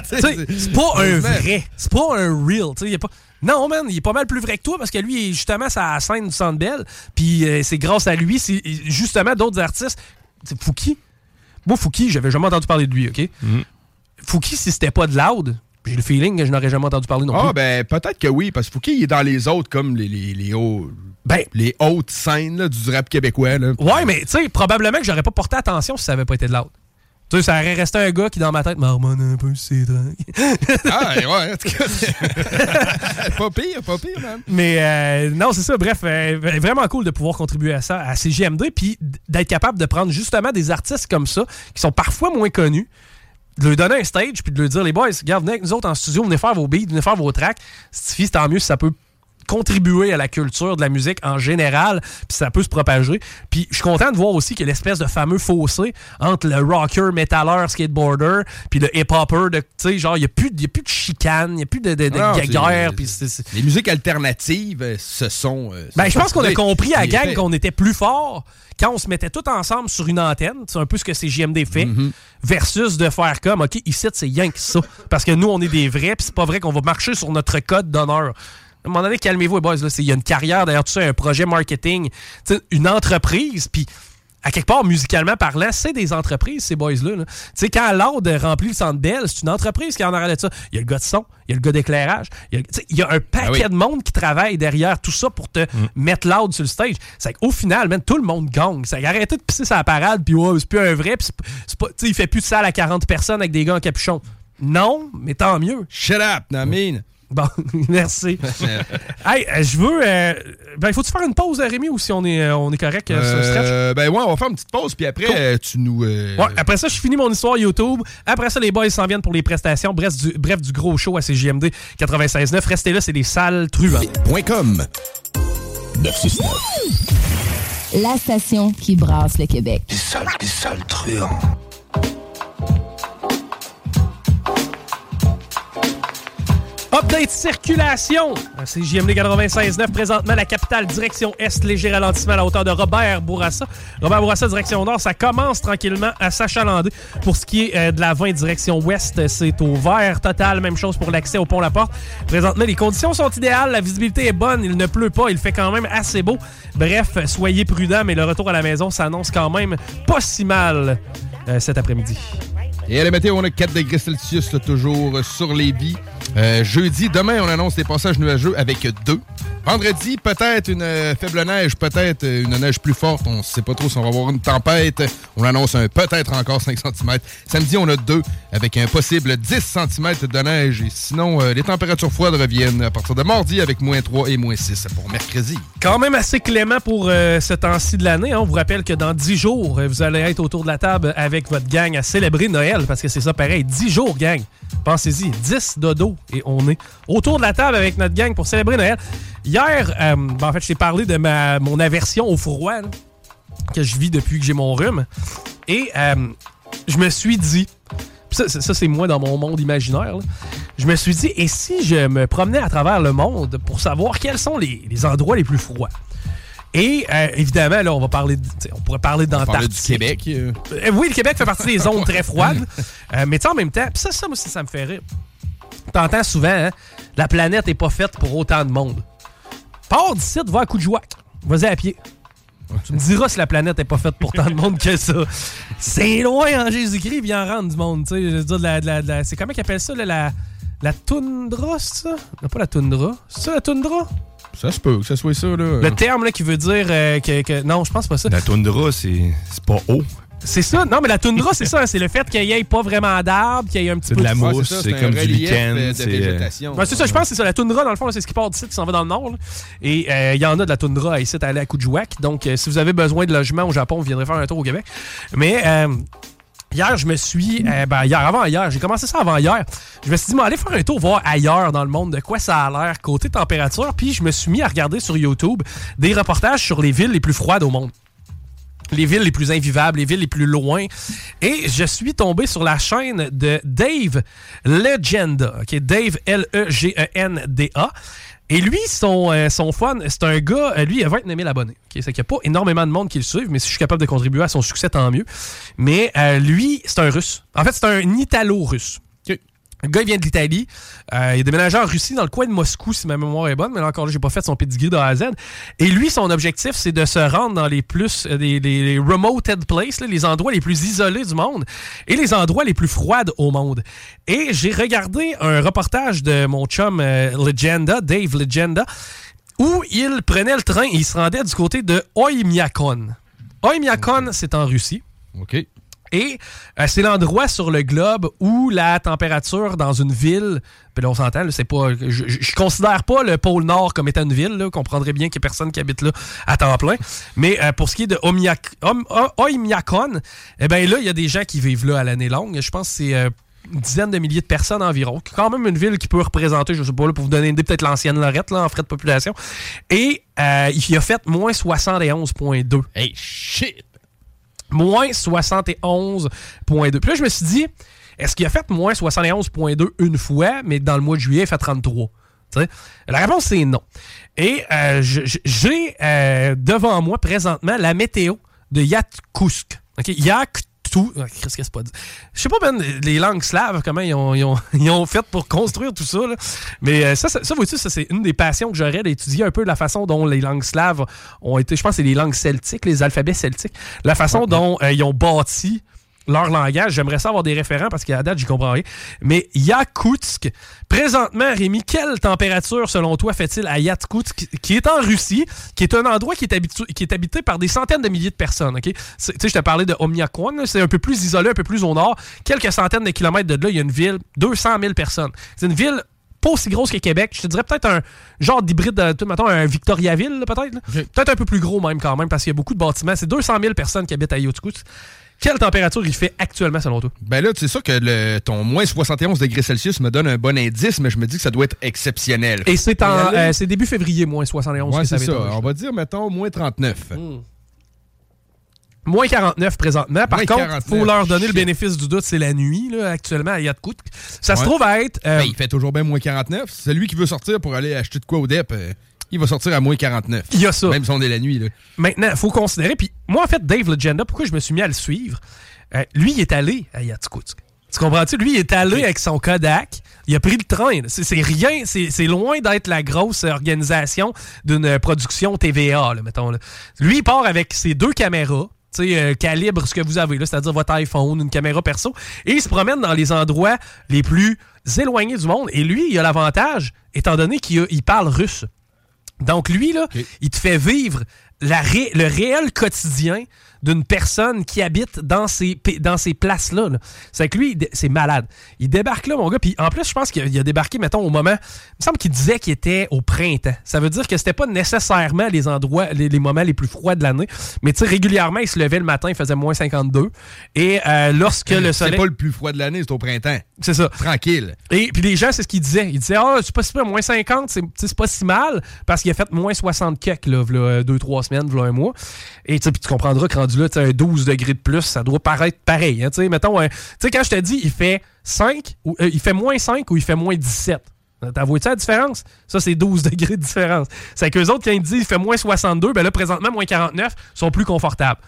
Tu sais, c'est pas un vrai, c'est pas un real. tu sais, il est pas... Non, man, il est pas mal plus vrai que toi parce que lui, justement, la scène du Centre Bell. Puis euh, c'est grâce à lui, c'est justement d'autres artistes. C'est Fouki. Moi, Fouki, j'avais jamais entendu parler de lui, OK? Fouki, si c'était pas de loud, j'ai le feeling que je n'aurais jamais entendu parler non Ah, plus. ben, peut-être que oui, parce que Fouki, il est dans les autres, comme les, les, les, hauts- les hautes scènes là, du rap québécois. Là. Ouais, mais tu sais, probablement que j'aurais pas porté attention si ça avait pas été de loud. Tu sais, ça aurait resté un gars qui, dans ma tête, marmonne un peu ses dragues. Ah, ouais, en tout cas. [LAUGHS] pas pire, pas pire, man. Mais euh, non, c'est ça. Bref, euh, vraiment cool de pouvoir contribuer à ça, à CGMD, puis d'être capable de prendre justement des artistes comme ça, qui sont parfois moins connus, de leur donner un stage, puis de leur dire, les boys, regarde, venez avec nous autres en studio, venez faire vos beats, venez faire vos tracks. Si c'est tant mieux si ça peut contribuer à la culture de la musique en général, puis ça peut se propager. Puis je suis content de voir aussi que l'espèce de fameux fossé entre le rocker, metalleur, skateboarder, puis le hip-hopper, tu sais, genre, il n'y a, plus de- y a plus de chicane, il n'y a plus de, de, de Non, c'est- guerre, Les musiques alternatives, euh, ce sont. euh, ben, je pense qu'on a compris à gang qu'on était plus fort quand on se mettait tout ensemble sur une antenne. C'est un peu ce que CGMD fait. Mm-hmm. Versus de faire comme, OK, ici, c'est rien que ça. Parce que nous, on est des vrais, puis c'est pas vrai qu'on va marcher sur notre code d'honneur. Un moment donné, calmez-vous, les boys. là. C'est- Il y a une carrière derrière tout ça, un projet marketing, une entreprise, puis à quelque part, musicalement parlant, c'est des entreprises, ces boys-là. là. Tu sais, quand Loud remplit le centre Bell, c'est une entreprise qui en arrête de ça. Il y a le gars de son, il y a le gars d'éclairage, il y a- tu sais, il y a un paquet oui. de monde qui travaille derrière tout ça pour te mettre Loud sur le stage. C'est qu'au final, man, tout le monde gagne. Ça arrêtez de pisser sa parade, puis ouais, c'est plus un vrai, puis c'est c'est pas, il fait plus de salle à 40 personnes avec des gars en capuchon. Non, mais tant mieux. Shut up, Namine. Bon, [LAUGHS] merci. [LAUGHS] hey, euh, je veux. euh, ben, faut-tu faire une pause, Rémi, ou si on est, euh, on est correct euh, sur le stretch? Euh, ben ouais, on va faire une petite pause, puis après, Cool. tu nous. euh, Ouais, après ça, je finis mon histoire YouTube. Après ça, les boys s'en viennent pour les prestations. Bref, du, bref, du gros show à CGMD 96.9. Restez là, c'est des salles truands. .com 969. La station qui brasse le Québec. Des sales, des sales truands. Update circulation. C'est JMD 96.9. Présentement, la capitale direction Est. Léger ralentissement à la hauteur de Robert Bourassa. Robert Bourassa, direction Nord, ça commence tranquillement à s'achalander. Pour ce qui est euh, de la 20 direction Ouest, c'est au vert total. Même chose pour l'accès au pont La Porte. Présentement, les conditions sont idéales. La visibilité est bonne. Il ne pleut pas. Il fait quand même assez beau. Bref, soyez prudents, mais le retour à la maison s'annonce quand même pas si mal euh, cet après-midi. Et à la météo, on a 4 degrés Celsius toujours sur les vies. jeudi, demain, on annonce des passages nuageux avec 2. Vendredi, peut-être une euh, faible neige, peut-être euh, une neige plus forte. On ne sait pas trop si on va avoir une tempête. On annonce un peut-être encore 5 cm. Samedi, on a 2 avec un possible 10 cm de neige. Et sinon, euh, les températures froides reviennent à partir de mardi avec moins 3 et moins 6 pour mercredi. Quand même assez clément pour euh, ce temps-ci de l'année. hein. On vous rappelle que dans 10 jours, euh, vous allez être autour de la table avec votre gang à célébrer Noël, parce que c'est ça pareil. 10 jours, gang. Pensez-y, 10 dodo et on est autour de la table avec notre gang pour célébrer Noël. Hier, euh, ben, en fait, je t'ai parlé de ma, mon aversion au froid que je vis depuis que j'ai mon rhume. Et euh, je me suis dit, ça, c'est moi dans mon monde imaginaire, je me suis dit, et si je me promenais à travers le monde pour savoir quels sont les endroits les plus froids? Et euh, évidemment, là, on va parler, de- on pourrait parler d'Antarctique. du Québec. euh. Euh, oui, le Québec fait partie des zones très froides. [LAUGHS] Euh, mais tu sais, en même temps, pis ça, ça, moi aussi, ça me fait rire. T'entends souvent, hein, la planète est pas faite pour autant de monde. Pars d'ici, va à coup de jouac. Vas-y à pied. Tu me diras si la planète est pas faite pour tant de monde que ça. C'est loin en Jésus-Christ, il en rentre du monde. tu sais. Je veux dire, de la- de la- de la- c'est comment qu'ils appellent ça, là, la, la toundra, c'est ça? Non, pas la toundra. C'est ça, la toundra? Ça se peut que ça soit ça. Là. Le terme là, qui veut dire euh, que, que- Non, je pense pas ça. La toundra, c'est c'est pas haut. C'est ça. Non, mais la toundra, c'est ça. C'est le fait qu'il n'y ait pas vraiment d'arbres, qu'il y ait un petit C'est peu de la de mousse, c'est comme du lichen. de c'est, euh, végétation. C'est ça, je pense que c'est ça. La toundra, dans le fond, là, c'est ce qui part d'ici, qui s'en va dans le nord. là. Et euh, il y en a de la toundra ici, à aller à Kuujjuaq. Donc, euh, si vous avez besoin de logement au Japon, vous viendrez faire un tour au Québec. Mais euh, hier, je me suis. euh, ben, hier, avant hier, j'ai commencé ça avant hier. Je me suis dit, mais allez faire un tour, voir ailleurs dans le monde de quoi ça a l'air côté température. Puis, je me suis mis à regarder sur YouTube des reportages sur les villes les plus froides au monde les villes les plus invivables, les villes les plus loin. Et je suis tombé sur la chaîne de Dave Legenda. ok? Dave, L-E-G-E-N-D-A. Et lui, son, euh, son fun, c'est un gars, euh, lui, il a 29 000 abonnés. ok? C'est qu'il n'y a pas énormément de monde qui le suivent, mais si je suis capable de contribuer à son succès, tant mieux. Mais euh, lui, c'est un russe. En fait, c'est un Italo-russe. Le gars, il vient de l'Italie. Euh, il a déménagé en Russie, dans le coin de Moscou, si ma mémoire est bonne. Mais là, encore là, j'ai pas fait son pedigree de A à Z. Et lui, son objectif, c'est de se rendre dans les plus, euh, les, les- les remoted places, les endroits les plus isolés du monde et les endroits les plus froides au monde. Et j'ai regardé un reportage de mon chum euh, Legenda, Dave Legenda, où il prenait le train et il se rendait du côté de Oymyakon. Oymyakon, c'est en Russie. OK. Et euh, c'est l'endroit sur le globe où la température dans une ville, puis là on s'entend, c'est pas, je, je, considère pas le pôle Nord comme étant une ville, là, comprendrait bien qu'il n'y a personne qui habite là à temps plein. Mais euh, pour ce qui est de Oymyakon, eh ben là il y a des gens qui vivent là à l'année longue. Je pense que c'est euh, une dizaine de milliers de personnes environ. Quand même une ville qui peut représenter, je sais pas, là, pour vous donner une idée, peut-être l'ancienne Lorette en frais de population. Et il a fait moins 71,2. Hey, shit! Moins 71,2. Puis là, je me suis dit, est-ce qu'il a fait moins 71,2 une fois, mais dans le mois de juillet, il fait 33? Tu sais? La réponse, c'est non. Et euh, j'ai euh, devant moi présentement la météo de Yakutsk. OK? Yakutsk. Qu'est-ce que c'est pas dit? Je sais pas, ben, les langues slaves, comment ils ont, ils ont, [LAUGHS] ils ont fait pour construire tout ça. là. Mais euh, ça, ça, ça, vois-tu, ça, c'est une des passions que j'aurais d'étudier un peu la façon dont les langues slaves ont été, je pense que c'est les langues celtiques, les alphabets celtiques, la façon dont euh, ils ont bâti leur langage. J'aimerais ça avoir des référents parce qu'à date, j'y comprends rien. Mais Yakutsk, présentement, Rémi, quelle température, selon toi, fait-il à Yakutsk, qui est en Russie, qui est un endroit qui est, habitu- qui est habité par des centaines de milliers de personnes, OK? C'est- Tu sais, je te parlais de Omyakwon, là, c'est un peu plus isolé, un peu plus au nord. Quelques centaines de kilomètres de là, il y a une ville, 200 000 personnes. C'est une ville pas aussi grosse que Québec. Je te dirais peut-être un genre d'hybride, mettons un Victoriaville, peut-être. Peut-être un peu plus gros même quand même, parce qu'il y a beaucoup de bâtiments. C'est 200 000 personnes qui habitent à Yakutsk. Quelle température il fait actuellement selon toi? Ben là, c'est sûr que le, ton moins 71 degrés Celsius me donne un bon indice, mais je me dis que ça doit être exceptionnel. Et c'est en, euh, c'est début février, moins 71. Ouais, que ça. été On va dire, mettons, moins 39. Moins 49 présentement. Par Moins contre, 49, faut leur donner le bénéfice du doute, c'est la nuit, là, actuellement, à Yakutsk. Ça se trouve à être. euh, Ben, il fait toujours bien moins 49. Celui qui veut sortir pour aller acheter de quoi au DEP, euh, il va sortir à moins 49. Il y a ça. Même si on est la nuit. Là. Maintenant, il faut considérer. Puis moi, en fait, Dave Legenda, pourquoi je me suis mis à le suivre? Euh, lui, il est allé à Yakutsk. Tu comprends-tu? Lui, il est allé avec son Kodak. Il a pris le train. C'est rien. C'est loin d'être la grosse organisation d'une production TVA, là, mettons. là. Lui, il part avec ses deux caméras. Euh, calibre ce que vous avez là, c'est-à-dire votre iPhone, une caméra perso, et il se promène dans les endroits les plus éloignés du monde. Et lui, il a l'avantage, étant donné qu'il parle russe. Donc, lui, là, il te fait vivre la ré- le réel quotidien d'une personne qui habite dans ces, dans ces places-là. là. C'est que lui, c'est malade. Il débarque là, mon gars, puis en plus, je pense qu'il a, débarqué, mettons, au moment... Il me semble qu'il disait qu'il était au printemps. Ça veut dire que c'était pas nécessairement les endroits, les, les moments les plus froids de l'année, mais tu sais, régulièrement, il se levait le matin, il faisait moins 52, et euh, lorsque le C'est soleil... pas le plus froid de l'année, c'est au printemps. C'est ça. Tranquille. Et puis les gens, c'est ce qu'ils disaient. Ils disaient, ah, c'est pas si pire, moins 50, c'est c'est pas si mal, parce qu'il a fait moins 60 kek, là, v'là deux, trois semaines, v'là un mois. Et tu sais, puis tu comprendras que rendu là, un 12 degrés de plus, ça doit paraître pareil. hein, mettons, un- tu sais, quand je te dis, il fait 5, ou, euh, il fait moins 5 ou il fait moins 17. T'as vu la différence? Ça, c'est 12 [LAUGHS] degrés de différence. C'est qu'eux autres, quand ils disent il fait moins 62, ben là, présentement, moins 49, sont plus confortables.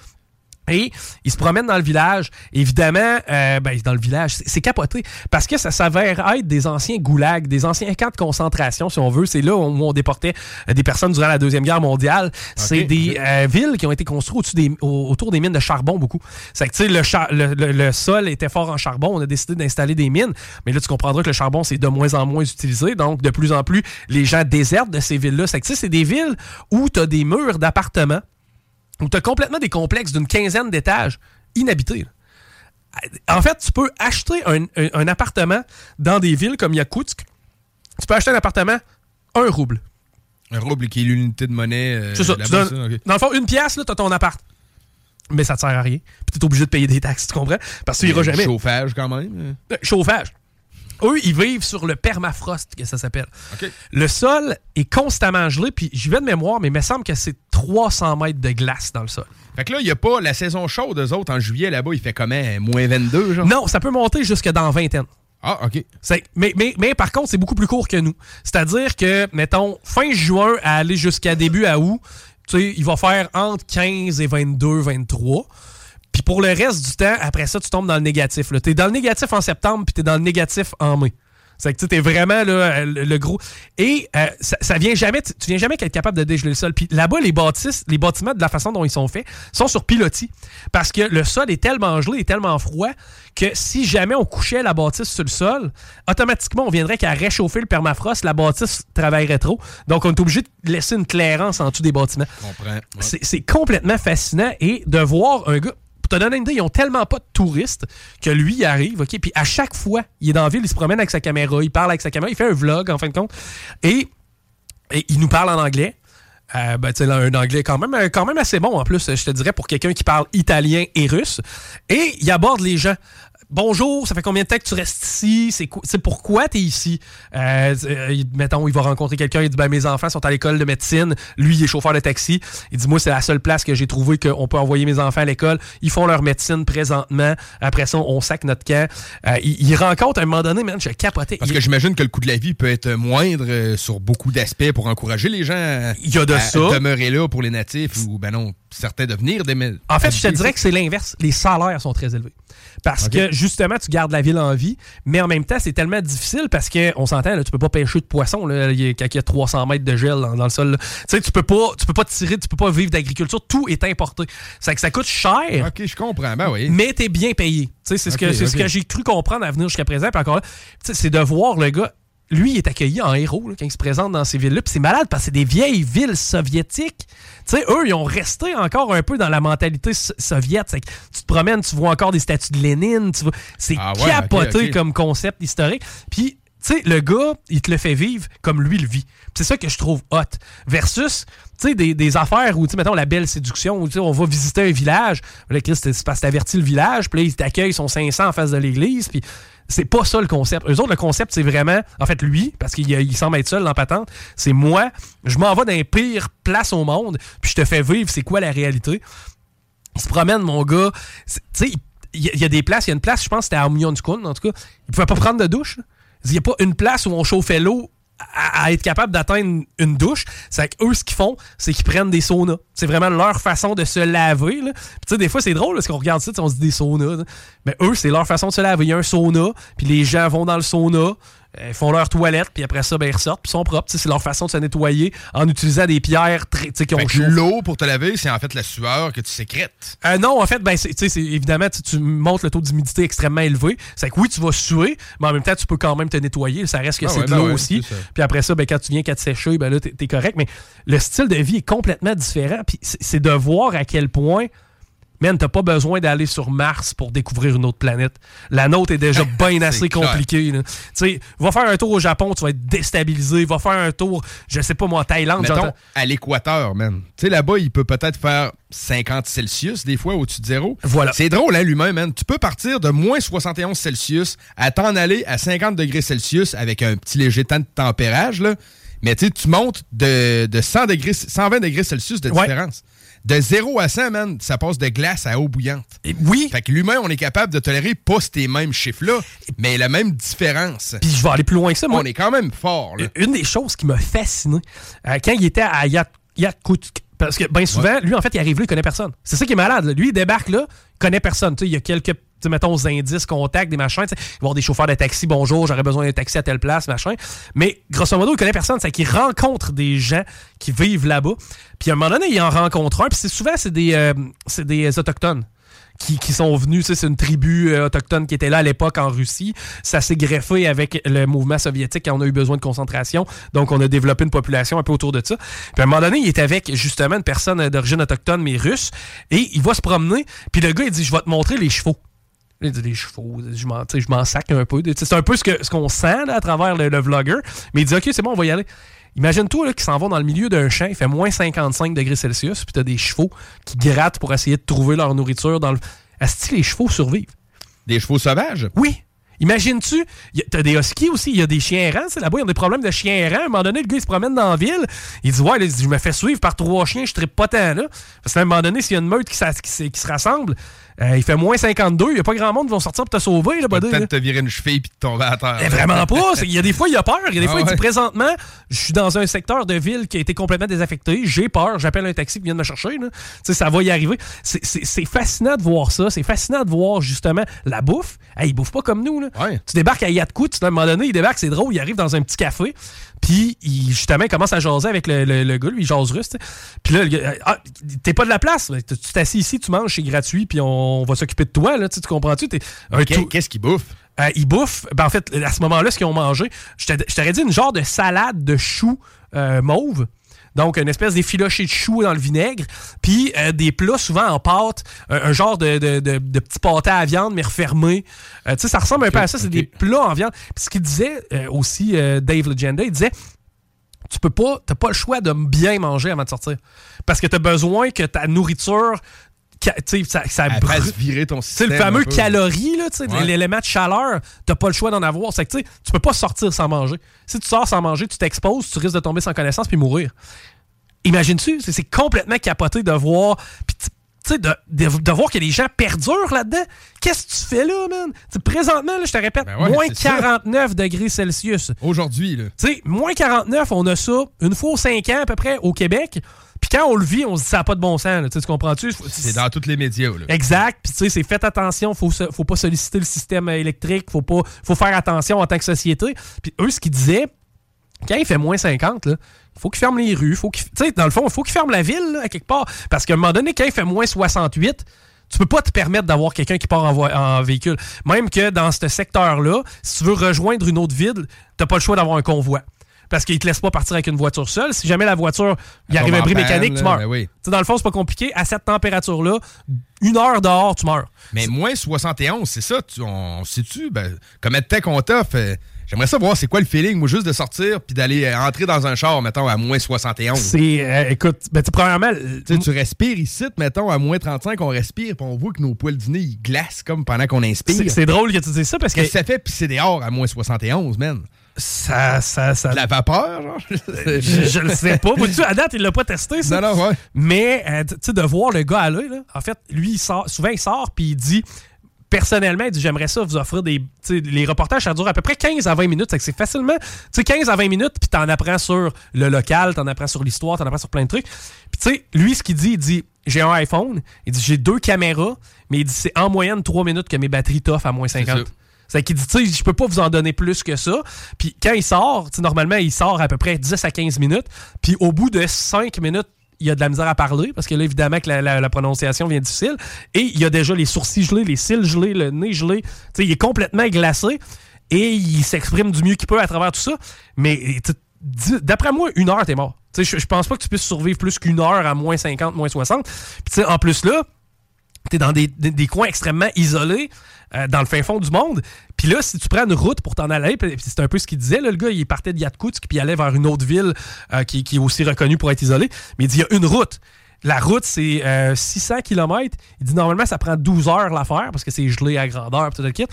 Et ils se promènent dans le village. Évidemment, euh, ben, dans le village, c'est capoté. Parce que ça s'avère être des anciens goulags, des anciens camps de concentration, si on veut. C'est là où on déportait euh, des personnes durant la Deuxième Guerre mondiale. C'est des euh, villes qui ont été construites des- autour des mines de charbon, beaucoup. C'est que, tu sais, le, char- le, le- le sol était fort en charbon. On a décidé d'installer des mines. Mais là, tu comprendras que le charbon, c'est de moins en moins utilisé. Donc, de plus en plus, les gens désertent de ces villes-là. C'est que, tu sais, c'est des villes où tu as des murs d'appartements où tu as complètement des complexes d'une quinzaine d'étages inhabités. En fait, tu peux acheter un, un- un appartement dans des villes comme Yakoutsk. Tu peux acheter un appartement, un rouble. Un rouble qui est l'unité de monnaie. euh, C'est ça. Tu donnes- ça. Dans le fond, une pièce, là, t'as ton appart. Mais ça te sert à rien. Puis t'es obligé de payer des taxes, tu comprends? Parce que tu iras jamais. Chauffage quand même. Euh, Chauffage. Eux, ils vivent sur le permafrost, que ça s'appelle. Le sol est constamment gelé, puis j'y vais de mémoire, mais il me semble que c'est 300 mètres de glace dans le sol. Fait que là, il n'y a pas la saison chaude, eux autres, en juillet, là-bas, il fait comment? Moins 22, genre? Non, ça peut monter jusque dans vingtaine. Ah, OK. Mais, mais, mais par contre, c'est beaucoup plus court que nous. C'est-à-dire que, mettons, fin juin à aller jusqu'à début à août, tu sais, il va faire entre 15 et 22, 23. Puis pour le reste du temps, après ça, tu tombes dans le négatif. Tu es dans le négatif en septembre, puis tu es dans le négatif en mai. C'est que tu es vraiment là, le, le gros. Et euh, ça, ça vient jamais, tu tu viens jamais être capable de dégeler le sol. Puis là-bas, les bâtisses, les bâtiments de la façon dont ils sont faits sont sur pilotis. Parce que le sol est tellement gelé et tellement froid que si jamais on couchait la bâtisse sur le sol, automatiquement, on viendrait qu'à réchauffer le permafrost, la bâtisse travaillerait trop. Donc, on est obligé de laisser une clairance en dessous des bâtiments. comprends. Ouais. C'est complètement fascinant et de voir un gars. Te donner une idée, ils ont tellement pas de touristes que lui, il arrive, OK? Puis à chaque fois, il est dans la ville, il se promène avec sa caméra, il parle avec sa caméra, il fait un vlog, en fin de compte. Et, il nous parle en anglais. Euh, ben, tu sais, là, un anglais quand même, quand même assez bon en plus, je te dirais, pour quelqu'un qui parle italien et russe. Et il aborde les gens. Bonjour, ça fait combien de temps que tu restes ici? C'est quoi- c'est pourquoi tu es ici? Euh, euh, mettons, il va rencontrer quelqu'un, il dit ben, Mes enfants sont à l'école de médecine. Lui, il est chauffeur de taxi. Il dit Moi, c'est la seule place que j'ai trouvé qu'on peut envoyer mes enfants à l'école. Ils font leur médecine présentement. Après ça, on sac notre camp. Euh, il, il rencontre à un moment donné, man, je capotais. Parce Il- que j'imagine que le coût de la vie peut être moindre euh, sur beaucoup d'aspects pour encourager les gens à, Il y a de à ça. demeurer là pour les natifs ou, ben non, certains de venir des En fait, je te dirais que c'est l'inverse. Les salaires sont très élevés. Parce que justement, tu gardes la ville en vie, mais en même temps, c'est tellement difficile parce que on s'entend, tu peux pas pêcher de poisson là, il y a- quand il y a 300 mètres de gel dans, dans le sol. là. Tu sais, tu peux pas, tu peux pas tirer, tu peux pas vivre d'agriculture. Tout est importé. C'est que ça coûte cher. Ok, je comprends. Ben oui. Mais t'es bien payé. Tu sais, C'est ce que, ce que j'ai cru comprendre à venir jusqu'à présent. Puis encore là, tu sais, c'est de voir le gars. Lui, il est accueilli en héros là, quand il se présente dans ces villes-là. Puis c'est malade parce que c'est des vieilles villes soviétiques. Tu sais, eux, ils ont resté encore un peu dans la mentalité so- soviète. Que tu te promènes, tu vois encore des statues de Lénine. tu vois- C'est Ah ouais, capoté comme concept historique. Puis, tu sais, le gars, il te le fait vivre comme lui le vit. C'est ça que je trouve hot. Versus, tu sais, des, des affaires où, tu sais, mettons, la belle séduction, où, tu sais, on va visiter un village. Là, Chris, c'est parce que t'avertis le village, puis là, ils t'accueillent, ils sont 500 en face de l'église, puis c'est pas ça le concept. Eux autres, le concept, c'est vraiment, en fait, lui, parce qu'il il semble être seul dans patente, c'est moi, je m'en vais dans les pires places au monde, puis je te fais vivre c'est quoi la réalité. Il se promène, mon gars. Tu sais, il y, a- des places, il y a une place, je pense c'était à Oumyonskun, en tout cas, il pouvait pas prendre de douche. Il n'y a pas une place où on chauffait l'eau à, être capable d'atteindre une douche. C'est que eux, ce qu'ils font, c'est qu'ils prennent des saunas. C'est vraiment leur façon de se laver. Tu sais, des fois, c'est drôle parce qu'on regarde ça, on se dit des saunas. Mais eux, c'est leur façon de se laver. Il y a un sauna, puis les gens vont dans le sauna. Euh, ils font leur toilette, puis après ça, ben, ils ressortent, puis ils sont propres. C'est leur façon de se nettoyer en utilisant des pierres très, qui ont l'eau pour te laver, c'est en fait la sueur que tu sécrètes. Euh, non, en fait, ben, c'est- évidemment, tu, montes le taux d'humidité extrêmement élevé. C'est que oui, tu vas suer, mais en même temps, tu peux quand même te nettoyer. Ça reste que Ah c'est ouais, de ben l'eau ouais, aussi. Puis après ça, ben, quand tu viens qu'à te sécher, ben là, t'es t'es correct. Mais le style de vie est complètement différent. Puis c'est de voir à quel point. Man, t'as pas besoin d'aller sur Mars pour découvrir une autre planète. La nôtre est déjà [LAUGHS] bien assez compliquée. Tu sais, va faire un tour au Japon, tu vas être déstabilisé. Va faire un tour, je sais pas moi, en Thaïlande. Mettons, à l'équateur, man. Tu sais, là-bas, il peut peut-être faire 50 Celsius, des fois, au-dessus de zéro. Voilà. C'est drôle, hein, l'humain, man. Tu peux partir de moins 71 Celsius à t'en aller à 50 degrés Celsius avec un petit léger temps de tempérage, là. Mais tu montes de, de 100 degrés, 120 degrés Celsius de Ouais. différence. De 0 à 100, man, ça passe de glace à eau bouillante. oui. Fait que l'humain, on est capable de tolérer pas ces mêmes chiffres-là, mais la même différence. Puis je vais aller plus loin que ça, moi. On est quand même fort, là. Une des choses qui m'a fasciné, euh, quand il était à Yak- Yakutsk, parce que bien souvent, lui, en fait, il arrive là, il connaît personne. C'est ça qui est malade. là. Lui, il débarque là, il connaît personne. Tu sais, il y a quelques, sais, mettons, indices, contacts, des machins. Il va des chauffeurs de taxi, bonjour, j'aurais besoin d'un taxi à telle place, machin. Mais grosso modo, il connaît personne. C'est qu'il rencontre des gens qui vivent là-bas. Puis à un moment donné, il en rencontre un. Puis c'est souvent, c'est des, euh, c'est des autochtones qui, qui sont venus. C'est une tribu euh, autochtone qui était là à l'époque en Russie. Ça s'est greffé avec le mouvement soviétique quand on a eu besoin de concentration. Donc, on a développé une population un peu autour de ça. Puis à un moment donné, il est avec justement une personne d'origine autochtone, mais russe. Et il va se promener. Puis le gars, il dit Je vais te montrer les chevaux. Il les chevaux, je m'en, je m'en sac un peu. C'est un peu ce, que, ce qu'on sent là, à travers le, le vlogger. Mais il dit Ok, c'est bon, on va y aller. Imagine-toi là, qui s'en vont dans le milieu d'un champ, il fait moins 55 degrés Celsius, puis t'as des chevaux qui grattent pour essayer de trouver leur nourriture dans le. Est-ce que les chevaux survivent? Des chevaux sauvages? Oui. Imagines-tu, y a- t'as des huskies aussi, il y a des chiens errants, là-bas, ils ont des problèmes de chiens errants. À un moment donné, le gars, il se promène dans la ville, il dit Ouais, là, il dit, je me fais suivre par trois chiens, je trippe pas tant là. Parce qu'à un moment donné, s'il y a une meute qui se rassemble, euh, il fait moins 52, il y a pas grand monde qui vont sortir pour te sauver. Peut-être te virer une cheville puis de tomber à terre. Eh, vraiment pas. Il y a des fois, il a peur. Il y a des Ah fois, il dit ouais. présentement, je suis dans un secteur de ville qui a été complètement désaffecté. J'ai peur. J'appelle un taxi qui vient de me chercher. là. Tu sais, ça va y arriver. C'est- fascinant de voir ça. C'est fascinant de voir justement la bouffe. Hey, ils bouffent pas comme nous. Là. Tu débarques à Yatkout, à un moment donné, il débarque, c'est drôle. Il arrive dans un petit café. Puis, il, justement, il commence à jaser avec le, le- le gars, lui, il jase russe. tu sais. Puis là, le gars, ah, t'es pas de la place. Tu t'assis ici, tu manges, c'est gratuit, puis on va s'occuper de toi. Là, tu comprends-tu? Qu'est-ce qu'ils bouffent? euh, ils bouffent, ben en fait, à ce moment-là, ce qu'ils ont mangé, je t'aurais dit une genre de salade de choux euh, mauve. Donc, une espèce d'effiloché de choux dans le vinaigre. Puis, euh, des plats souvent en pâte. Un, un genre de, de, de, de petit pâté à viande, mais refermé. Euh, tu sais, ça ressemble un peu à ça. C'est des plats en viande. Puis, ce qu'il disait euh, aussi, Dave Legenda, il disait tu peux pas, t'as pas le choix de bien manger avant de sortir. Parce que t'as besoin que ta nourriture, tu ça, ça brûle. virer ton C'est système. le fameux calorie, Ouais. l'élément de chaleur, t'as pas le choix d'en avoir. C'est que tu peux pas sortir sans manger. Si tu sors sans manger, tu t'exposes, tu risques de tomber sans connaissance puis mourir. Imagines-tu? C'est- C'est complètement capoté de voir. Puis de, de, de voir a des gens perdurent là-dedans. Qu'est-ce que tu fais là, man? Tu sais, présentement, là, je te répète, Ben ouais, moins c'est ça. 49 degrés Celsius. Aujourd'hui, là. Moins 49, on a ça une fois aux 5 ans à peu près au Québec. Puis quand on le vit, on se dit ça n'a pas de bon sens. là. Tu comprends-tu? C'est dans tous les médias, là. Exact. Puis tu sais, c'est faites attention, faut faut pas solliciter le système électrique, faut pas faut faire attention en tant que société. Puis eux ce qu'ils disaient quand il fait moins 50 là, il faut qu'ils ferment les rues, faut qu'ils tu sais dans le fond, il faut qu'ils ferment la ville là, à quelque part parce qu'à un moment donné quand il fait moins 68, tu peux pas te permettre d'avoir quelqu'un qui part en, en véhicule. Même que dans ce secteur-là, si tu veux rejoindre une autre ville, t'as pas le choix d'avoir un convoi. Parce qu'ils te laissent pas partir avec une voiture seule. Si jamais la voiture, il arrive un bris mécanique, tu meurs. ben oui. Dans le fond, c'est pas compliqué. À cette température-là, une heure dehors, tu meurs. Mais moins 71, c'est ça. Tu, on sait-tu, ben, de temps qu'on t'offre? J'aimerais savoir c'est quoi le feeling, moi, juste de sortir puis d'aller euh, entrer dans un char, mettons, à moins 71. C'est, euh, écoute, ben, premièrement, Tu respires ici, mettons, à moins 35, on respire, puis on voit que nos poils du nez, ils glacent comme pendant qu'on inspire. c'est c'est drôle que tu dises ça parce que que ça fait pisser dehors à moins 71, man? Ça, ça, ça. La vapeur, genre? je, je le sais pas. Vois-tu, à date, il l'a pas testé, ça. Non, non, ouais. Mais, euh, tu sais, de voir le gars aller, là, en fait, lui, il sort, souvent, il sort, puis il dit, personnellement, il dit, j'aimerais ça vous offrir des. tu les reportages, ça dure à peu près 15 à 20 minutes. C'est que c'est facilement, tu sais, 15 à 20 minutes, puis t'en apprends sur le local, t'en apprends sur l'histoire, t'en apprends sur plein de trucs. Puis, tu sais, lui, ce qu'il dit, il dit, j'ai un iPhone, il dit, j'ai deux caméras, mais il dit, c'est en moyenne 3 minutes que mes batteries t'offrent à moins 50. C'est qu'il dit, tu sais, je peux pas vous en donner plus que ça. Puis quand il sort, normalement, il sort à peu près 10 à 15 minutes. Puis au bout de 5 minutes, il y a de la misère à parler parce que là, évidemment, que la, la- prononciation vient difficile. Et il y a déjà les sourcils gelés, les cils gelés, le nez gelé. Tu sais, il est complètement glacé et il s'exprime du mieux qu'il peut à travers tout ça. Mais d'après moi, une heure, t'es mort. Je pense pas que tu puisses survivre plus qu'une heure à moins 50, moins 60. Puis en plus là, t'es dans des- des coins extrêmement isolés, euh, dans le fin fond du monde. Puis là, si tu prends une route pour t'en aller, c'est un peu ce qu'il disait, là, le gars, il partait de Yakutsk, puis il allait vers une autre ville euh, qui, qui est aussi reconnue pour être isolée. Mais il dit, il y a une route. La route, c'est euh, 600 km. Il dit, normalement, ça prend 12 heures l'affaire, parce que c'est gelé à grandeur, tout le kit.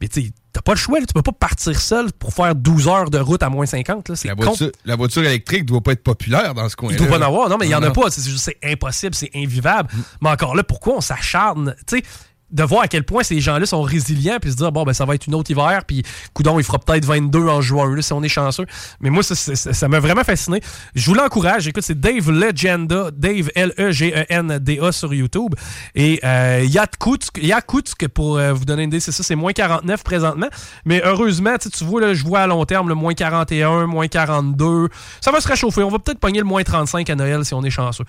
Mais tu t'as pas le choix, là. tu peux pas partir seul pour faire 12 heures de route à moins 50. là. C'est La voiture, la voiture électrique doit pas être populaire dans ce coin-là. il doit pas en avoir. Non, mais il y en a pas. C'est impossible, c'est invivable. Mais encore là, pourquoi on s'acharne? Tu sais, de voir à quel point ces gens-là sont résilients puis se dire bon ben ça va être une autre hiver puis coudon il fera peut-être 22 en juin là, si on est chanceux. Mais moi ça ça- ça ça m'a vraiment fasciné. Je vous l'encourage. Écoute c'est Dave Legenda Dave L E G E N D A sur YouTube. Et euh, Yakutsk Yakutsk pour euh, vous donner une idée c'est ça c'est moins 49 présentement. Mais heureusement tu vois là je vois à long terme le moins 41 moins 42 ça va se réchauffer. On va peut-être pogner le moins 35 à Noël si on est chanceux.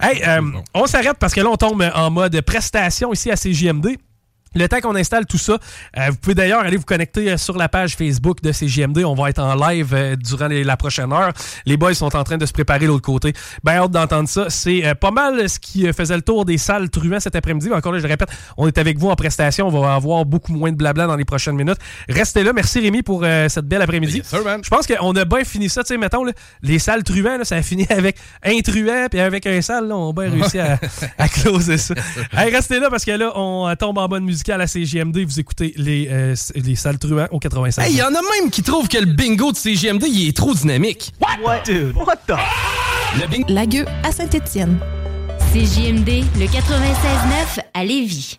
Hey euh, on s'arrête parce que là on tombe en mode prestation ici à CJMD le temps qu'on installe tout ça, euh, vous pouvez d'ailleurs aller vous connecter euh, sur la page Facebook de CGMD. On va être en live euh, durant les- la prochaine heure. Les boys sont en train de se préparer de l'autre côté. Ben hâte d'entendre ça. C'est euh, pas mal ce qui euh, faisait le tour des salles truands cet après-midi. Encore là, je le répète, on est avec vous en prestation. On va avoir beaucoup moins de blabla dans les prochaines minutes. Restez là. Merci Rémi pour euh, cette belle après-midi. je pense qu'on a bien fini ça. Tu sais, mettons, là, les salles truands, là, ça a fini avec un truand puis avec un sale. Là, on a bien réussi à, [LAUGHS] à closer ça. Hey, restez là parce que là, on tombe en bonne musicale à CGMD. Vous écoutez les, euh, les salles truands au 85. Hey, il y en a même qui trouvent que le bingo de CGMD, il est trop dynamique. What? Dude, what the? Lagueux à Saint-Étienne. CJMD, le 96.9 à Lévis.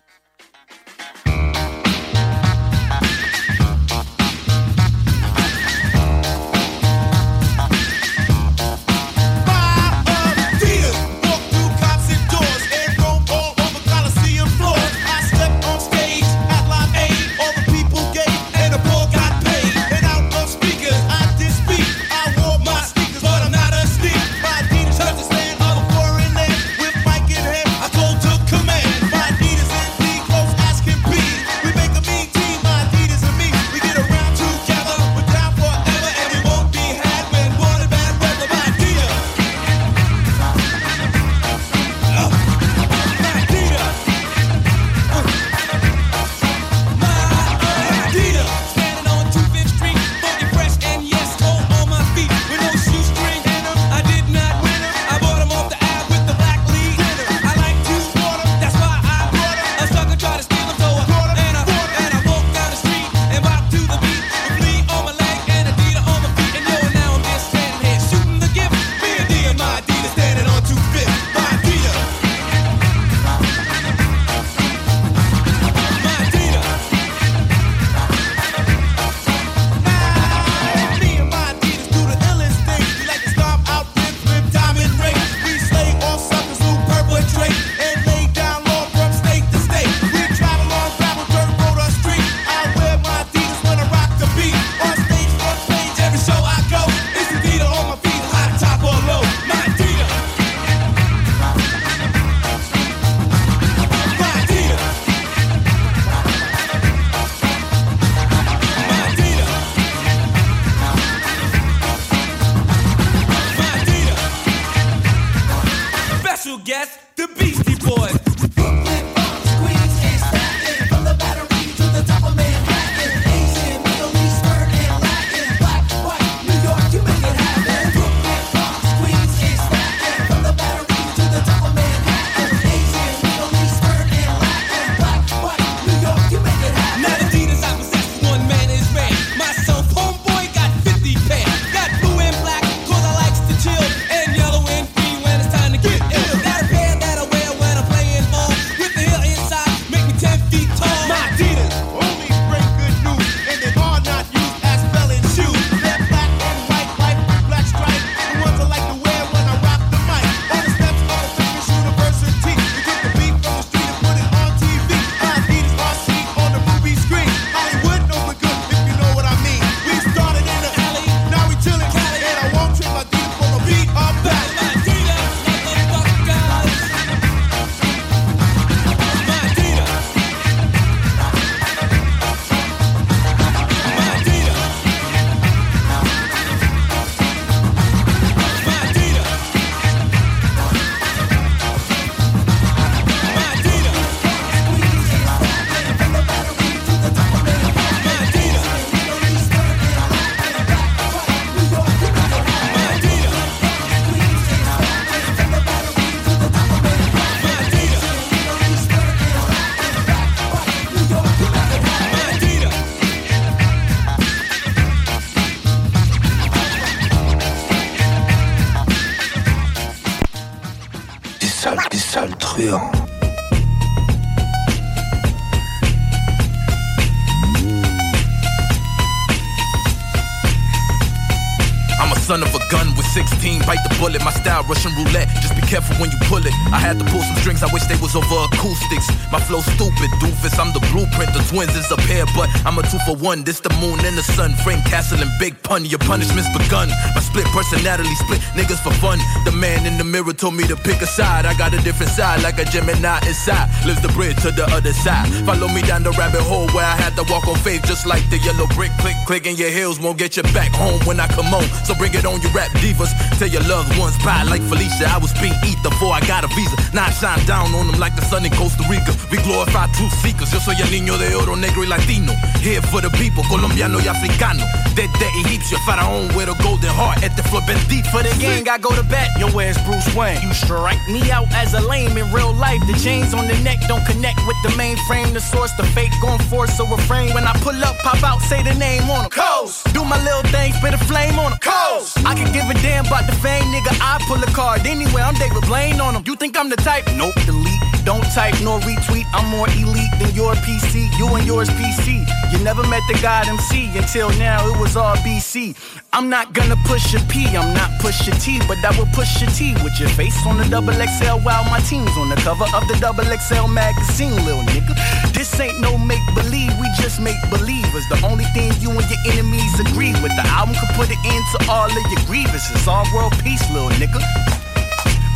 16. Bite the bullet, my style Russian roulette. Just careful when you pull it. I had to pull some strings, I wish they was over acoustics. My flow stupid, doofus. I'm the blueprint. The twins is a pair, but I'm a two for one. This the moon and the sun. Frank Castle and Big Pun. Your punishment's begun. My split personality, split niggas for fun. The man in the mirror told me to pick a side. I got a different side, like a Gemini inside. Lives the bridge to the other side. Follow me down the rabbit hole where I had to walk on faith, just like the yellow brick. Click, click, and your heels won't get you back home when I come on. So bring it on, you rap divas. Tell your loved ones bye, like Felicia. I was being before I got a visa. Now I shine down on them like the sun in Costa Rica. We glorify truth seekers. Yo soy el niño de oro, negro y latino. Here for the people, colombiano y africano. Desde egipcio, faraón with a golden heart. At the floor, deep For the gang, I go to bat. Yo, where's Bruce Wayne? You strike me out as a lame in real life. The chains on the neck don't connect with the mainframe. The source, the fake gon' force so refrain. When I pull up, pop out, say the name on on 'em. Coast. Do my little thing, spit a flame on on 'em. Coast. I can give a damn about the fame, nigga. I pull a card anywhere. I'm David Blaine on 'em. You think I'm the type? Nope, delete. Don't type nor retweet. I'm more elite than your PC. You and yours PC. You never met the God MC until now. It was all BC. I'm not gonna push a P. I'm not push a T, but I will push a T with your face on the double XL while my team's on the cover of the double XL magazine, little nigga. This ain't no make believe. We just make believers. The only thing you and your enemies agree with. The album could put an end to all of your grievances. All world peace, little nigga.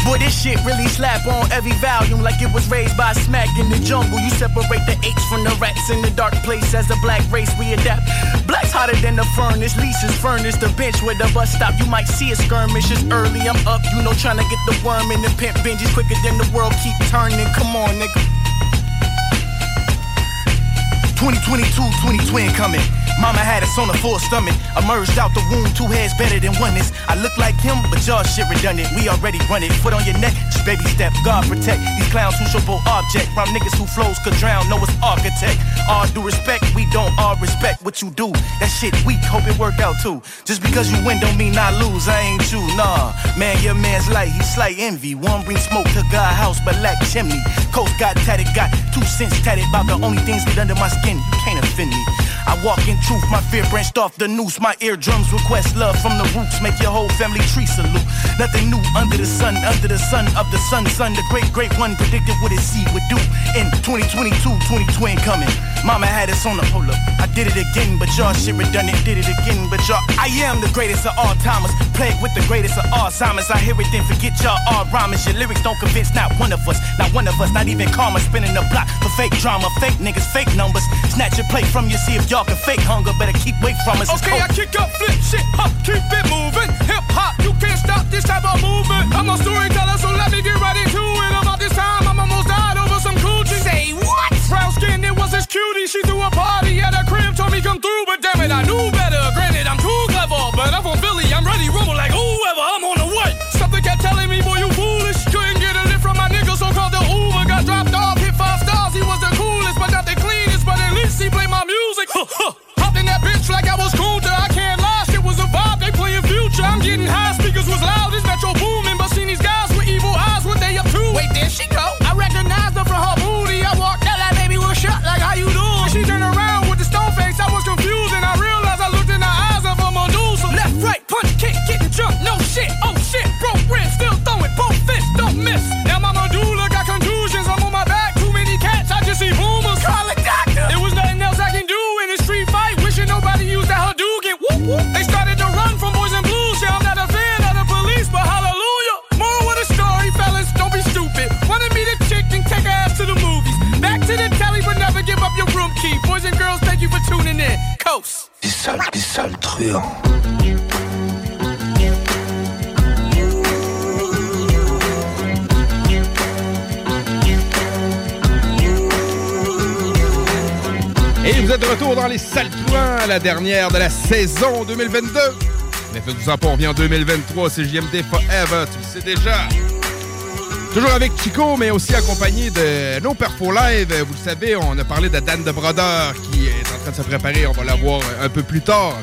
Boy, this shit really slap on every volume like it was raised by smack in the jungle. You separate the apes from the rats in the dark place as a black race we adapt. Black's hotter than the furnace, leases furnace, the bench where the bus stop. You might see a skirmish. It's early, I'm up, you know, trying to get the worm in the pimp binges quicker than the world keep turning. Come on, nigga. 2022, 20 twin coming. Mama had us on a full stomach. Emerged out the womb, two heads better than one is. I look like him, but y'all shit redundant. We already run it. Foot on your neck, just baby step. God protect these clowns who show object. Round niggas who flows could drown. Know it's architect. All due respect, we don't all respect what you do. That shit weak, hope it work out too. Just because you win don't mean I lose. I ain't you, nah. Man, your man's light, he slight envy. One bring smoke to God house, but lack chimney. Coast got tatted, got two cents tatted about the only things get under my skin. You can't offend me. I walk in truth, my fear branched off the noose. My eardrums request love from the roots. Make your whole family tree salute. Nothing new under the sun, under the sun of the sun, son. The great, great one predicted what his seed would do in 2022, 2020 coming. Mama had us on the hold up. I did it again, but y'all shit redundant. Did it again, but y'all. I am the greatest of all timers. Plagued with the greatest of all Alzheimer's. I hear it, then forget y'all all rhymers. Your lyrics don't convince not one of us. Not one of us, not even karma. Spinning the block for fake drama. Fake niggas, fake numbers. Snatch your plate from you, see if y'all can fake hunger. Better keep away from us. Okay, I kick up, flip shit, hop, keep it moving. Hip hop, you can't stop this type of movement. I'm a storyteller, so let me get right into it. About this time, I'm almost died over some coochie. Say what? Brown skin, it was this cutie. She threw a party at her crib, told me come through, but damn it, I knew music. Hopped in that bitch like I was Kunta. I can't lie, shit was a vibe. They playing future. I'm getting high, speakers was loud. This metro booming, but seen these guys with evil eyes. What they up to? Wait, there she go. I recognized her from her booty. I walked out like, baby, was up? Like, how you doing? She turned around with the stone face. I was confused and I realized I looked in the eyes of a Medusa. Left, right, punch, kick, get the jump. No shit, oh shit, broke ribs, still throwing both fists, don't miss. They started to run from boys and blues. Yeah, I'm not a fan of the police, but hallelujah. More with a story, fellas. Don't be stupid. Wanted me to chick and take her ass to the movies. Back to the telly, but never give up your room key. Boys and girls, thank you for tuning in. Coast. Des sales, des sales truands. Et vous êtes de retour dans les salles truands, la dernière de la saison 2022. Mais faites-vous en pas, on revient en 2023, c'est JMD Forever, tu le sais déjà. Toujours avec Chico, mais aussi accompagné de nos perfos live. Vous le savez, on a parlé de Dan de Brodeur qui est en train de se préparer. On va la voir un peu plus tard.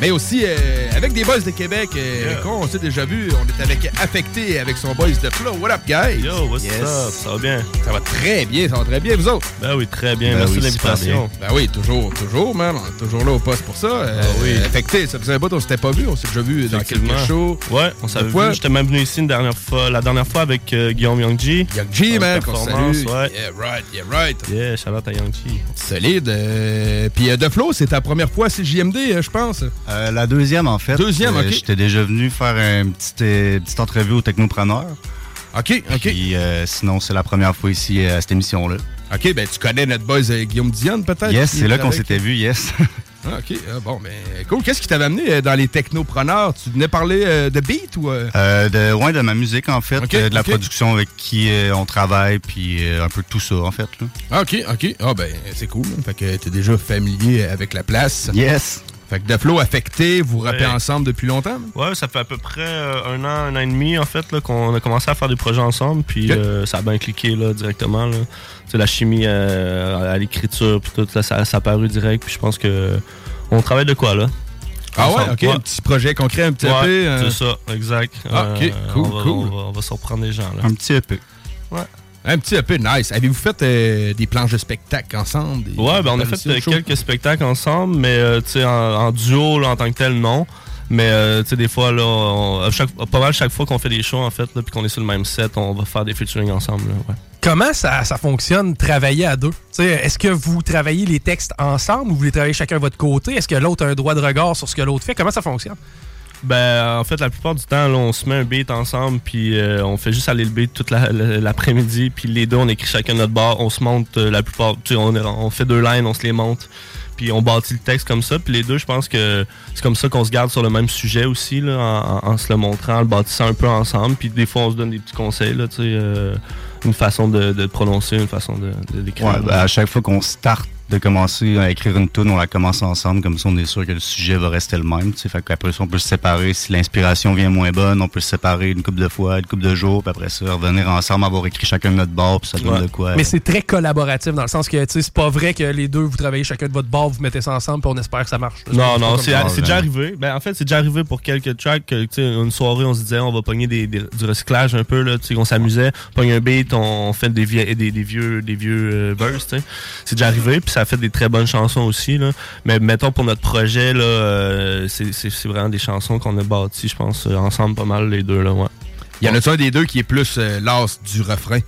Mais aussi euh, avec des boys de Québec euh, qu'on s'est déjà vu. On est avec Affecté avec son boys de Flow. What up, guys? Yo, what's up? Ça va bien? Ça va très bien, ça va très bien, vous autres? Ben oui, très bien. Ben Merci oui, de l'invitation. Ben oui, toujours, toujours, man. On est toujours là au poste pour ça. Euh, oui. Affecté, ça faisait un bout, on s'était pas vu. On s'est déjà vu dans quelques shows. Ouais, on fois. vu. J'étais même venu ici une dernière fois, la dernière fois avec euh, Guillaume Youngji. Youngji, man, qu'on salue. ouais. Yeah, right, yeah, right. Yeah, shout out à Youngji. Solide. Puis de Flow, c'est ta première fois CJMD, euh, je pense. Euh, la deuxième, en fait. Deuxième, ok. J'étais déjà venu faire une petite, euh, petite entrevue au Technopreneur. OK, OK. Puis euh, sinon, c'est la première fois ici à cette émission-là. OK, ben tu connais notre boys Guillaume Dionne, peut-être? Yes, c'est est là qu'on s'était vu, yes. Ah, OK, ah, bon, ben cool. Qu'est-ce qui t'avait amené euh, dans les technopreneurs? Tu venais parler euh, de beat ou... de, ouais, de ma musique, en fait. De la production avec qui on travaille, puis un peu de tout ça, en fait. là. Ah, OK, OK. Ah, ben c'est cool. man. Fait que t'es déjà familier avec la place. Yes. Fait que de Flow affecté, vous Ouais. ensemble depuis longtemps? Ouais, ça fait à peu près euh, un an, un an et demi en fait là, qu'on a commencé à faire des projets ensemble, puis euh, ça a bien cliqué là, directement. Là. Tu sais, la chimie euh, à l'écriture, puis tout, là, ça, ça a paru direct, puis je pense que on travaille de quoi là? Ah ouais. OK. Un petit projet concret, un petit Ouais, EP. euh. C'est ça, exact. Ah, ok, cool, on va, cool. On va, on va surprendre les gens là. Un petit EP. Ouais. Un petit EP, nice. Avez-vous fait euh, des planches de spectacle ensemble? des- Ouais, ben on a fait euh, quelques spectacles ensemble, mais euh, tu sais, en, en duo là, en tant que tel, non. Mais euh, tu sais, des fois, là, on- à chaque, pas mal chaque fois qu'on fait des shows, en fait, puis qu'on est sur le même set, on va faire des featuring ensemble. là, ouais. Comment ça, ça fonctionne, travailler à deux? Tu sais, Est-ce que vous travaillez les textes ensemble ou vous les travaillez chacun de votre côté? Est-ce que l'autre a un droit de regard sur ce que l'autre fait? Comment ça fonctionne? Ben, en fait, la plupart du temps, on se met un beat ensemble, puis euh, on fait juste aller le beat toute la- la- l'après-midi, puis les deux, on écrit chacun notre bar, on se monte euh, la plupart, tu sais, on, fait deux lines, on se les monte, puis on bâtit le texte comme ça, puis les deux, je pense que c'est comme ça qu'on se garde sur le même sujet aussi, là, en, se le montrant, en le bâtissant un peu ensemble, puis des fois, on se donne des petits conseils, là, tu sais, euh, une façon de, prononcer, une façon de, de d'écrire. Ouais, ben, à chaque fois qu'on start de commencer à écrire une tune, on la commence ensemble, comme ça on est sûr que le sujet va rester le même. tu sais. Fait qu'après ça, on peut se séparer. Si l'inspiration vient moins bonne, on peut se séparer une couple de fois, une couple de jours, puis après ça, revenir ensemble, avoir écrit chacun de notre bord, puis ça donne de quoi. Mais c'est très collaboratif dans le sens que tu sais, c'est pas vrai que les deux, vous travaillez chacun de votre bord, vous mettez ça ensemble, puis on espère que ça marche. Non, non, c'est déjà arrivé. Ben, en fait, c'est déjà arrivé pour quelques tracks. que, tu sais, une soirée, on se disait, on va pogner des, des- du recyclage un peu, là, tu sais, on s'amusait, pogne un beat, on fait des, vie- des, des vieux, des vieux euh, sais. C'est déjà arrivé, puis ça a fait des très bonnes chansons aussi, là. Mais mettons, pour notre projet, là, euh, c'est vraiment des chansons qu'on a bâties, je pense, euh, ensemble pas mal, les deux, là, ouais. Y en a-tu un des deux qui est plus euh, l'as du refrain?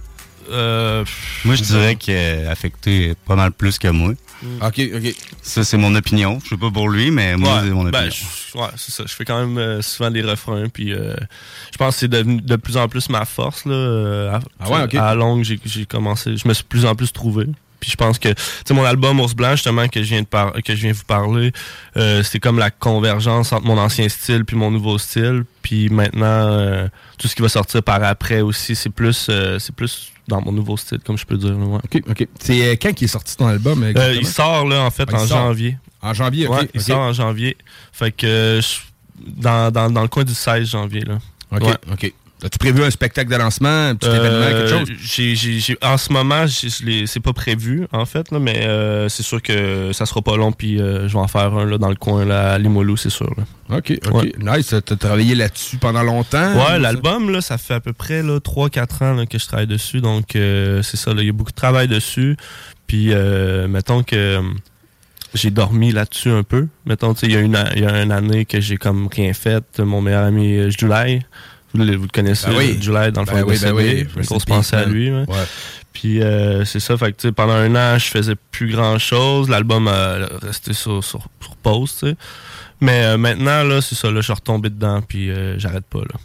Euh, Moi, je dirais qu'affecté pas mal plus que moi. OK, OK. Ça, c'est mon opinion. Je sais pas pour lui, mais moi, Ouais, c'est mon opinion. ben, je- ouais, c'est ça. Je fais quand même euh, souvent des refrains, puis euh, je pense que c'est devenu de plus en plus ma force. Là, à, Ah ouais, ok. à longue, j'ai, j'ai commencé, je me suis de plus en plus trouvé. Puis je pense que, tu sais, mon album Ours Blanc, justement, que je viens de par- que je viens vous parler, euh, c'est comme la convergence entre mon ancien style puis mon nouveau style. Puis maintenant, euh, tout ce qui va sortir par après aussi, c'est plus, euh, c'est plus dans mon nouveau style, comme je peux dire. ouais. OK, OK. C'est quand qui est sorti ton album? Il sort là en fait Ah, en sort. janvier. En janvier, ok. Ouais, il sort en janvier. Fait que dans, dans, dans le coin du 16 janvier là. OK, Ouais. OK. As-tu prévu un spectacle de lancement, un petit événement, quelque Euh, chose? en ce moment, c'est pas prévu en fait, là, mais euh, c'est sûr que ça sera pas long puis euh, je vais en faire un là, dans le coin là, à Limoilou, c'est sûr. là. OK, OK. Ouais. Nice. T'as travaillé là-dessus pendant longtemps? Ouais, l'album, là, ça fait à peu près là, 3-4 ans là, que je travaille dessus. Donc, c'est ça, il y a beaucoup de travail dessus. Puis, mettons que j'ai dormi là-dessus un peu. Mettons, il y, a une a- il y a une année que j'ai comme rien fait. Mon meilleur ami, July, vous le, connaissez, Ben oui. July, dans le Ben fond, oui, ben oui. On se pensait à lui. ouais. Puis euh, c'est ça, fait que pendant un an, je faisais plus grand chose. L'album a resté sur, sur, sur pause. Mais euh, maintenant, là, c'est ça, là, je suis retombé dedans, puis euh, j'arrête pas, là.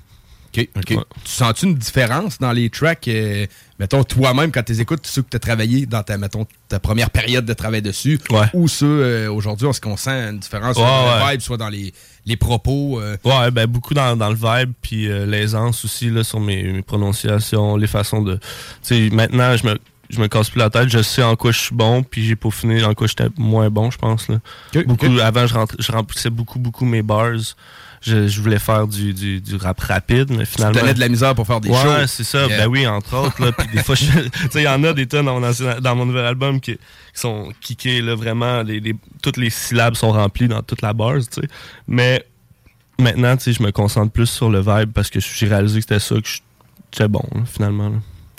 OK, OK. Tu sens-tu une différence dans les tracks, euh, mettons, toi-même, quand tu les écoutes, ceux que tu as travaillé dans ta, mettons, ta première période de travail dessus, ou ceux euh, aujourd'hui, est-ce qu'on sent une différence soit Ouais, dans le ouais. vibe, soit dans les, les propos? euh? Ouais, ben beaucoup dans, dans le vibe, puis euh, l'aisance aussi là, sur mes, mes prononciations, les façons de. Tu sais, maintenant, je me, je me casse plus la tête, je sais en quoi je suis bon, puis j'ai peaufiné en quoi j'étais moins bon, je pense. Là. Ok, beaucoup. Avant, je, je remplissais beaucoup, beaucoup mes bars. Je, je voulais faire du, du, du rap rapide, mais finalement. donnais de la misère pour faire des ouais, shows. Ouais, c'est ça. Yeah. Ben oui, entre autres. Là, puis des fois, [LAUGHS] tu sais, il y en a des tonnes dans mon, ancien- dans mon nouvel album qui, qui sont kickés, là, vraiment. Les, les- toutes les syllabes sont remplies dans toute la base, tu sais. Mais maintenant, tu sais, je me concentre plus sur le vibe parce que j'ai réalisé que c'était ça que j'étais bon, là, finalement. là.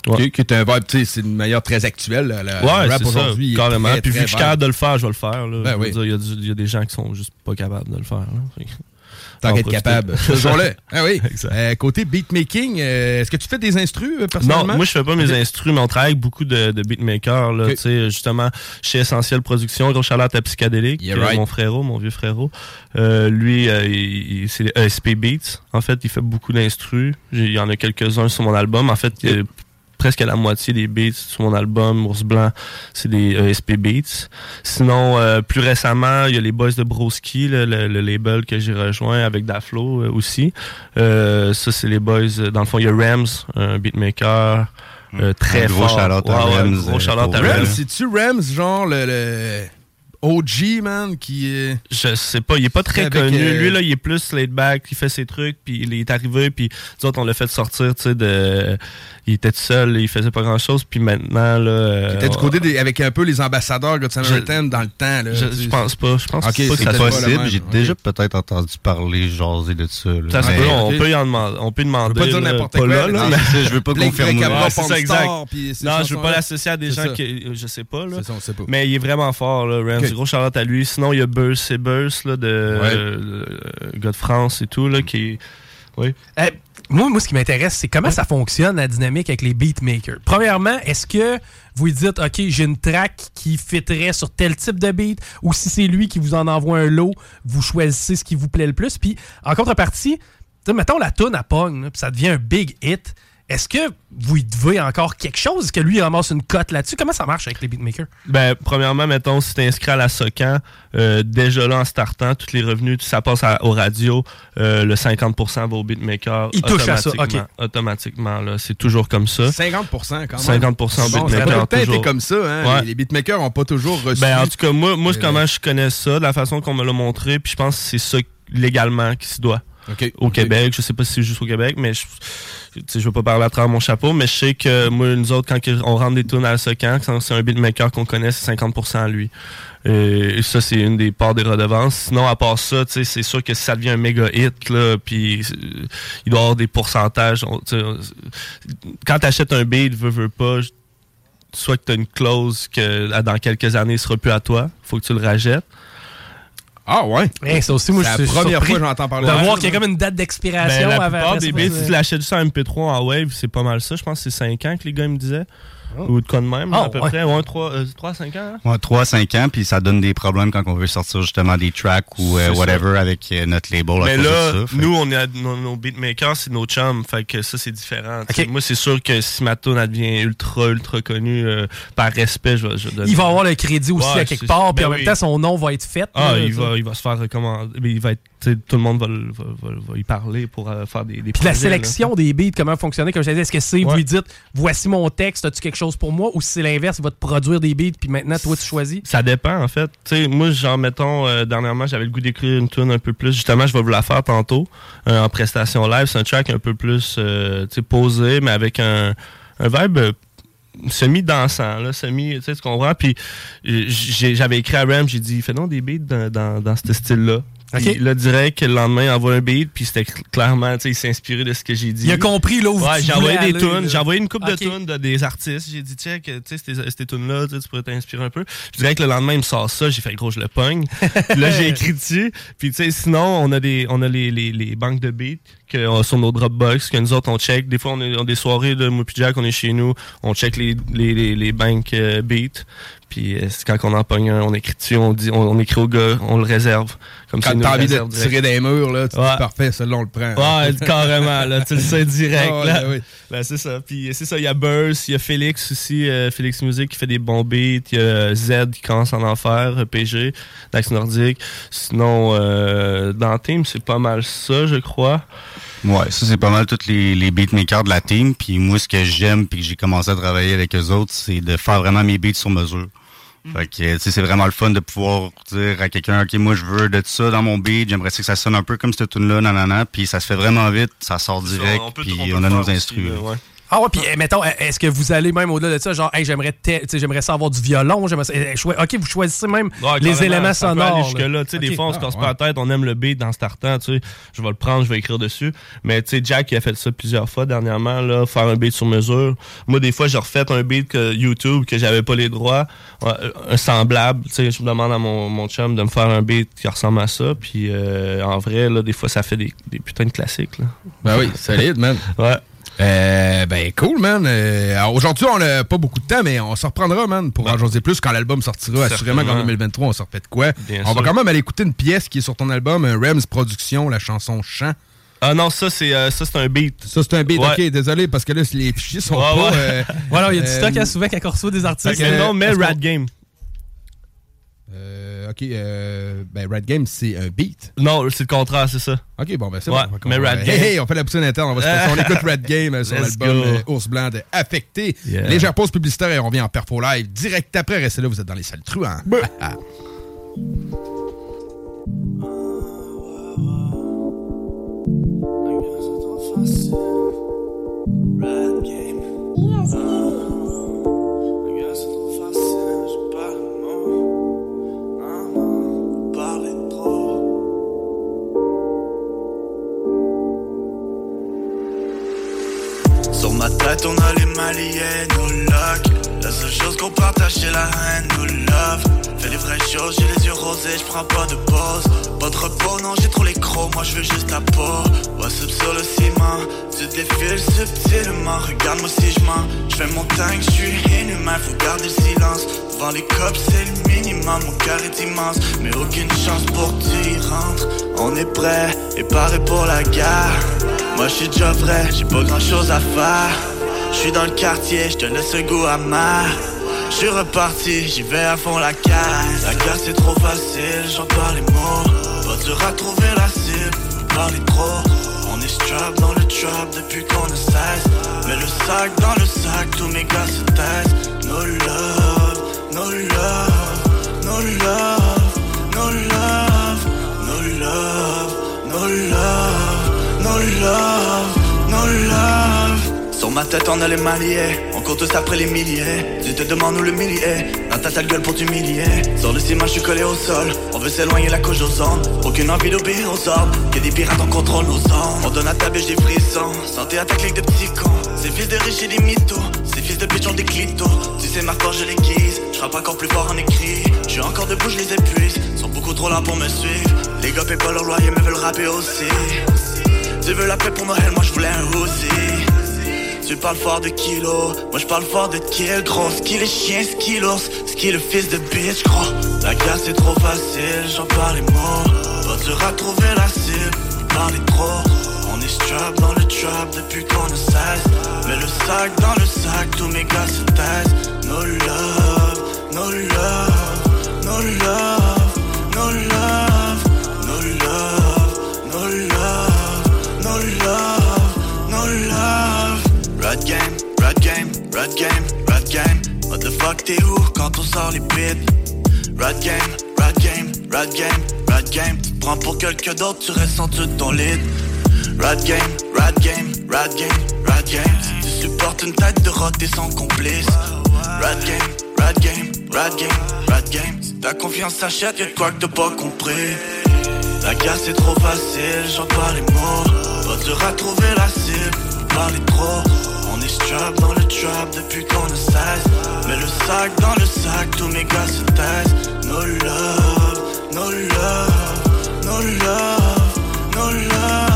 Ouais. Qui, est un vibe, tu sais, c'est une manière très actuelle. là, Le Ouais, rap aujourd'hui. carrément. très, Puis vu que je suis capable de le faire, je vais le faire. là. Ben oui. Il y, y a des gens qui sont juste pas capables de le faire. là. Tant qu'être capable. [LAUGHS] Faisons-le. Ah oui. Euh, côté beatmaking, euh, est-ce que tu fais des instrus euh, personnellement? Non, moi je fais pas mes instrus, mais on travaille avec beaucoup de, de beatmakers. Là, tu sais, justement, chez Essentiel Production, gros à Yeah, right. mon frérot, mon vieux frérot. Euh, lui, c'est ESP Beats. En fait, il fait beaucoup d'instrus. Il y en a quelques-uns sur mon album. En fait, il y a presque la moitié des beats sur mon album, Ours Blanc, c'est des ESP Beats. Sinon, euh, plus récemment, il y a les Boys de Broski, le, le- le label que j'ai rejoint avec Daflo euh, aussi. Euh, ça, c'est les Boys. euh, Dans le fond, il y a Rams, un beatmaker euh, très Un gros fort. shout-out à Ouais, ouais, Rams, gros euh, shout-out pour à Rams. Rams. C'est-tu Rams, genre le, le OG, man, qui est. Je sais pas, il est pas très Avec, connu. euh, Lui, là, il est plus laid back, il fait ses trucs, puis il est arrivé, puis nous autres, on l'a fait sortir, tu sais, de... Il était tout seul, il faisait pas grand-chose, puis maintenant, là... Qui était du euh, côté des- avec un peu les ambassadeurs Je- Samaritan dans le temps. Là, je- je pense pas. Je pense pas que c'est ça soit possible. J'ai déjà peut-être entendu parler, jaser de ça. là. Ça se Mais- peut, on peut y en demander. On peut demander. pas dire n'importe quoi, là, là, mais- je veux pas confirmer. C'est ça, exact. Non, je veux pas l'associer à des gens qui. Je sais pas, là. C'est ça, on sait pas. Mais il est vraiment fort, là. Gros Charlotte à lui. Sinon, il y a Burst, c'est Burst, là, de euh, gars de France et tout, là, qui. Oui. Euh, moi, moi, ce qui m'intéresse, c'est comment ça fonctionne la dynamique avec les beatmakers. Premièrement, est-ce que vous lui dites, OK, j'ai une track qui fitterait sur tel type de beat, ou si c'est lui qui vous en envoie un lot, vous choisissez ce qui vous plaît le plus? Puis, en contrepartie, mettons la tune à pogne, puis ça devient un big hit. Est-ce que vous lui devez encore quelque chose? Est-ce que lui il ramasse une cote là-dessus? Comment ça marche avec les beatmakers? Ben, premièrement, mettons, si t'es inscrit à la SOCAN, euh, déjà là, en startant, tous les revenus, ça passe à- aux radios, euh, le 50% va au beatmaker. Il touche à ça, ok. automatiquement. Là. C'est toujours comme ça. 50% quand même. 50% Bon, beatmaker, Ça été comme ça. Hein? Ouais. Les- Les beatmakers n'ont pas toujours reçu. Ben, en tout cas, moi, moi comment je connais ça, de la façon qu'on me l'a montré, puis je pense que c'est ça légalement qui se doit. Au. Québec, je sais pas si c'est juste au Québec, mais je, je veux pas parler à travers mon chapeau, mais je sais que moi, nous autres, quand on rentre des tunes à la Socan, quand c'est un beatmaker qu'on connaît, c'est 50% à lui. Et, et ça, c'est une des parts des redevances. Sinon, à part ça, c'est sûr que si ça devient un méga hit, là, puis euh, il doit y avoir des pourcentages. On- quand tu achètes un beat, veux, veux pas, soit que tu as une clause que dans quelques années, il sera plus à toi, faut que tu le rajettes. Ah ouais? Hey, ça aussi, moi, C'est je la suis première surpris fois que j'entends parler de de ça. voir qu'il y a comme une date Ben, d'expiration. la avant- plupart des ça, beats, c'est- si tu l'achètes juste en MP3 en Wave, c'est pas mal ça. Je pense que c'est 5 ans que les gars me disaient. Ou de quoi de même, Ah, à peu ouais. près. Ouais, 3, 5 ans? hein? Ouais, 3-5 ans, puis ça donne des problèmes quand on veut sortir justement des tracks ou euh, whatever avec euh, notre label. à Mais là, ça. Nous, on est à- nos, nos beatmakers, c'est nos chums. Fait que ça, c'est différent. Moi, c'est sûr que si ma tune devient ultra, ultra connue, euh, par respect, je vais, je vais donner- Il va avoir le crédit aussi Ouais, à quelque part, puis ben en même oui. temps, son nom va être fait. Ah, là, il va, il va se faire recommander. Mais il va être, tout le monde va, le- va, va- va y parler pour euh, faire des, des Puis la là. sélection des beats, comment fonctionner, comme je disais, est-ce que c'est, vous lui dites, voici mon texte, as-tu quelque chose pour moi, ou si c'est l'inverse, il va te produire des beats, puis maintenant, toi, tu choisis? Ça dépend, en fait. Tu sais, moi, genre, mettons, euh, dernièrement, j'avais le goût d'écrire une tune un peu plus. Justement, je vais vous la faire tantôt, euh, en prestation live. C'est un track un peu plus, euh, posé, mais avec un, un vibe semi-dansant, là, semi, tu sais, tu comprends? Puis, j'avais écrit à Ram, j'ai dit, fais donc des beats dans, dans, dans ce style-là. Puis Ok. Là, direct, le lendemain, il envoie un beat, puis c'était cl- clairement, tu sais, il s'est inspiré de ce que j'ai dit. Il a compris, là, où Ouais, j'ai envoyé des tunes, j'ai envoyé une coupe de tunes de des artistes. J'ai dit, check, tu sais, ces, ces tunes-là, tu sais, tu pourrais t'inspirer un peu. Dirais que le lendemain, il me sort ça, j'ai fait gros, je le pogne. [LAUGHS] Puis là, j'ai écrit dessus. Puis tu sais, sinon, on a des, on a les, les, les banques de beats que, euh, sur nos Dropbox que nous autres, on check. Des fois, on, a des soirées de puis Jack, on est chez nous, on check les, les, les, les banques euh, beats. Puis euh, c'est quand on en pogne un, on écrit dessus, on dit, on, on écrit au gars, on le réserve. Comme Quand t'as envie de direct. tirer des murs, là, tu Ouais. dis parfait, celui-là, on le prend. Ouais, [LAUGHS] carrément, là, tu le sais direct. Ouais, là. ben oui. Ben, c'est ça. Puis c'est ça, il y a Burst, il y a Félix aussi, euh, Félix Music qui fait des bons beats, il y a Z qui commence à en faire, euh, PG, Dax Nordique. Sinon, euh, dans Team, c'est pas mal ça, je crois. Ouais, ça c'est pas mal tous les, les beatmakers de la team. Puis moi, ce que j'aime, puis que j'ai commencé à travailler avec eux autres, c'est de faire vraiment mes beats sur mesure. Fait que, tu sais, c'est vraiment le fun de pouvoir dire à quelqu'un, OK, moi, je veux de ça dans mon beat, j'aimerais que ça sonne un peu comme cette tune-là, nanana, puis ça se fait vraiment vite, ça sort direct, puis on a nos là, là. ouais. Ah ouais, puis eh, mettons, eh, est-ce que vous allez même au-delà de ça, genre, hey, j'aimerais j'aimerais ça avoir du violon, j'aimerais ça- eh, ok, vous choisissez même Ouais, les éléments ça peut sonores. aller jusque-là. Tu sais, Ok. Des fois, on se Ah, casse ouais. pas la tête, on aime le beat dans startant, tu sais. Je vais le prendre, je vais écrire dessus. Mais tu sais, Jack, il a fait ça plusieurs fois dernièrement, là, faire un beat sur mesure. Moi, des fois, j'ai refait un beat que YouTube, que j'avais pas les droits, un semblable. Tu sais, je me demande à mon, mon chum de me faire un beat qui ressemble à ça. Puis euh, en vrai, là, des fois, ça fait des, des putains de classiques, là. Ben oui, solide, man. Ouais. Euh, ben cool, man. Euh, alors, Aujourd'hui, on n'a pas beaucoup de temps, mais on se reprendra, man, pour en jaser plus quand l'album sortira. Assurément qu'en Certainement. 2023, on se refait de quoi. Bien on va quand même aller écouter une pièce qui est sur ton album, un Rems Production, la chanson Chant. Ah non, ça, c'est euh, ça, c'est un beat. Ça, c'est un beat. Ouais. Ok, désolé, parce que là, les fichiers sont Ouais, pas. ouais. euh, Voilà, il y a du euh, stock à souvent on reçoit des artistes. Non, mais Rad Game. Euh, ok, euh, ben Red Game, c'est un beat. Non, c'est le contraire, c'est ça. Ok, bon, ben c'est Ouais, bon. mais on, Red hey, Game. hey, on fait la poussine interne, on va se. On [LAUGHS] écoute Red Game euh, sur l'album euh, Ours Blanc de Affecté. Yeah. Légère pause publicitaire et on revient en perfo live direct après. Restez là, vous êtes dans les salles truands. Ah, Sur ma tête, on a les maliens, nos locks. La seule chose qu'on partage, c'est la haine, nos love. Fais les vraies choses, j'ai les yeux rosés, je prends pas de pause. Pas de repos, non, j'ai trop les crocs, moi je veux juste la peau. What's up sur le ciment, tu défiles subtilement. Regarde-moi si je mens, je fais mon tank, je suis inhumain, faut garder le silence. Devant les cops, c'est le minimum, mon cœur est immense. Mais aucune chance pour rentres. On est prêt et paré pour la guerre. Moi je suis déjà vrai, j'ai pas grand chose à faire. Je suis dans le quartier, je te laisse un goût amer. Je suis reparti, j'y vais à fond la caisse. La guerre c'est trop facile, j'en parle les mots. Pas dur à trouver la cible, vous parlez trop. On est strap dans le trap depuis qu'on ne cesse. Mets le sac dans le sac, tous mes gars se taisent. No love, no love, no love, no love, no love, no love, no love. Sur ma tête on a les maliers, on court tous après les milliers. Tu te demandes où le millier, dans ta sale gueule pour t'humilier. Sur le ciment je suis collé au sol, on veut s'éloigner la couche aux ondes Aucune envie d'obéir aux ordres, que des pirates en contrôle nos zones On donne à ta bêche des frissons, santé à ta clique de petits cons Ces fils de riches et des mythos, ces fils de bitch ont des clitos. Tu sais ma force je les guise, je frappe encore plus fort en écrit. Je suis encore debout je les épuise, sont beaucoup trop là pour me suivre. Les gars paient pas leur loyer mais veulent rapper aussi. Tu veux la paix pour Noël, moi je voulais un aussi tu parles fort de kilos, moi je parle fort de kill gros. Ski le chien, ski l'ours, ski le fils de bitch gros. La guerre c'est trop facile, j'en parle les mots Pas dur à trouver la cible, vous parlez trop. est strap dans le trap depuis qu'on ne cesse Mets le sac dans le sac, tous mes gars se taisent No love, no love, no love, no love, no love, no love, no love, no love Red game, red game, red game, red game. What the fuck t'es où quand on sort les bits? Red game, red game, red game, red game. Prends pour quelqu'un d'autre, tu restes en dessous de ton lit. Red game, red game, red game, red game. Tu supportes une tête de rot, t'es son complice. Red game, red game, red game, red game. Ta confiance s'achète, y'a quoi que t'as pas compris. La guerre c'est trop facile, j'en parle les mots. Pas dur à trouver la cible, vous parlez trop. On est strap dans le trap depuis qu'on ne cesse. Mets le sac dans le sac, tous mes gars se taisent. No love, no love, no love, no love,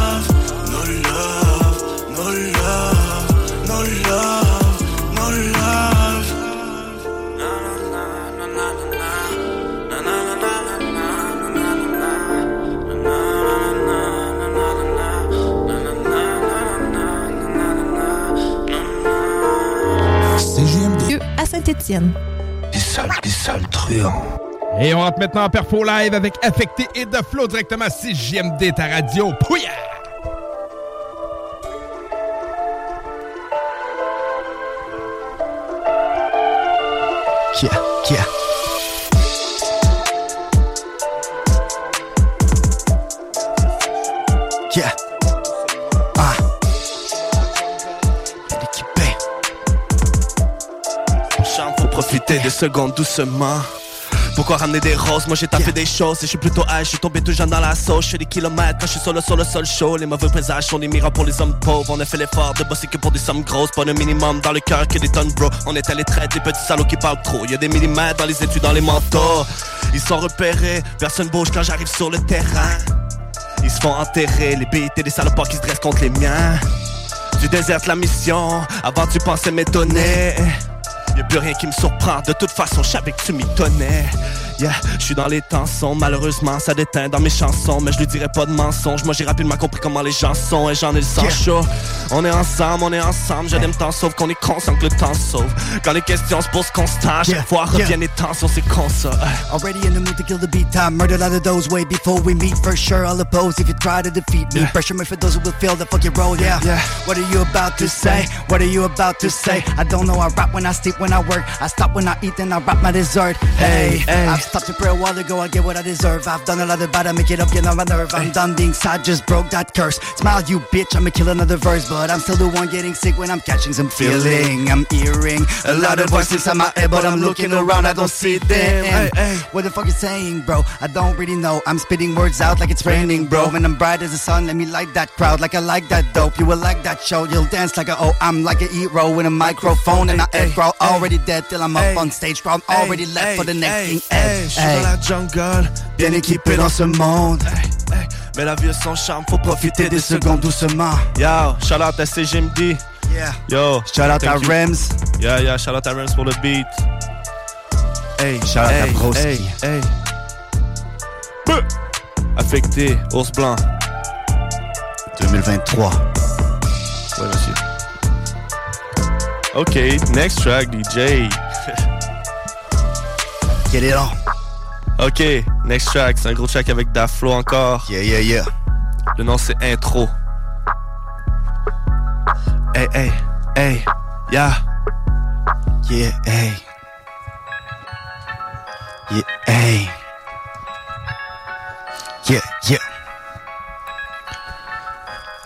Saint-Étienne. Des sales, des sales truands. Et on rentre maintenant en perfo live avec Affecté et de Flow directement à CJMD, ta radio. Pouya! Kia, kia. Profiter des secondes doucement. Pourquoi ramener des roses? Moi j'ai tapé des choses et je suis plutôt high Je suis tombé tout jeune dans la sauce. Je fais des kilomètres quand je suis solo sur le sol chaud Les mauvais présages sont des miracles pour les hommes pauvres. On a fait l'effort de bosser que pour des sommes grosses. Pas de minimum dans le cœur que des tonnes bro. On est allé traiter des petits salauds qui parlent trop. Y'a des millimètres dans les études, dans les manteaux Ils sont repérés, personne bouge quand j'arrive sur le terrain. Ils se font enterrer, les BIT des salopards qui se dressent contre les miens. Tu désertes la mission, avant tu pensais m'étonner Y'a plus rien qui me surprend, de toute façon je savais que tu m'y Yeah, je suis dans les temps sombres, malheureusement ça déteint dans mes chansons Mais je lui dirai pas de mensonge, moi j'ai rapidement compris comment les gens sont Et j'en ai le sang chaud On est ensemble, on est ensemble, je l'aime tant sauf qu'on est conscient que le temps sauve Quand les questions se posent constant, chaque Yeah, fois yeah. reviennent les tensions, c'est con ça Already in the mood to kill the beat time. Murdered all of those way before we meet. For sure, I'll oppose if you try to defeat me. Yeah. Pressure me for those who will feel the fucking role. Yeah. Yeah. What are you about to say? What are you about to say? I don't know. I rap when I sleep, when I work. I stop when I eat, then I rap my dessert. Hey, hey. I've stopped to pray a while ago. I get what I deserve. I've done a lot of bad. I make it up, get on my nerve. I'm done being sad. Just broke that curse. Smile, you bitch. I'ma kill another verse, but I'm still the one getting sick when I'm catching some feeling. I'm hearing a lot of voices in my head, but I'm looking around. I don't see them. Hey, hey. What the fuck you saying, bro? I don't really know. I'm spitting words out like it's raining, bro. When I'm bright as the sun, let me light that crowd like I like that dope. You will like that show. You'll dance like a oh, I'm like a hero with a microphone and I egg bro. Already dead till I'm up on stage, bro. I'm already left for the next thing. Hey, Hey, Je suis dans la jungle, bien équipé dans ce monde. mais la vie a son charme, faut profiter des secondes doucement. Yo, shout out à CGMD Yeah. Yo, Shout out à. Rems. Yeah, yeah, shout out à Rems pour le beat. Hey, Shout out à hey, Broski. Affecté, ours blanc. 2023. Ouais, monsieur. Ok, next track, DJ. [LAUGHS] Get it on. ok, next track, c'est un gros track avec Daflo encore. Yeah, yeah, yeah. Le nom c'est Intro. Hey, hey, hey, yeah. Yeah, hey. Yeah, hey. Yeah, yeah.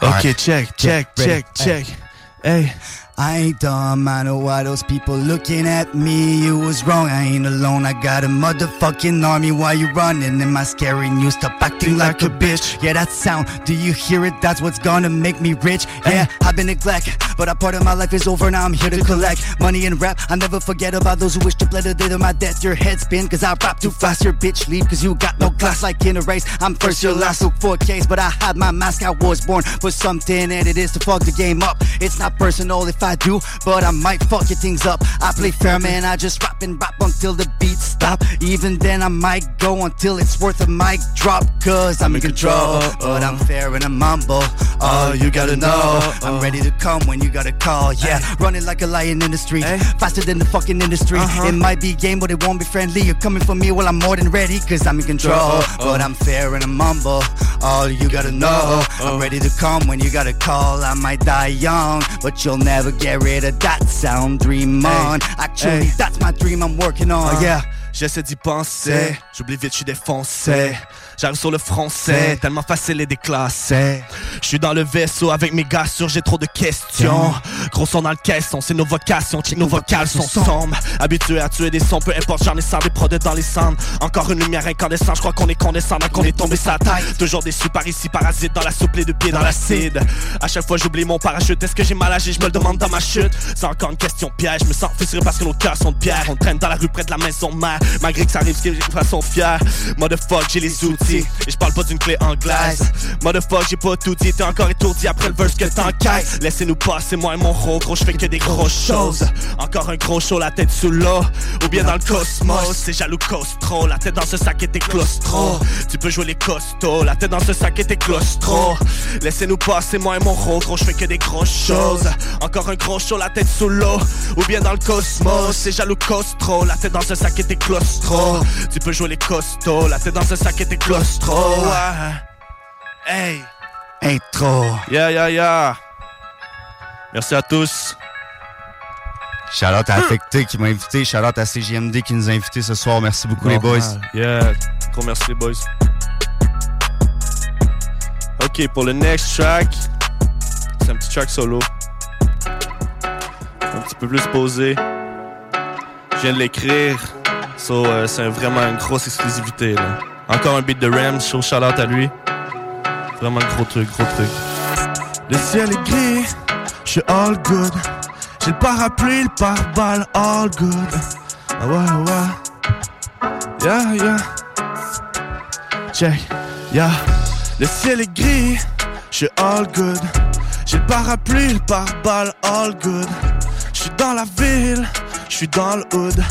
Ok, check, Yeah, check, ready. check, check. Hey. I ain't dumb, I know why those people looking at me. You was wrong, I ain't alone. I got a motherfucking army. Why you running? Am I scaring you? Stop acting like a bitch. Yeah, that sound, do you hear it? That's what's gonna make me rich. Yeah, I've been neglected, but a part of my life is over. Now I'm here to collect money and rap. I never forget about those who wish to play the day to my death. Your head spin, cause I rap too fast. Your bitch leave, cause you got no class like in a race. I'm first, your last, look for a case, but I hide my mask. I was born for something, and it is to fuck the game up. It's not personal if I do, but I might fuck your things up. I play fair, man. I just rap and rap until the beat stop. Even then, I might go until it's worth a mic drop, cause I'm in control. But I'm fair and I'm humble. All you gotta know, I'm ready to come when you gotta call. Yeah, running like a lion in the street, faster than the fucking industry. It might be game, but it won't be friendly. You're coming for me, well, I'm more than ready, cause I'm in control. But I'm fair and I'm humble. All you gotta know, I'm ready to come when you gotta call. I might die young, but you'll never get rid of that sound. Dream on. Actually, that's my dream I'm working on. Ah. Yeah. J'essaie d'y penser, j'oublie vite, je suis défoncé. J'arrive sur le français, tellement facile et déclassé. Je suis dans le vaisseau avec mes gars sûrs, j'ai trop de questions. Gros son dans le caisson, c'est nos vocations, check nos vocales sont sombres. Habitué à tuer des sons, peu importe, j'en ai sans des prods dans les cendres. Encore une lumière incandescente, je crois qu'on est condescendant, qu'on est tombé sa taille. Toujours déçu par ici, parasite dans la soupe, les deux pieds dans l'acide. À chaque fois j'oublie mon parachute, est-ce que j'ai mal agi, je me le demande dans ma chute. C'est encore une question piège, je me sens fissuré parce que nos cœurs sont de pierre. On traîne dans la rue près de la maison mère, malgré que ça arrive, j'ai de façon fière. Motherfuck, j'ai les outils, et je parle pas d'une clé anglaise. Motherfuck, j'ai pas tout dit, t'es encore étourdi après le verse que t'encaisses. Laissez-nous passer, moi et mon ro, gros, je fais que des grosses choses. Encore un gros show, la tête sous l'eau, ou bien dans le cosmos. C'est jaloux costro, la tête dans ce sac et t'es claustro. Tu peux jouer les costauds, la tête dans ce sac et t'es claustro. Laissez-nous passer, moi et mon ro, gros, je fais que des grosses choses. Encore un gros show, la tête sous l'eau, ou bien dans le cosmos. C'est jaloux costro, la tête dans ce sac et t'es claustro. Tu peux jouer les costauds, la tête dans ce sac et t'es claustro. Ouais. Hey. Intro. Yeah, yeah, yeah. Merci à tous. Shout-out à Affecté qui m'a invité. Shout-out à CGMD qui nous a invités ce soir. Merci beaucoup, les boys. Yeah. Gros merci, les boys. Ok, pour le next track, c'est un petit track solo. Un petit peu plus posé. Je viens de l'écrire. So, euh, c'est vraiment une grosse exclusivité. Là. Encore un beat de Rams, show shout out à lui. Vraiment gros truc, gros truc. Le ciel est gris, je suis all good. J'ai le parapluie, le pare-balles, all good. Ah ouais, ouais. Yeah, yeah. Check, yeah. Le ciel est gris, je suis all good. J'ai le parapluie, le pare-balles, all good. Je suis dans la ville, je suis dans le hood.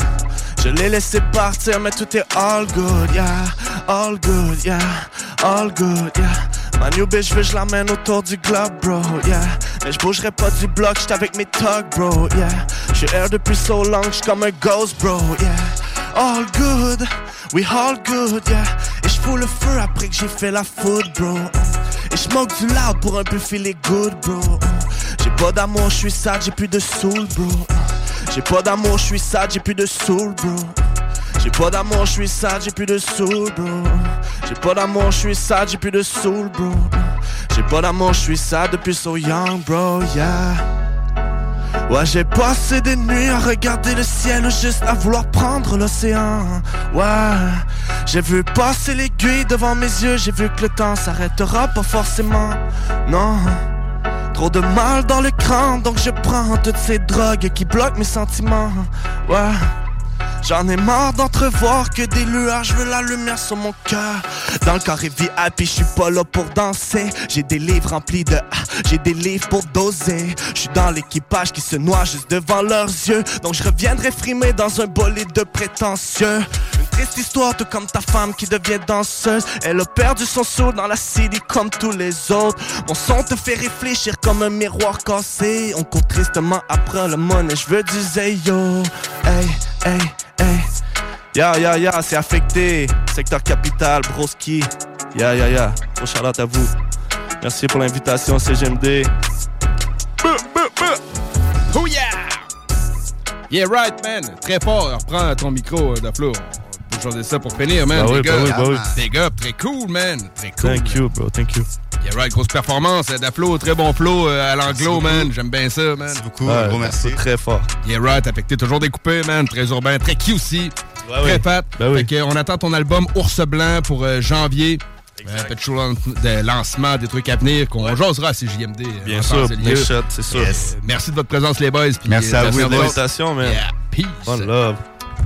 Je l'ai laissé partir, mais tout est all good, yeah. All good, yeah. All good, yeah. Ma new bitch je l'amène autour du globe, bro, yeah. Mais je bougerai pas du bloc, j'suis avec mes thugs, bro, yeah. J'suis air depuis so long, j'suis comme un ghost, bro, yeah. All good, we all good, yeah. Et j'fous le feu après que j'ai fait la food, bro. Et j'smoke du loud pour un peu filer good, bro. J'ai pas d'amour, j'suis sad, j'ai plus de soul, bro. J'ai pas d'amour, j'suis sad, j'ai plus de soul, bro. J'ai pas d'amour, j'suis sad, j'ai plus de soul, bro. J'ai pas d'amour, j'suis sad, j'ai plus de soul, bro. J'ai pas d'amour, j'suis sad depuis so young, bro, yeah. Ouais, j'ai passé des nuits à regarder le ciel juste à vouloir prendre l'océan. Ouais, j'ai vu passer l'aiguille devant mes yeux, j'ai vu que le temps s'arrêtera pas forcément. Non. Trop de mal dans le crâne, donc je prends toutes ces drogues qui bloquent mes sentiments. Ouais. J'en ai marre d'entrevoir que des lueurs, je veux la lumière sur mon cœur. Dans le carré VIP, je suis pas là pour danser. J'ai des livres remplis de j'ai des livres pour doser. Je suis dans l'équipage qui se noie juste devant leurs yeux. Donc je reviendrai frimer dans un bolide de prétentieux. Une triste histoire, tout comme ta femme qui devient danseuse. Elle a perdu son saut dans la city comme tous les autres. Mon son te fait réfléchir comme un miroir cassé. On court tristement après le money, je veux du Zayo. Hey, hey, hey. Ya, ya, ya, c'est affecté. Secteur capital, broski. Ya, ya, ya. Gros shout à vous. Merci pour l'invitation, CGMD. Oh yeah! Yeah, right, man. Très fort. Reprends ton micro, euh, Daflo. Changer ça pour finir, man. Bah oui, bah oui, bah oui. Up. Très cool, man. Très cool. Thank you, bro. Thank you. Yeah, right. Grosse performance. euh, Daflo, très bon flow euh, à l'anglo, man. J'aime bien ça, man. Merci beaucoup. Ouais, c'est Très fort. Yeah, right. Affecté, toujours découpé, man. Très urbain, très QC. très ouais. fat. Ben oui. Fait que, on attend ton album Ours Blanc pour euh, janvier. Euh, Peut-être show de lancement, des trucs à venir qu'on jasera à CJMD. Bien en sûr, lieu. shot, c'est sûr. Yes. Merci de votre présence, les boys. Merci à vous, Merci de l'invitation, man. Yeah, peace. Love.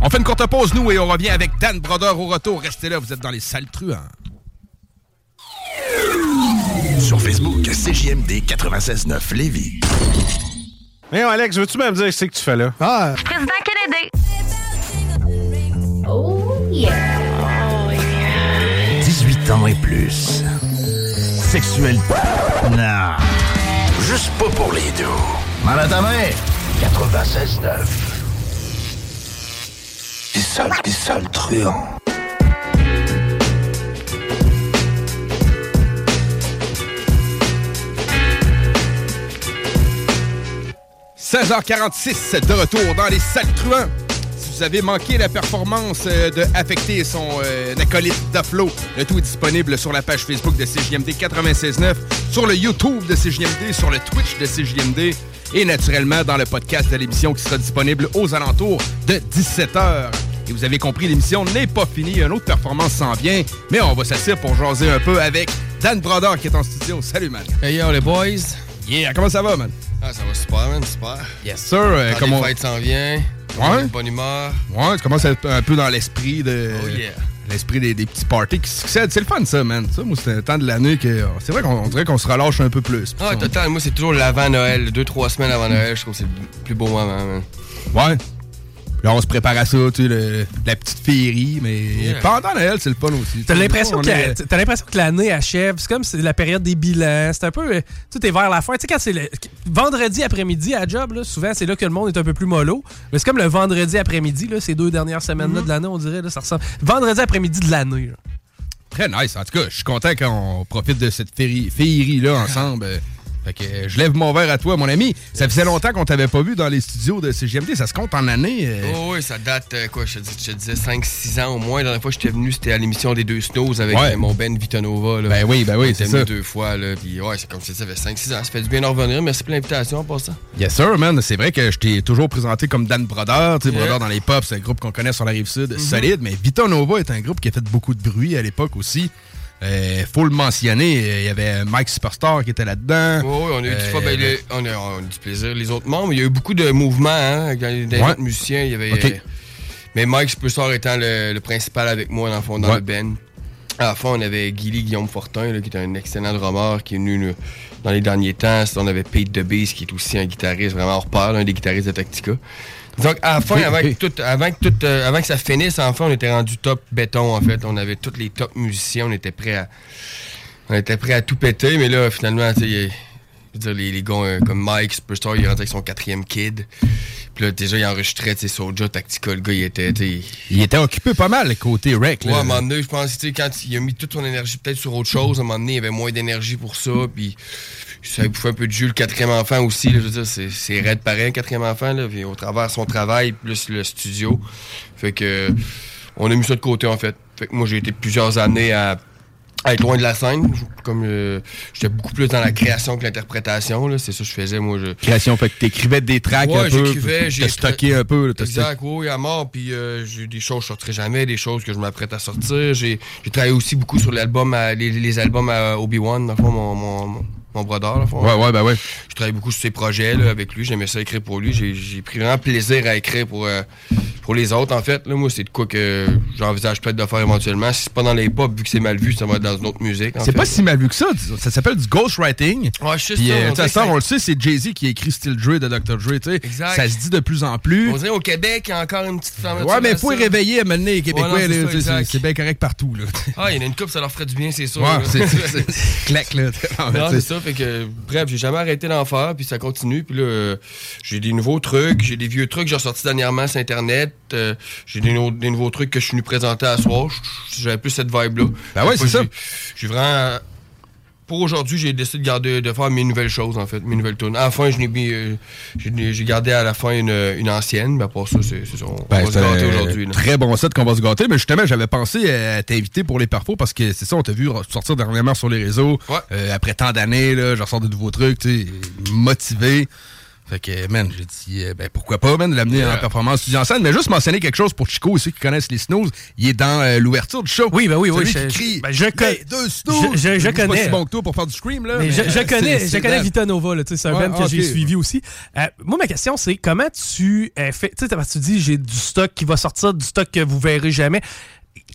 On fait une courte pause, nous, et on revient avec Dan Brodeur au retour. Restez là, vous êtes dans les salles truands. Sur Facebook, CJMD 96.9 Lévis. Mais Alex, veux-tu même dire ce que tu fais là? Ah, Président Kennedy. Oh yeah. 18 ans et plus. Sexuel. Non. Juste pas pour les deux. Mal à ta main. 96.9. Des sales, des sales truands. 16h46 de retour dans les salles truands. Si vous avez manqué la performance euh, de Affecté et son euh, acolyte Daflo, le tout est disponible sur la page Facebook de CJMD 96.9, sur le YouTube de CJMD, sur le Twitch de CJMD et naturellement dans le podcast de l'émission qui sera disponible aux alentours de 17h. Et vous avez compris, l'émission n'est pas finie. Une autre performance s'en vient, mais on va s'asseoir pour jaser un peu avec Dan Brodeur qui est en studio. Salut, man. Hey yo, les boys. Yeah, comment ça va, man? Ah, ça va super, man, super. Yes, sir. Euh, Quand comment- les fêtes s'en vient. Ouais? Bonne humeur. Ouais, tu commences à être un peu dans l'esprit de. Oh yeah. L'esprit des, des petits parties qui succèdent. C'est le fun, ça, man. Ça, moi, c'est un temps de l'année que. C'est vrai qu'on on dirait qu'on se relâche un peu plus. Ah, total, moi, c'est toujours l'avant-Noël. Deux, trois semaines avant Noël, je trouve que c'est le plus beau moment, man. Ouais. Là, on se prépare à ça, tu sais, le- la petite féerie, mais Yeah. pendant Noël, c'est le fun aussi. T'as l'impression On que, est- que l'année achève. C'est comme la période des bilans. C'est un peu. euh, Tu sais, vers la fin. Tu sais, quand c'est le vendredi après-midi à job, là, souvent, c'est là que le monde est un peu plus mollo. Mais c'est comme le vendredi après-midi, là, ces deux dernières semaines-là Mhm. de l'année, on dirait, là, ça ressemble. Vendredi après-midi de l'année. Très nice. En tout cas, je suis content qu'on profite de cette féerie- féerie-là ensemble. Fait que euh, je lève mon verre à toi, mon ami. Ça faisait longtemps qu'on t'avait pas vu dans les studios de CGMD. Ça se compte en années. euh. Oh, oui, ça date, euh, quoi, je te, dis- je te disais 5-6 ans au moins. La dernière fois que j'étais venu, c'était à l'émission des deux Snows avec Ouais. mon Ben Vitanova. Là. Ben oui, ben oui, c'est ça. deux fois, là. Puis ouais, c'est comme disais, ça fait 5-6 ans. Ça fait du bien d'en revenir. Merci pour l'invitation, pour ça. Yes, sir, man. C'est vrai que je t'ai toujours présenté comme Dan Brodeur. Tu sais, Yeah. Brodeur dans les pop, c'est un groupe qu'on connaît sur la rive sud, Mhm. solide. Mais Vita Nova est un groupe qui a fait beaucoup de bruit à l'époque aussi. Euh, faut le mentionner, euh, il y avait Mike Superstar qui était là-dedans. Oui, oui, on a eu du, fois, ben, les- on, a, on a eu du plaisir. Les autres membres, il y a eu beaucoup de mouvements, hein, dans les, dans les Ouais. musiciens. Il y avait, euh, mais Mike Superstar étant le, le principal avec moi, dans le fond, dans Ouais. le band. À la fin, on avait Guily Guillaume Fortin, là, qui est un excellent drummer, qui est venu là, dans les derniers temps. On avait Pete DeBeast, qui est aussi un guitariste vraiment hors pair, un des guitaristes de Tactica. Donc, à la fin, avant, que tout, avant, que tout, euh, avant que ça finisse, enfin, on était rendu top béton, en fait. On avait tous les top musiciens, on était prêts à, on était prêt à tout péter, mais là, finalement, tu sais, il- je veux dire, les, les gars euh, comme Mike, Superstar, il est rentré avec son quatrième kid. Puis là, déjà, il enregistrait, tu sais, Soulja, Tactica, le gars, il était. Il était occupé pas mal, côté rec. Ouais, là. à un moment donné, je pense, tu sais, quand il a mis toute son énergie peut-être sur autre chose, à un moment donné, il avait moins d'énergie pour ça, puis ça bouffait un peu de jus, le quatrième enfant aussi, là, je veux dire, c'est, raide pareil, un quatrième enfant, là, puis au travers son travail, plus le studio. Fait que, on a mis ça de côté, en fait. Fait que moi, j'ai été plusieurs années à, à être loin de la scène, comme euh, j'étais beaucoup plus dans la création que l'interprétation, c'est ça que je faisais, moi, je... Création, fait que t'écrivais des tracks Ouais, un peu. j'ai stocké un peu. là, Exact, oui, à mort. Puis euh, j'ai des choses que je sortirai jamais, des choses que je m'apprête à sortir. J'ai travaillé aussi beaucoup sur l'album, à- les, les albums à Obi-Wan, dans le fond, mon, mon, mon, mon fond. Ouais, ouais, ben ouais. Je travaille beaucoup sur ses projets là, avec lui. J'aimais ça écrire pour lui. J'ai pris vraiment plaisir à écrire pour, euh, pour les autres, en fait. Là, moi, c'est de quoi que j'envisage peut-être de faire éventuellement. Si c'est pas dans les pop, vu que c'est mal vu, ça va être dans une autre musique. C'est pas si mal vu que ça. Ça s'appelle du ghostwriting. Ouais, je sais Puis, ça, euh, on ça, on le sait, c'est Jay-Z qui a écrit Still Dre de Dr. Dre. Exact. Ça se dit de plus en plus. On dirait au Québec, il y a encore une petite fermeture Ouais, mais faut y réveiller à mener les Québécois. Ouais, c'est bien correct partout. Là. Ah, il y en a une coupe, ça leur ferait du bien, c'est sûr. Ouais, là. c'est [LAUGHS] ça. Fait que, bref, j'ai jamais arrêté d'en faire, puis ça continue. Puis là, j'ai des nouveaux trucs, j'ai des vieux trucs que j'ai ressortis dernièrement sur Internet. euh, j'ai des, no- des nouveaux trucs que je suis venu présenter à soir. J'avais plus cette vibe-là. Ben ouais, c'est ça. J'ai vraiment. Pour aujourd'hui, j'ai décidé de garder, de faire mes nouvelles choses, en fait, mes nouvelles tunes. À la fin, je n'ai mis, euh, j'ai gardé à la fin une, une ancienne, mais pour ça, c'est ça. On Ben, va se gâter aujourd'hui. Très bon set qu'on va se gâter. Mais justement, j'avais pensé à t'inviter pour les perfos parce que c'est ça, on t'a vu sortir dernièrement sur les réseaux. Euh, après tant d'années, là, je ressors de nouveaux trucs, tu sais, motivé. Fait que, man, j'ai dit, euh, ben pourquoi pas, man, de l'amener en performance studio en scène. Mais juste mentionner quelque chose pour Chico aussi qui connaissent les Snooze. Il est dans euh, l'ouverture du show. Oui, ben oui, oui. Celui je- qui crie, ben, je connais. Deux Snooze! Je, je- je C'est pas connais. si bon que toi pour faire du scream, là. Mais je, mais, je connais, c'est- je c'est connais Vita Nova, là, tu sais, c'est un Ouais, band que j'ai suivi aussi. Euh, moi, ma question, c'est comment tu euh, fais. Tu sais, tu dis, j'ai du stock qui va sortir, du stock que vous verrez jamais.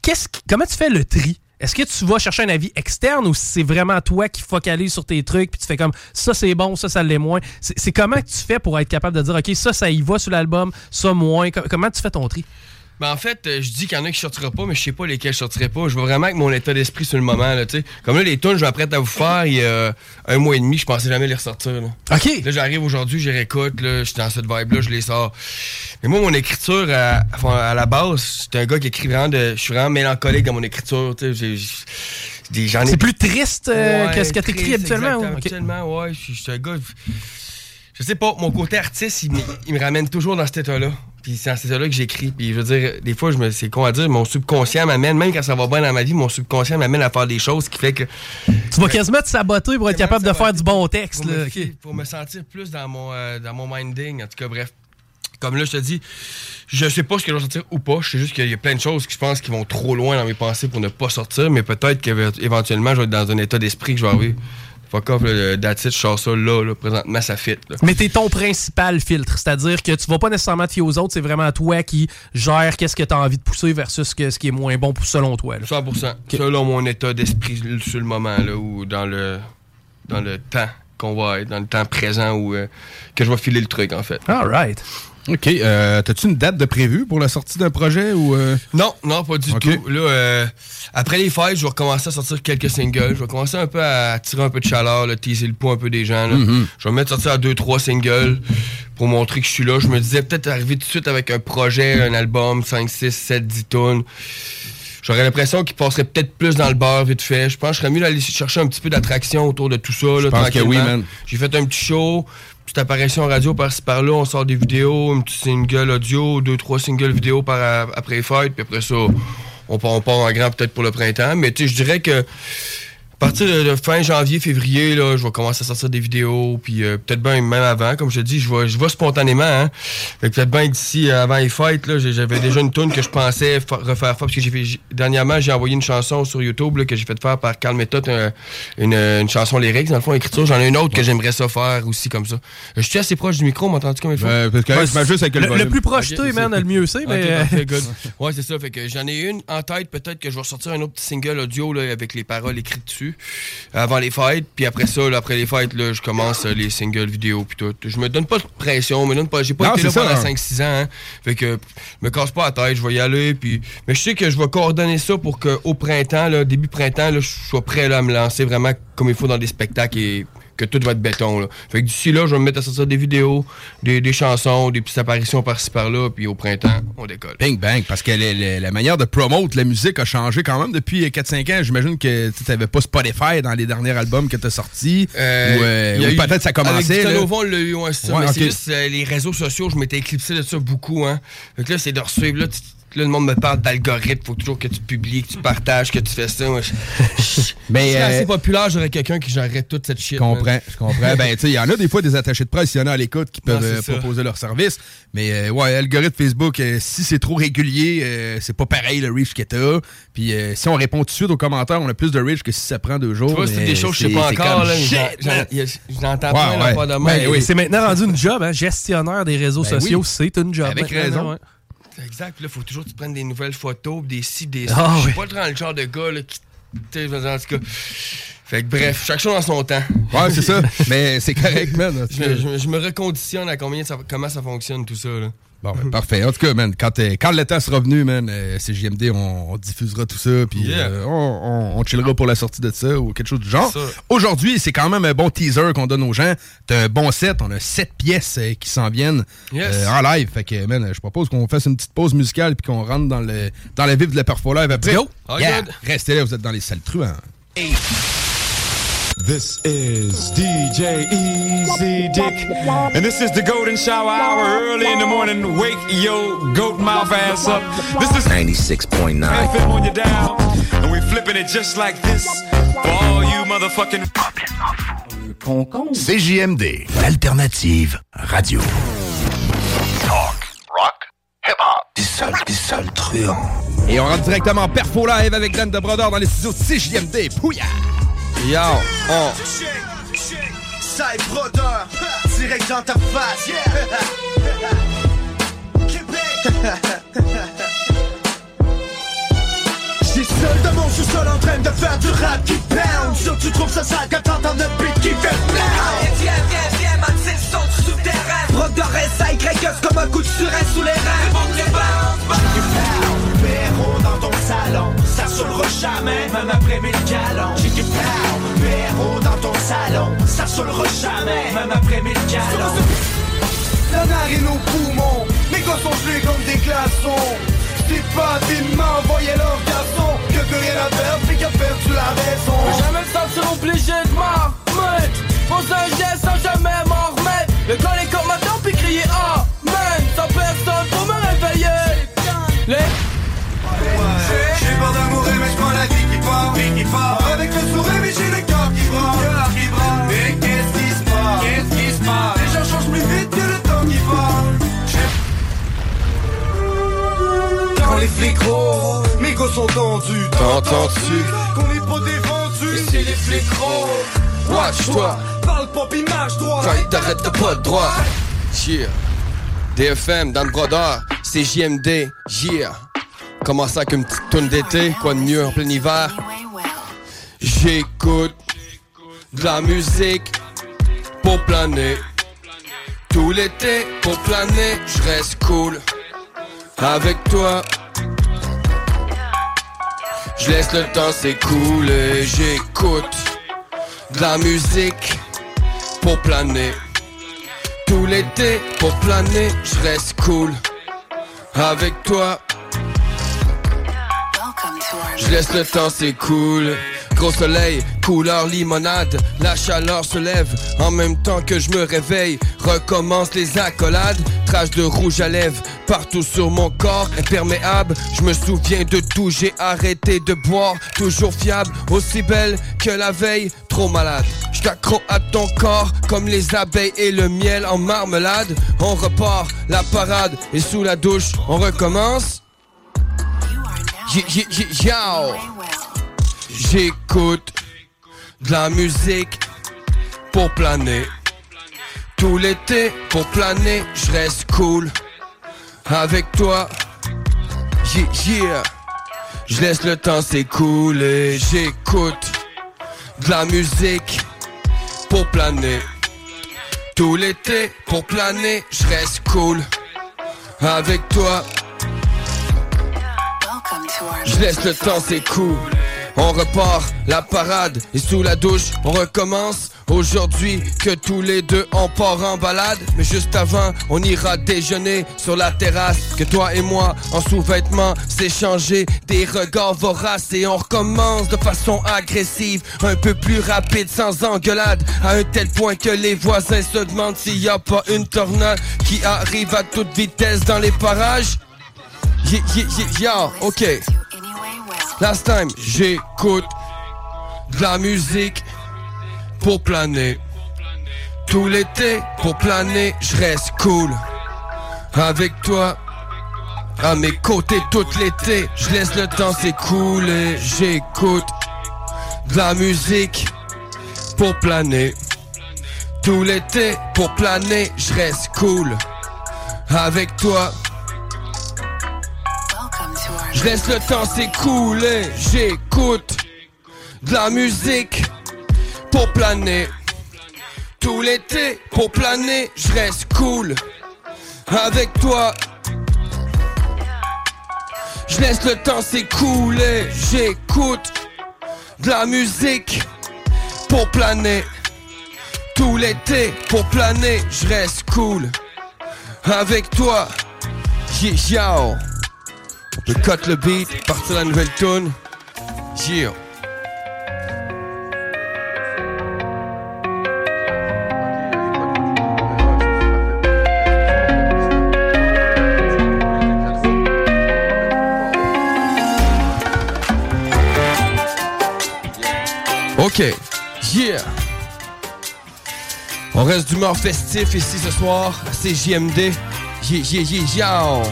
Qu'est-ce qui- comment tu fais le tri? Est-ce que tu vas chercher un avis externe ou c'est vraiment toi qui focalise sur tes trucs puis tu fais comme ça c'est bon, ça ça l'est moins? C'est comment tu fais pour être capable de dire OK, ça ça y va sur l'album, ça moins? Com- Comment tu fais ton tri? Ben en fait, euh, je dis qu'il y en a qui sortira pas, mais je sais pas lesquels je sortirai pas. Je vois vraiment avec mon état d'esprit sur le moment, là, tu sais. Comme là, les tunes, je m'apprête à vous faire il y a un mois et demi, je pensais jamais les ressortir, là. OK. Là, j'arrive aujourd'hui, je réécoute, là, je suis dans cette vibe-là, je les sors. Mais moi, mon écriture, à, à la base, c'est un gars qui écrit vraiment de... Je suis vraiment mélancolique dans mon écriture, j'ai- j'ai- j'en ai- C'est plus triste euh, Ouais, que ce que tu écris triste, habituellement? ou- OK. Habituellement, ouais. Je je suis un gars. Je sais pas, mon côté artiste, il, me- il me ramène toujours dans cet état-là. Puis c'est dans cet état-là que j'écris. Puis je veux dire, des fois, je me, c'est con à dire, mon subconscient m'amène, même quand ça va bien dans ma vie, mon subconscient m'amène à faire des choses qui fait que. Tu vas quasiment te saboter pour être capable de faire du bon texte. Pour, Là. me, OK. pour me sentir plus dans mon, euh, dans mon minding. En tout cas, bref. Comme là, je te dis, je sais pas ce que je vais sortir ou pas. Je sais juste qu'il y a plein de choses que je pense qui vont trop loin dans mes pensées pour ne pas sortir. Mais peut-être qu'éventuellement, je vais être dans un état d'esprit que je vais arriver. Fuck off, là, le that's it, je sors ça là, là, présentement, ça fit. Là. Mais t'es ton principal filtre, c'est-à-dire que tu vas pas nécessairement te fier aux autres, c'est vraiment toi qui gère qu'est-ce que tu as envie de pousser versus que, ce qui est moins bon pour, selon toi. là. 100%. Selon mon état d'esprit sur le moment, là, ou dans le, dans le temps qu'on va être, dans le temps présent où euh, que je vais filer le truc, en fait. All right. OK. Euh, T'as-tu une date de prévue pour la sortie d'un projet ou. euh? Non, non, pas du tout. Là, euh, après les fêtes, je vais recommencer à sortir quelques singles. Je vais commencer un peu à tirer un peu de chaleur, là, teaser le pouls un peu des gens. là. Mhm. Je vais me mettre sortir à deux, trois singles pour montrer que je suis là. Je me disais peut-être arriver tout de suite avec un projet, un album, 5, 6, 7, 10 tonnes. j'aurais l'impression qu'il passerait peut-être plus dans le beurre vite fait. Je pense que je serais mieux d'aller chercher un petit peu d'attraction autour de tout ça. Là, Je pense que oui, tranquillement. man. J'ai fait un petit show, petite apparition radio par-ci par-là, on sort des vidéos, un petit single audio, deux, trois singles vidéo par, après fêtes, puis après ça, on part, on part en grand peut-être pour le printemps. Mais tu sais, je dirais que à partir de, de fin janvier, février, là, je vais commencer à sortir des vidéos, puis euh, peut-être bien même avant, comme je te dis, je vais, je vais spontanément. Hein. Fait que peut-être bien d'ici euh, avant les fêtes, là, j'avais déjà une tune que je pensais fa- refaire faire, parce que j'ai fait, dernièrement, j'ai envoyé une chanson sur YouTube là, que j'ai fait faire par Carl Method, un- une, une chanson lyrique, dans le fond, écriture. J'en ai une autre que j'aimerais ça faire aussi comme ça. Je suis assez proche du micro, m'entends-tu comme il faut? Ouais, parce que je mets juste avec le le, le plus proche Ok, toi, c'est- man, le mieux c'est, mais. Euh. [LAUGHS] Ouais, c'est ça. Fait que j'en ai une en tête. Peut-être que je vais sortir un autre petit single audio là, avec les paroles écrites dessus avant les fêtes. Puis après ça, là, après les fêtes, là, je commence euh, les singles vidéo. Puis tout. Je me donne pas de pression. Me donne pas. J'ai pas Non, été là ça, pendant hein. 5-6 ans. hein. Fait que je me casse pas la tête. Je vais y aller. Puis... Mais je sais que je vais coordonner ça pour qu'au printemps, là, début printemps, là, je sois prêt là, à me lancer vraiment comme il faut dans des spectacles et que tout va être béton. Là. Fait que d'ici là, je vais me mettre à sortir des vidéos, des, des chansons, des petites apparitions par-ci par-là, puis au printemps, on décolle. Bing bang, parce que le- le- la manière de promote la musique a changé quand même depuis 4-5 ans. J'imagine que tu n'avais pas Spotify dans les derniers albums que tu as sortis. Euh, ou euh, ou peut-être ça commençait. Avec on eu, ouais, mais juste euh, les réseaux sociaux, je m'étais éclipsé de ça beaucoup. Hein. Fait que là, c'est de resuivre. Là, là, le monde me parle d'algorithme. Faut toujours que tu publies, que tu partages, que tu fais ça. Moi, je, je- Mais, je [LAUGHS] serais euh, assez populaire, j'aurais quelqu'un qui gérerait toute cette shit. Je comprends, je comprends. ben, tu sais, il y en a des fois des attachés de presse, il y en a à l'écoute qui peuvent Non, euh, ça. proposer leur service. Mais, euh, ouais, algorithme Facebook, euh, si c'est trop régulier, euh, c'est pas pareil le reach que t'as. Puis, euh, si on répond tout de suite aux commentaires, on a plus de reach que si ça prend deux jours. Tu vois, c'est des choses que je sais pas encore. J'entends Ouais, plein ouais. d'affaires de Ben même. oui, c'est maintenant rendu une job, hein, gestionnaire des réseaux Ben sociaux, oui. c'est une job. Avec raison. ouais. Exact. Puis là, faut toujours que tu prennes des nouvelles photos, des ci, des Ah, ça. Je oui. suis pas le genre de gars là, qui. tu sais, En tout cas. Fait que bref, chaque chose dans son temps. Ouais, c'est ça. Mais c'est correct, man. je, je je me reconditionne à combien ça- comment ça fonctionne, tout ça. Là. Bon, ben, parfait. En tout cas, man, quand, euh, quand le temps sera venu, man, euh, CJMD, on, on diffusera tout ça, puis Yeah. euh, on, on, on chillera pour la sortie de ça ou quelque chose du genre. Aujourd'hui, c'est quand même un bon teaser qu'on donne aux gens. T'as un bon set, on a sept pièces euh, qui s'en viennent Yes. euh, en live. Fait que, man, je propose qu'on fasse une petite pause musicale puis qu'on rentre dans le, dans la vive de la perfo live après. Yeah. good. Restez là, vous êtes dans les salles truands. This is DJ Easy Dick, and this is the Golden Shower Hour early in the morning. Wake your goat mouth ass up. This is 96.9. FM on your dial, and we flipping it just like this for all you motherfucking. CJMD, l'alternative radio. Talk, rock, hip-hop. Des sales, des sales truands. Et on rentre directement en perfo live avec Dan de Brodeur dans les studios de CJMD. Pouya! Yo, on. Side brodeur, direct dans ta face. [LAUGHS] [LAUGHS] J'suis seul dans mon sous-sol en train de faire du rap qui pound. Sûr tu trouves ça sale quand t'entends le beat qui fait pound. Viens, viens, viens, man, c'est le son du souterrain. Brodeur SI, Greg comme un coup de surin sous les reins. Perro dans ton salon, ça saoulera jamais, même après mille galons. J'ai du pound, Perro dans ton salon, ça saoulera jamais, même après mille galons. La narine aux poumons, mes gosses sont gelés comme des glaçons. C'est pas des mains, voyez leur garçon, que plus rien à perdre, qui a perdu la raison. Jamais me sentir obligé de m'en remettre. Pose un geste sans jamais m'en remettre. Le col est comme maintenant qui part Avec le sourire mais j'ai le cœur qui braque Mais qu'est-ce qui se passe, qu'est-ce qui se passe? Les gens changent plus vite que le temps qui passe Quand les flics rôdent, mes gosses sont tendus T'entends-tu? Qu'on est pas défendus c'est les flics rôdent. Watch-toi. Parle pas pis marche droit Quand ils t'arrêtent t'as pas de droit. Yeah. DFM, dans le brodeur, c'est JMD, yeah. Commence avec une petite tourne d'été, quoi de mieux en plein hiver? J'écoute de la musique pour planer. Tout l'été pour planer, je reste cool avec toi. Je laisse le temps s'écouler, j'écoute de la musique pour planer. Tout l'été pour planer, je reste cool avec toi. Je laisse le temps s'écouler. Gros soleil, couleur limonade, la chaleur se lève en même temps que je me réveille. Recommence les accolades, traces de rouge à lèvres partout sur mon corps, imperméable. Je me souviens de tout, j'ai arrêté de boire, toujours fiable, aussi belle que la veille, trop malade. Je à ton corps comme les abeilles et le miel en marmelade. On repart, la parade et sous la douche, on recommence. J'écoute de la musique pour planer. Tout l'été pour planer, je reste cool avec toi. Je laisse le temps s'écouler. J'écoute de la musique pour planer. Tout l'été pour planer, je reste cool avec toi. Je laisse le temps s'écouler. On repart la parade et sous la douche on recommence. Aujourd'hui que tous les deux on part en balade. Mais juste avant on ira déjeuner sur la terrasse. Que toi et moi en sous-vêtements s'échanger des regards voraces Et on recommence de façon agressive. Un peu plus rapide sans engueulade. À un tel point que les voisins se demandent s'il y a pas une tornade Qui arrive à toute vitesse dans les parages. Yeah, yeah, yeah, yeah, ok Last time, j'écoute de la musique pour planer. Tout l'été, pour planer, je reste cool. Avec toi, à mes côtés tout l'été, je laisse le temps s'écouler. J'écoute de la musique pour planer. Tout l'été, pour planer, je reste cool. Avec toi, je laisse le temps s'écouler, j'écoute de la musique pour planer. Tout l'été pour planer, je reste cool avec toi. Je laisse le temps s'écouler, j'écoute de la musique pour planer. Tout l'été pour planer, je reste cool avec toi. Yeah, peut cut le beat, partir la nouvelle tune. Yeah. Ok, yeah. On reste d'humeur festif ici ce soir à CJMD. Yeah, yeah, yeah, yeah.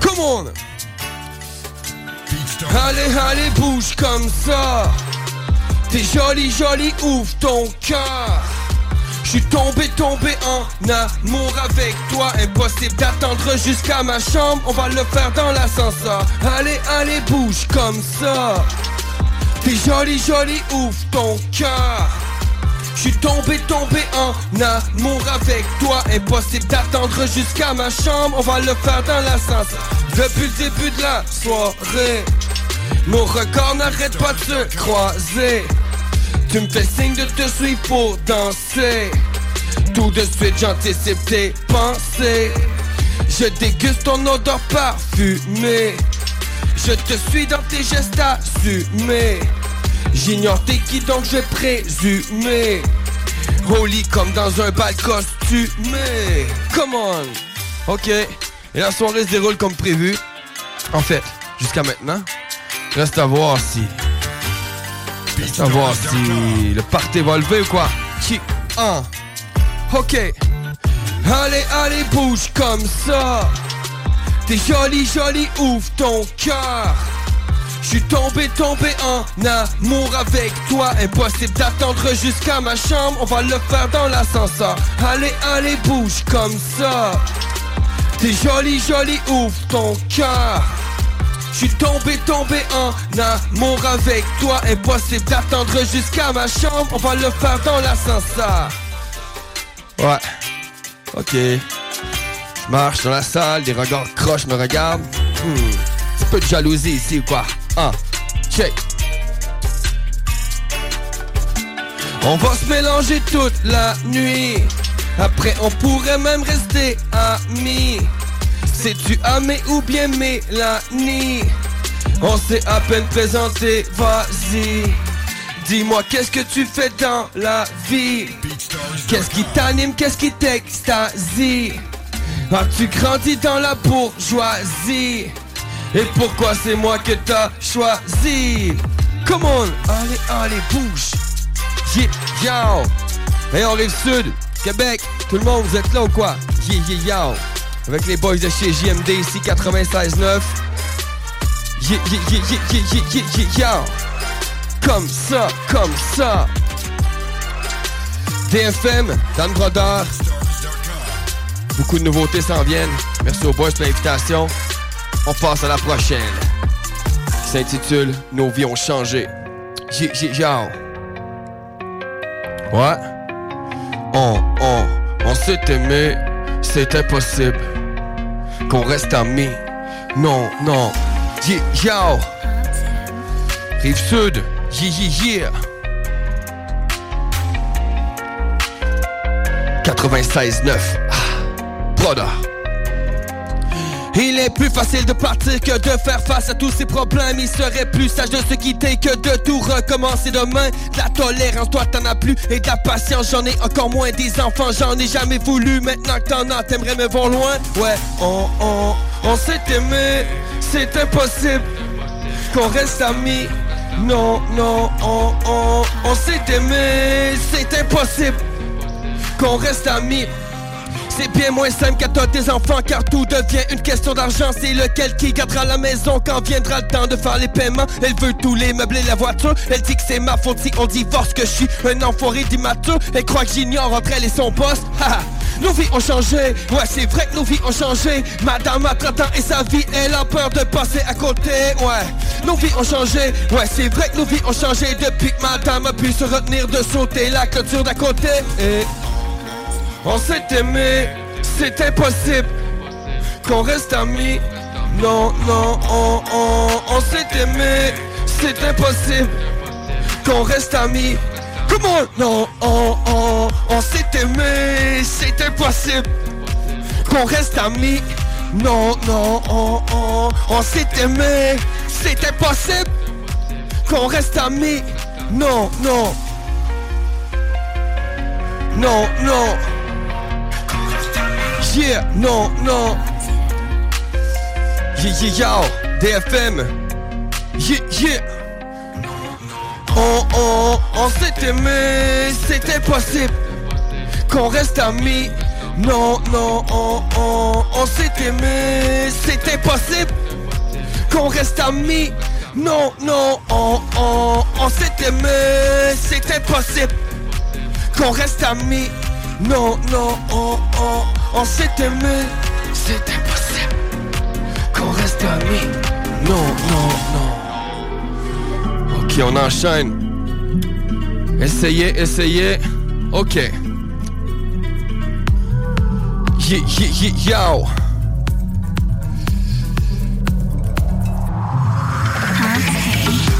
Come on! Allez, allez, bouge comme ça. T'es joli, joli, ouvre ton cœur. J'suis tombé, tombé en amour avec toi. Impossible d'attendre jusqu'à ma chambre. On va le faire dans l'ascenseur. Allez, allez, bouge comme ça. T'es joli, joli, ouvre ton cœur. J'suis tombé, tombé en amour avec toi. Impossible d'attendre jusqu'à ma chambre. On va le faire dans l'ascenseur. Depuis le début de la soirée, nos records n'arrêtent pas de se croiser. Tu me fais signe de te suivre pour danser. Tout de suite, j'anticipe tes pensées. Je déguste ton odeur parfumée. Je te suis dans tes gestes assumés. J'ignore t'es qui donc je présumer. Holy comme dans un bal costumé. Come on. Ok. Et la soirée se déroule comme prévu. En fait, jusqu'à maintenant. Reste à voir si. Reste à voir si le party va lever ou quoi. Chi. Un. Ok. Allez, allez, bouge comme ça. T'es joli, joli, ouvre ton cœur. J'suis tombé, tombé en amour avec toi. Impossible d'attendre jusqu'à ma chambre. On va le faire dans l'ascenseur. Allez, allez, bouge comme ça. T'es joli, joli, ouvre ton cœur. J'suis tombé, tombé en amour avec toi. Impossible d'attendre jusqu'à ma chambre. On va le faire dans l'ascenseur. Ouais. Ok. Je marche dans la salle, des regards croches me regardent. Hmm. Peu de jalousie ici quoi? Un. Check. On va se mélanger toute la nuit. Après, on pourrait même rester amis. C'est-tu Amé ou bien Mélanie? On s'est à peine présenté, vas-y. Dis-moi, qu'est-ce que tu fais dans la vie? Qu'est-ce qui t'anime, qu'est-ce qui t'extasie? As-tu grandi dans la bourgeoisie? Et pourquoi c'est moi que t'as choisi? Come on, allez, allez, bouge. Yeah, yo Et on rive sud, Québec, tout le monde, vous êtes là ou quoi? Yeah, yeah, Avec les boys de chez JMD ici, 96.9 Yeah, yeah, yeah, yeah, yeah, yeah, yeah, yeah, Comme ça, comme ça. DFM, Dan Brodeur. Beaucoup de nouveautés s'en viennent. Merci aux boys pour l'invitation. On passe à la prochaine. S'intitule Nos vies ont changé. J'ai, j'ai. Ouais. On, on, on s'est aimé. C'est impossible qu'on reste amis. Non, non. Yo. Rive Sud. Yeah, yeah, yeah. 96.9. Broda. Il est plus facile de partir que de faire face à tous ces problèmes. Il serait plus sage de se quitter que de tout recommencer demain. De la tolérance, toi t'en as plus. Et de la patience, j'en ai encore moins. Des enfants, j'en ai jamais voulu. Maintenant que t'en as, t'aimerais me voir loin? Ouais, on, on, s'est aimé. C'est impossible qu'on reste amis. Non, non, on, on, on s'est aimé. C'est impossible qu'on reste amis. C'est bien moins simple qu'à toi tes enfants car tout devient une question d'argent. C'est lequel qui gardera la maison quand viendra le temps de faire les paiements? Elle veut tous les meubles et la voiture. Elle dit que c'est ma faute si on divorce que je suis un enfoiré d'immature Elle croit que j'ignore entre elle et son boss. Nos vies ont changé, ouais c'est vrai que nos vies ont changé. Madame a 30 ans et sa vie elle a peur de passer à côté. Ouais, nos vies ont changé, ouais c'est vrai que nos vies ont changé. Depuis que madame a pu se retenir de sauter la clôture d'à côté on s'est aimé, c'est impossible qu'on reste amis. Non, non, on, on, on s'est aimé, c'est impossible qu'on reste amis. Comment Non, on, on, on s'est aimé, c'est impossible qu'on reste amis. Non, non, on, on, on s'est aimé, c'est impossible qu'on reste amis. Non, non. Non, non. Yeah, non, non. Yeah, yeah, yo, DFM. Yeah, yeah. On, on, on s'est aimé, c'est impossible qu'on reste amis. Non, non, on, on, on s'est aimé, c'est impossible qu'on reste amis. Non, non, on, on, on s'est aimé, c'est impossible qu'on reste amis. Non, non, on, on, on s'est aimé, c'est impossible qu'on reste amis. Non, non, non. Ok, on enchaîne. Essayez, essayez. Ok. Yeah, yeah, yeah, yo.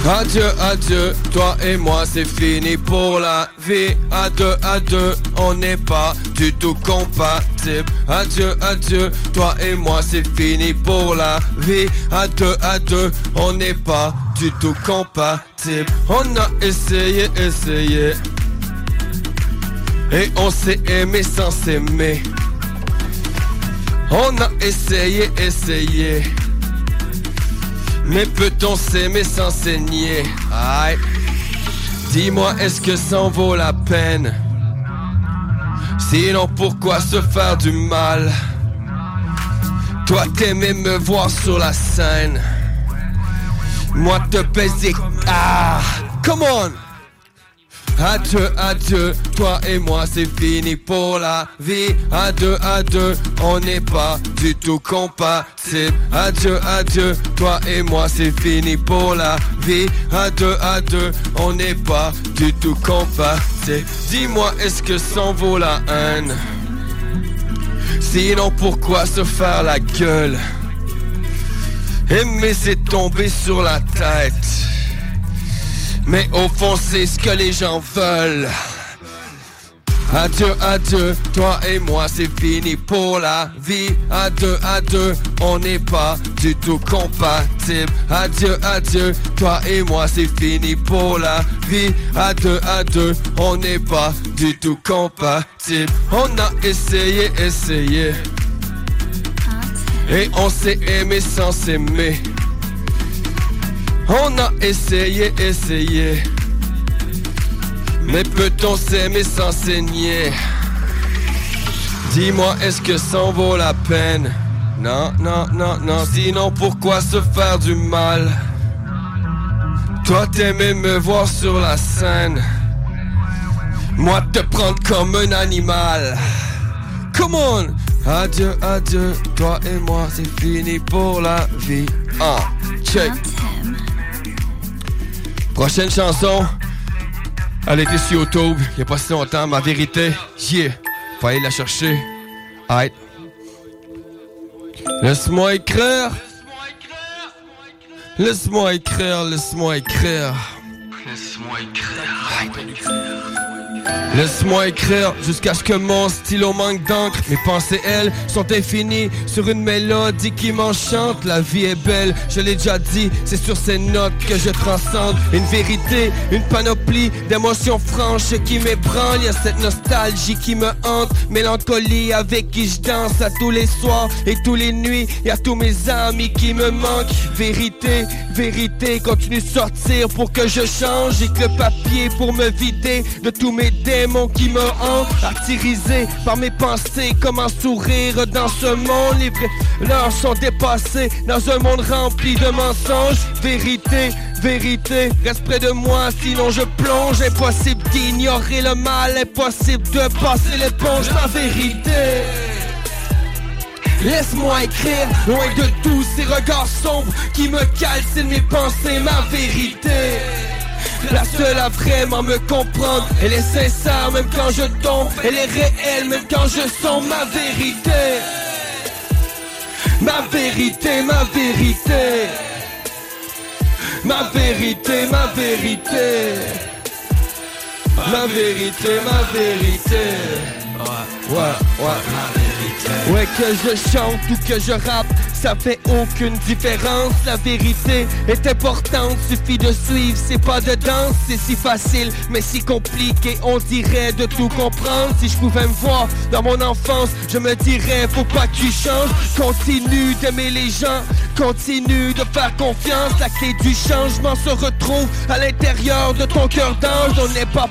Adieu, adieu, toi et moi c'est fini pour la vie. À deux, à deux, on n'est pas du tout compatible. Adieu, adieu, toi et moi c'est fini pour la vie. À deux, à deux, on n'est pas du tout compatible. On a essayé, essayé. Et on s'est aimé sans s'aimer. On a essayé, essayé mais peut-on s'aimer sans saigner Aïe. Dis-moi, est-ce que ça en vaut la peine? Sinon, pourquoi se faire du mal? Toi, t'aimais me voir sur la scène. Moi, te baiser. Ah, come on Adieu, adieu, toi et moi c'est fini pour la vie. À deux, à deux, on n'est pas du tout compatible Adieu, adieu, toi et moi c'est fini pour la vie. À deux, à deux, on n'est pas du tout compatible Dis-moi, est-ce que ça en vaut la haine? Sinon pourquoi se faire la gueule? Aimer c'est tomber sur la tête mais au fond, c'est ce que les gens veulent. Adieu, adieu, toi et moi c'est fini pour la vie. À deux, à deux, on n'est pas du tout compatible. Adieu, adieu, toi et moi c'est fini pour la vie. À deux, à deux, on n'est pas du tout compatible. On a essayé, essayé. Et on s'est aimé sans s'aimer On a essayé, essayé. Mais peut-on s'aimer sans saigner? Dis-moi, est-ce que ça en vaut la peine? Non, non, non, non, sinon pourquoi se faire du mal? Toi t'aimais me voir sur la scène. Moi te prendre comme un animal. Come on! Adieu, adieu, toi et moi c'est fini pour la vie. Ah, check Prochaine chanson elle était sur YouTube, il y a pas si longtemps, ma vérité. Yeah, aller la chercher. Alright. Laisse-moi écrire. Laisse-moi écrire, laisse-moi écrire. Laisse-moi écrire. Laisse-moi écrire jusqu'à ce que mon stylo manque d'encre. Mes pensées, elles, sont infinies sur une mélodie qui m'enchante. La vie est belle, je l'ai déjà dit, c'est sur ces notes que je transcende. Une vérité, une panoplie d'émotions franches qui m'ébranlent. Y a cette nostalgie qui me hante, mélancolie avec qui je danse à tous les soirs et tous les nuits. Y a tous mes amis qui me manquent. Vérité, vérité, continue de sortir pour que je change. J'ai que le papier pour me vider de tous mes démons qui me hantent Martyrisé par mes pensées Comme un sourire dans ce monde Les leurs sont dépassées Dans un monde rempli de mensonges. Vérité, vérité Reste près de moi sinon je plonge. Impossible d'ignorer le mal Impossible de passer l'éponge. Ma vérité Laisse-moi écrire, loin de tous ces regards sombres qui me calcinent mes pensées, ma vérité. La seule à vraiment me comprendre. Elle est sincère même quand je tombe. Elle est réelle même quand je sens ma vérité. Ma vérité, ma vérité. Ma vérité, ma vérité. Ma vérité, ma vérité Ouais que je chante ou que je rappe ça fait aucune différence. La vérité est importante, suffit de suivre C'est pas de danse, c'est si facile Mais si compliqué, on dirait de tout comprendre. Si je pouvais me voir dans mon enfance Je me dirais, faut pas que tu changes. Continue d'aimer les gens Continue de faire confiance. La clé du changement se retrouve à l'intérieur de ton cœur d'ange. On n'est pas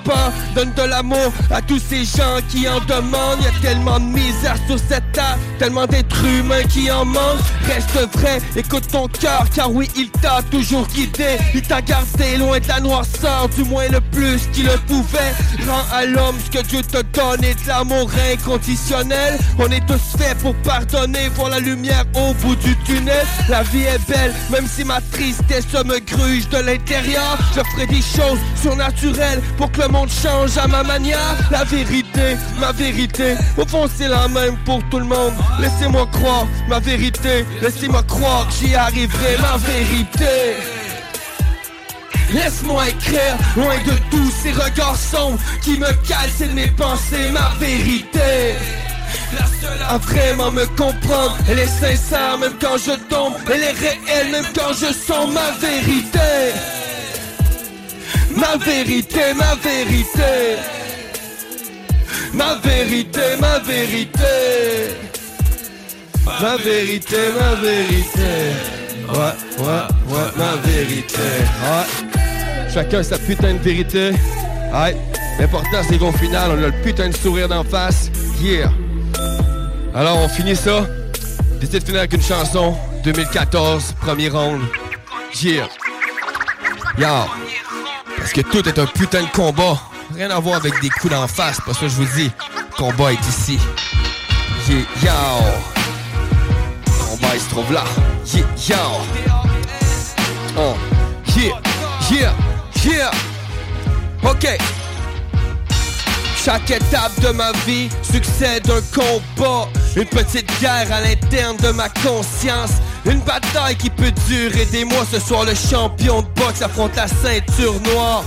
donne de l'amour à tous ces gens qui en demandent. Y a tellement de misère sur cette Tellement d'êtres humains qui en manquent. Reste vrai, écoute ton cœur car oui il t'a toujours guidé. Il t'a gardé loin de la noirceur, du moins le plus qu'il le pouvait. Rends à l'homme ce que Dieu te donne et de l'amour inconditionnel. On est tous faits pour pardonner, voir la lumière au bout du tunnel. La vie est belle, même si ma tristesse me gruge de l'intérieur. Je ferai des choses surnaturelles pour que le monde change à ma manière. La vérité, ma vérité, au fond c'est la même pour Laissez-moi croire, ma vérité. Laissez-moi croire que j'y arriverai, ma vérité. Laisse-moi écrire, loin de tous ces regards sombres Qui me calcinent mes pensées, ma vérité. La seule à vraiment me comprendre Elle est sincère même quand je tombe. Elle est réelle même quand je sens ma vérité. Ma vérité, ma vérité Ma vérité, ma vérité Ma vérité, ma vérité. Ouais, ouais, ouais, ma vérité. Ouais. Chacun sa putain de vérité. Ouais. L'important c'est qu'au final, on a le putain de sourire d'en face. Yeah. Alors on finit ça. Décide de finir avec une chanson. 2014, premier round. Yeah. Yo. Parce que tout est un putain de combat. Rien à voir avec des coups d'en face, parce que je vous dis. Combat est ici. Yeah, yo. combat il se trouve là. Yeah, yo. Oh. Yeah, yeah, yeah. Ok. Chaque étape de ma vie succède un combat Une petite guerre à l'interne de ma conscience Une bataille qui peut durer des mois Ce soir le champion de boxe affronte la ceinture noire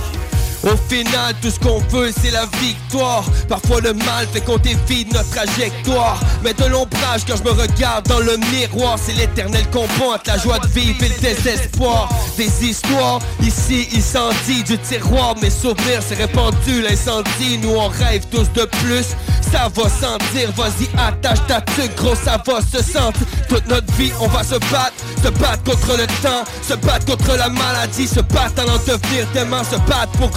Au final, tout ce qu'on veut, c'est la victoire. Parfois, le mal fait qu'on dévie notre trajectoire. Mais de l'ombrage, quand je me regarde dans le miroir, c'est l'éternel combat entre la joie de vivre et le désespoir. Des histoires, ici, incendie du tiroir. Mes souvenirs, c'est répandu l'incendie. Nous, on rêve tous de plus. Ça va sentir, vas-y, attache ta tuque, gros, ça va se sentir. Toute notre vie, on va se battre, se battre contre le temps, se battre contre la maladie, se battre à en devenir demain, se battre pour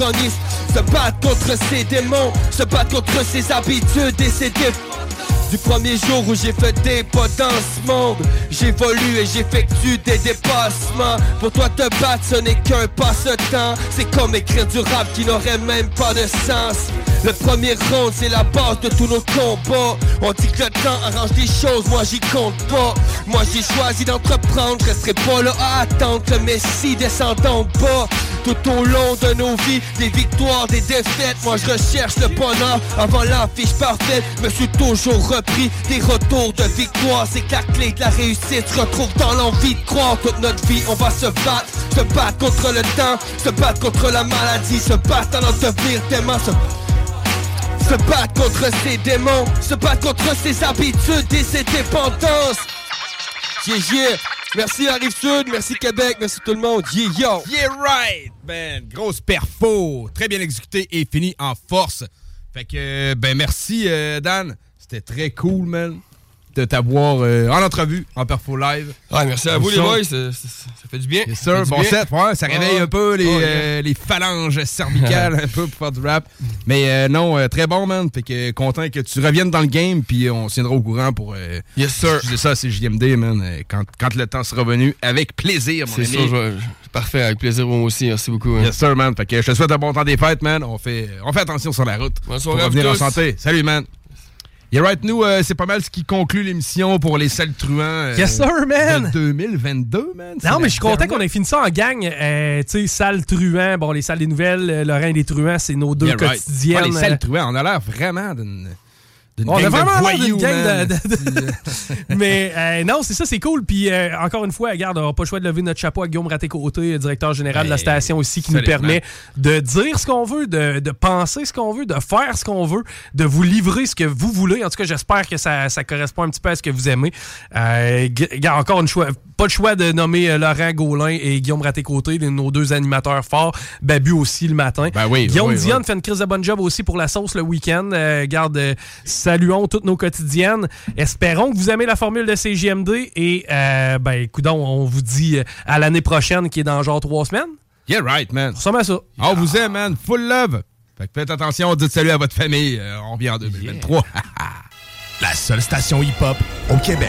se battre contre ces démons, se battre contre ses habitudes et ses défauts. Du premier jour où j'ai fait des pas dans ce monde J'évolue et j'effectue des dépassements. Pour toi te battre ce n'est qu'un passe-temps. C'est comme écrire du rap qui n'aurait même pas de sens. Le premier round c'est la base de tous nos combats. On dit que le temps arrange des choses, moi j'y compte pas. Moi j'ai choisi d'entreprendre, je resterai pas là à attendre que le Messie descende en bas. Tout au long de nos vies, des victoires, des défaites. Moi je recherche le bonheur avant l'affiche parfaite. Me suis toujours des retours de victoire. C'est que la clé de la réussite se retrouve dans l'envie de croire. Toute notre vie, on va se battre, se battre contre le temps, se battre contre la maladie, se battre dans notre devenir tellement se se battre contre ces démons, se battre contre ses habitudes et ses dépendances. Yeah, yeah. Merci la Rive-Sud, merci Québec, merci tout le monde. Yeah, yo. Yeah, right, man. Grosse perfo. Très bien exécuté et fini en force. Fait que, ben, merci, euh, Dan. C'était très cool, man, de t'avoir euh, en entrevue, en perfo live. Ouais, merci à vous, les boys. Ça, ça- ça fait du bien. Yes, Ça sir. fait du Bon bien. set, ouais, ça réveille Ouais. un peu les, Ouais, euh, les phalanges cervicales [LAUGHS] un peu pour faire du rap. Mais euh, non, euh, très bon, man. Fait que content que tu reviennes dans le game, puis on se tiendra au courant pour. euh, yes, sir. ça, c'est JMD, man. euh, Quand, quand le temps sera venu, avec plaisir, mon C'est ami. sûr, je vais- parfait, avec plaisir moi aussi. Merci beaucoup. hein. Yes, sir, man. Fait que je te souhaite un bon temps des fêtes, man. On fait, on fait attention sur la route. Bonne pour soirée à revenir vous en tous. santé. Salut, man. Yeah, right, nous, euh, c'est pas mal ce qui conclut l'émission pour les sales truands. euh, Yes, sir, man. de 2022, man. Non, mais je suis content qu'on ait fini ça en gang. Euh, tu sais, salle truand, bon, les salles des nouvelles, euh, Lorrain des truands, c'est nos deux Yeah, right. quotidiennes. Ouais, les sales truands, on a l'air vraiment d'une. On a vraiment l'air d'une gang de- de- [LAUGHS] [LAUGHS] Mais euh, non, c'est ça, c'est cool. Puis euh, encore une fois, regarde, on n'a pas le choix de lever notre chapeau à Guillaume Raté-Côté, directeur général de la Hey, station aussi, qui nous permet de dire ce qu'on veut, de, de penser ce qu'on veut, de faire ce qu'on veut, de vous livrer ce que vous voulez. En tout cas, j'espère que ça, ça correspond un petit peu à ce que vous aimez. Euh, encore une fois, pas le choix de nommer euh, Laurent Gaulin et Guillaume Raté-Côté, nos deux animateurs forts. Babu aussi le matin. Ben oui, Guillaume oui, Dion oui. fait une crise de bonne job aussi pour la sauce le week-end. Euh, garde, euh, saluons toutes nos quotidiennes. Espérons que vous aimez la formule de CGMD et euh, ben, coudon, on vous dit à l'année prochaine qui est dans genre trois semaines. Yeah, right, man. On à ça. On vous aime, man. Full love. Fait que faites attention, dites salut à votre famille. On revient en 2023. [LAUGHS] La seule station hip-hop au Québec.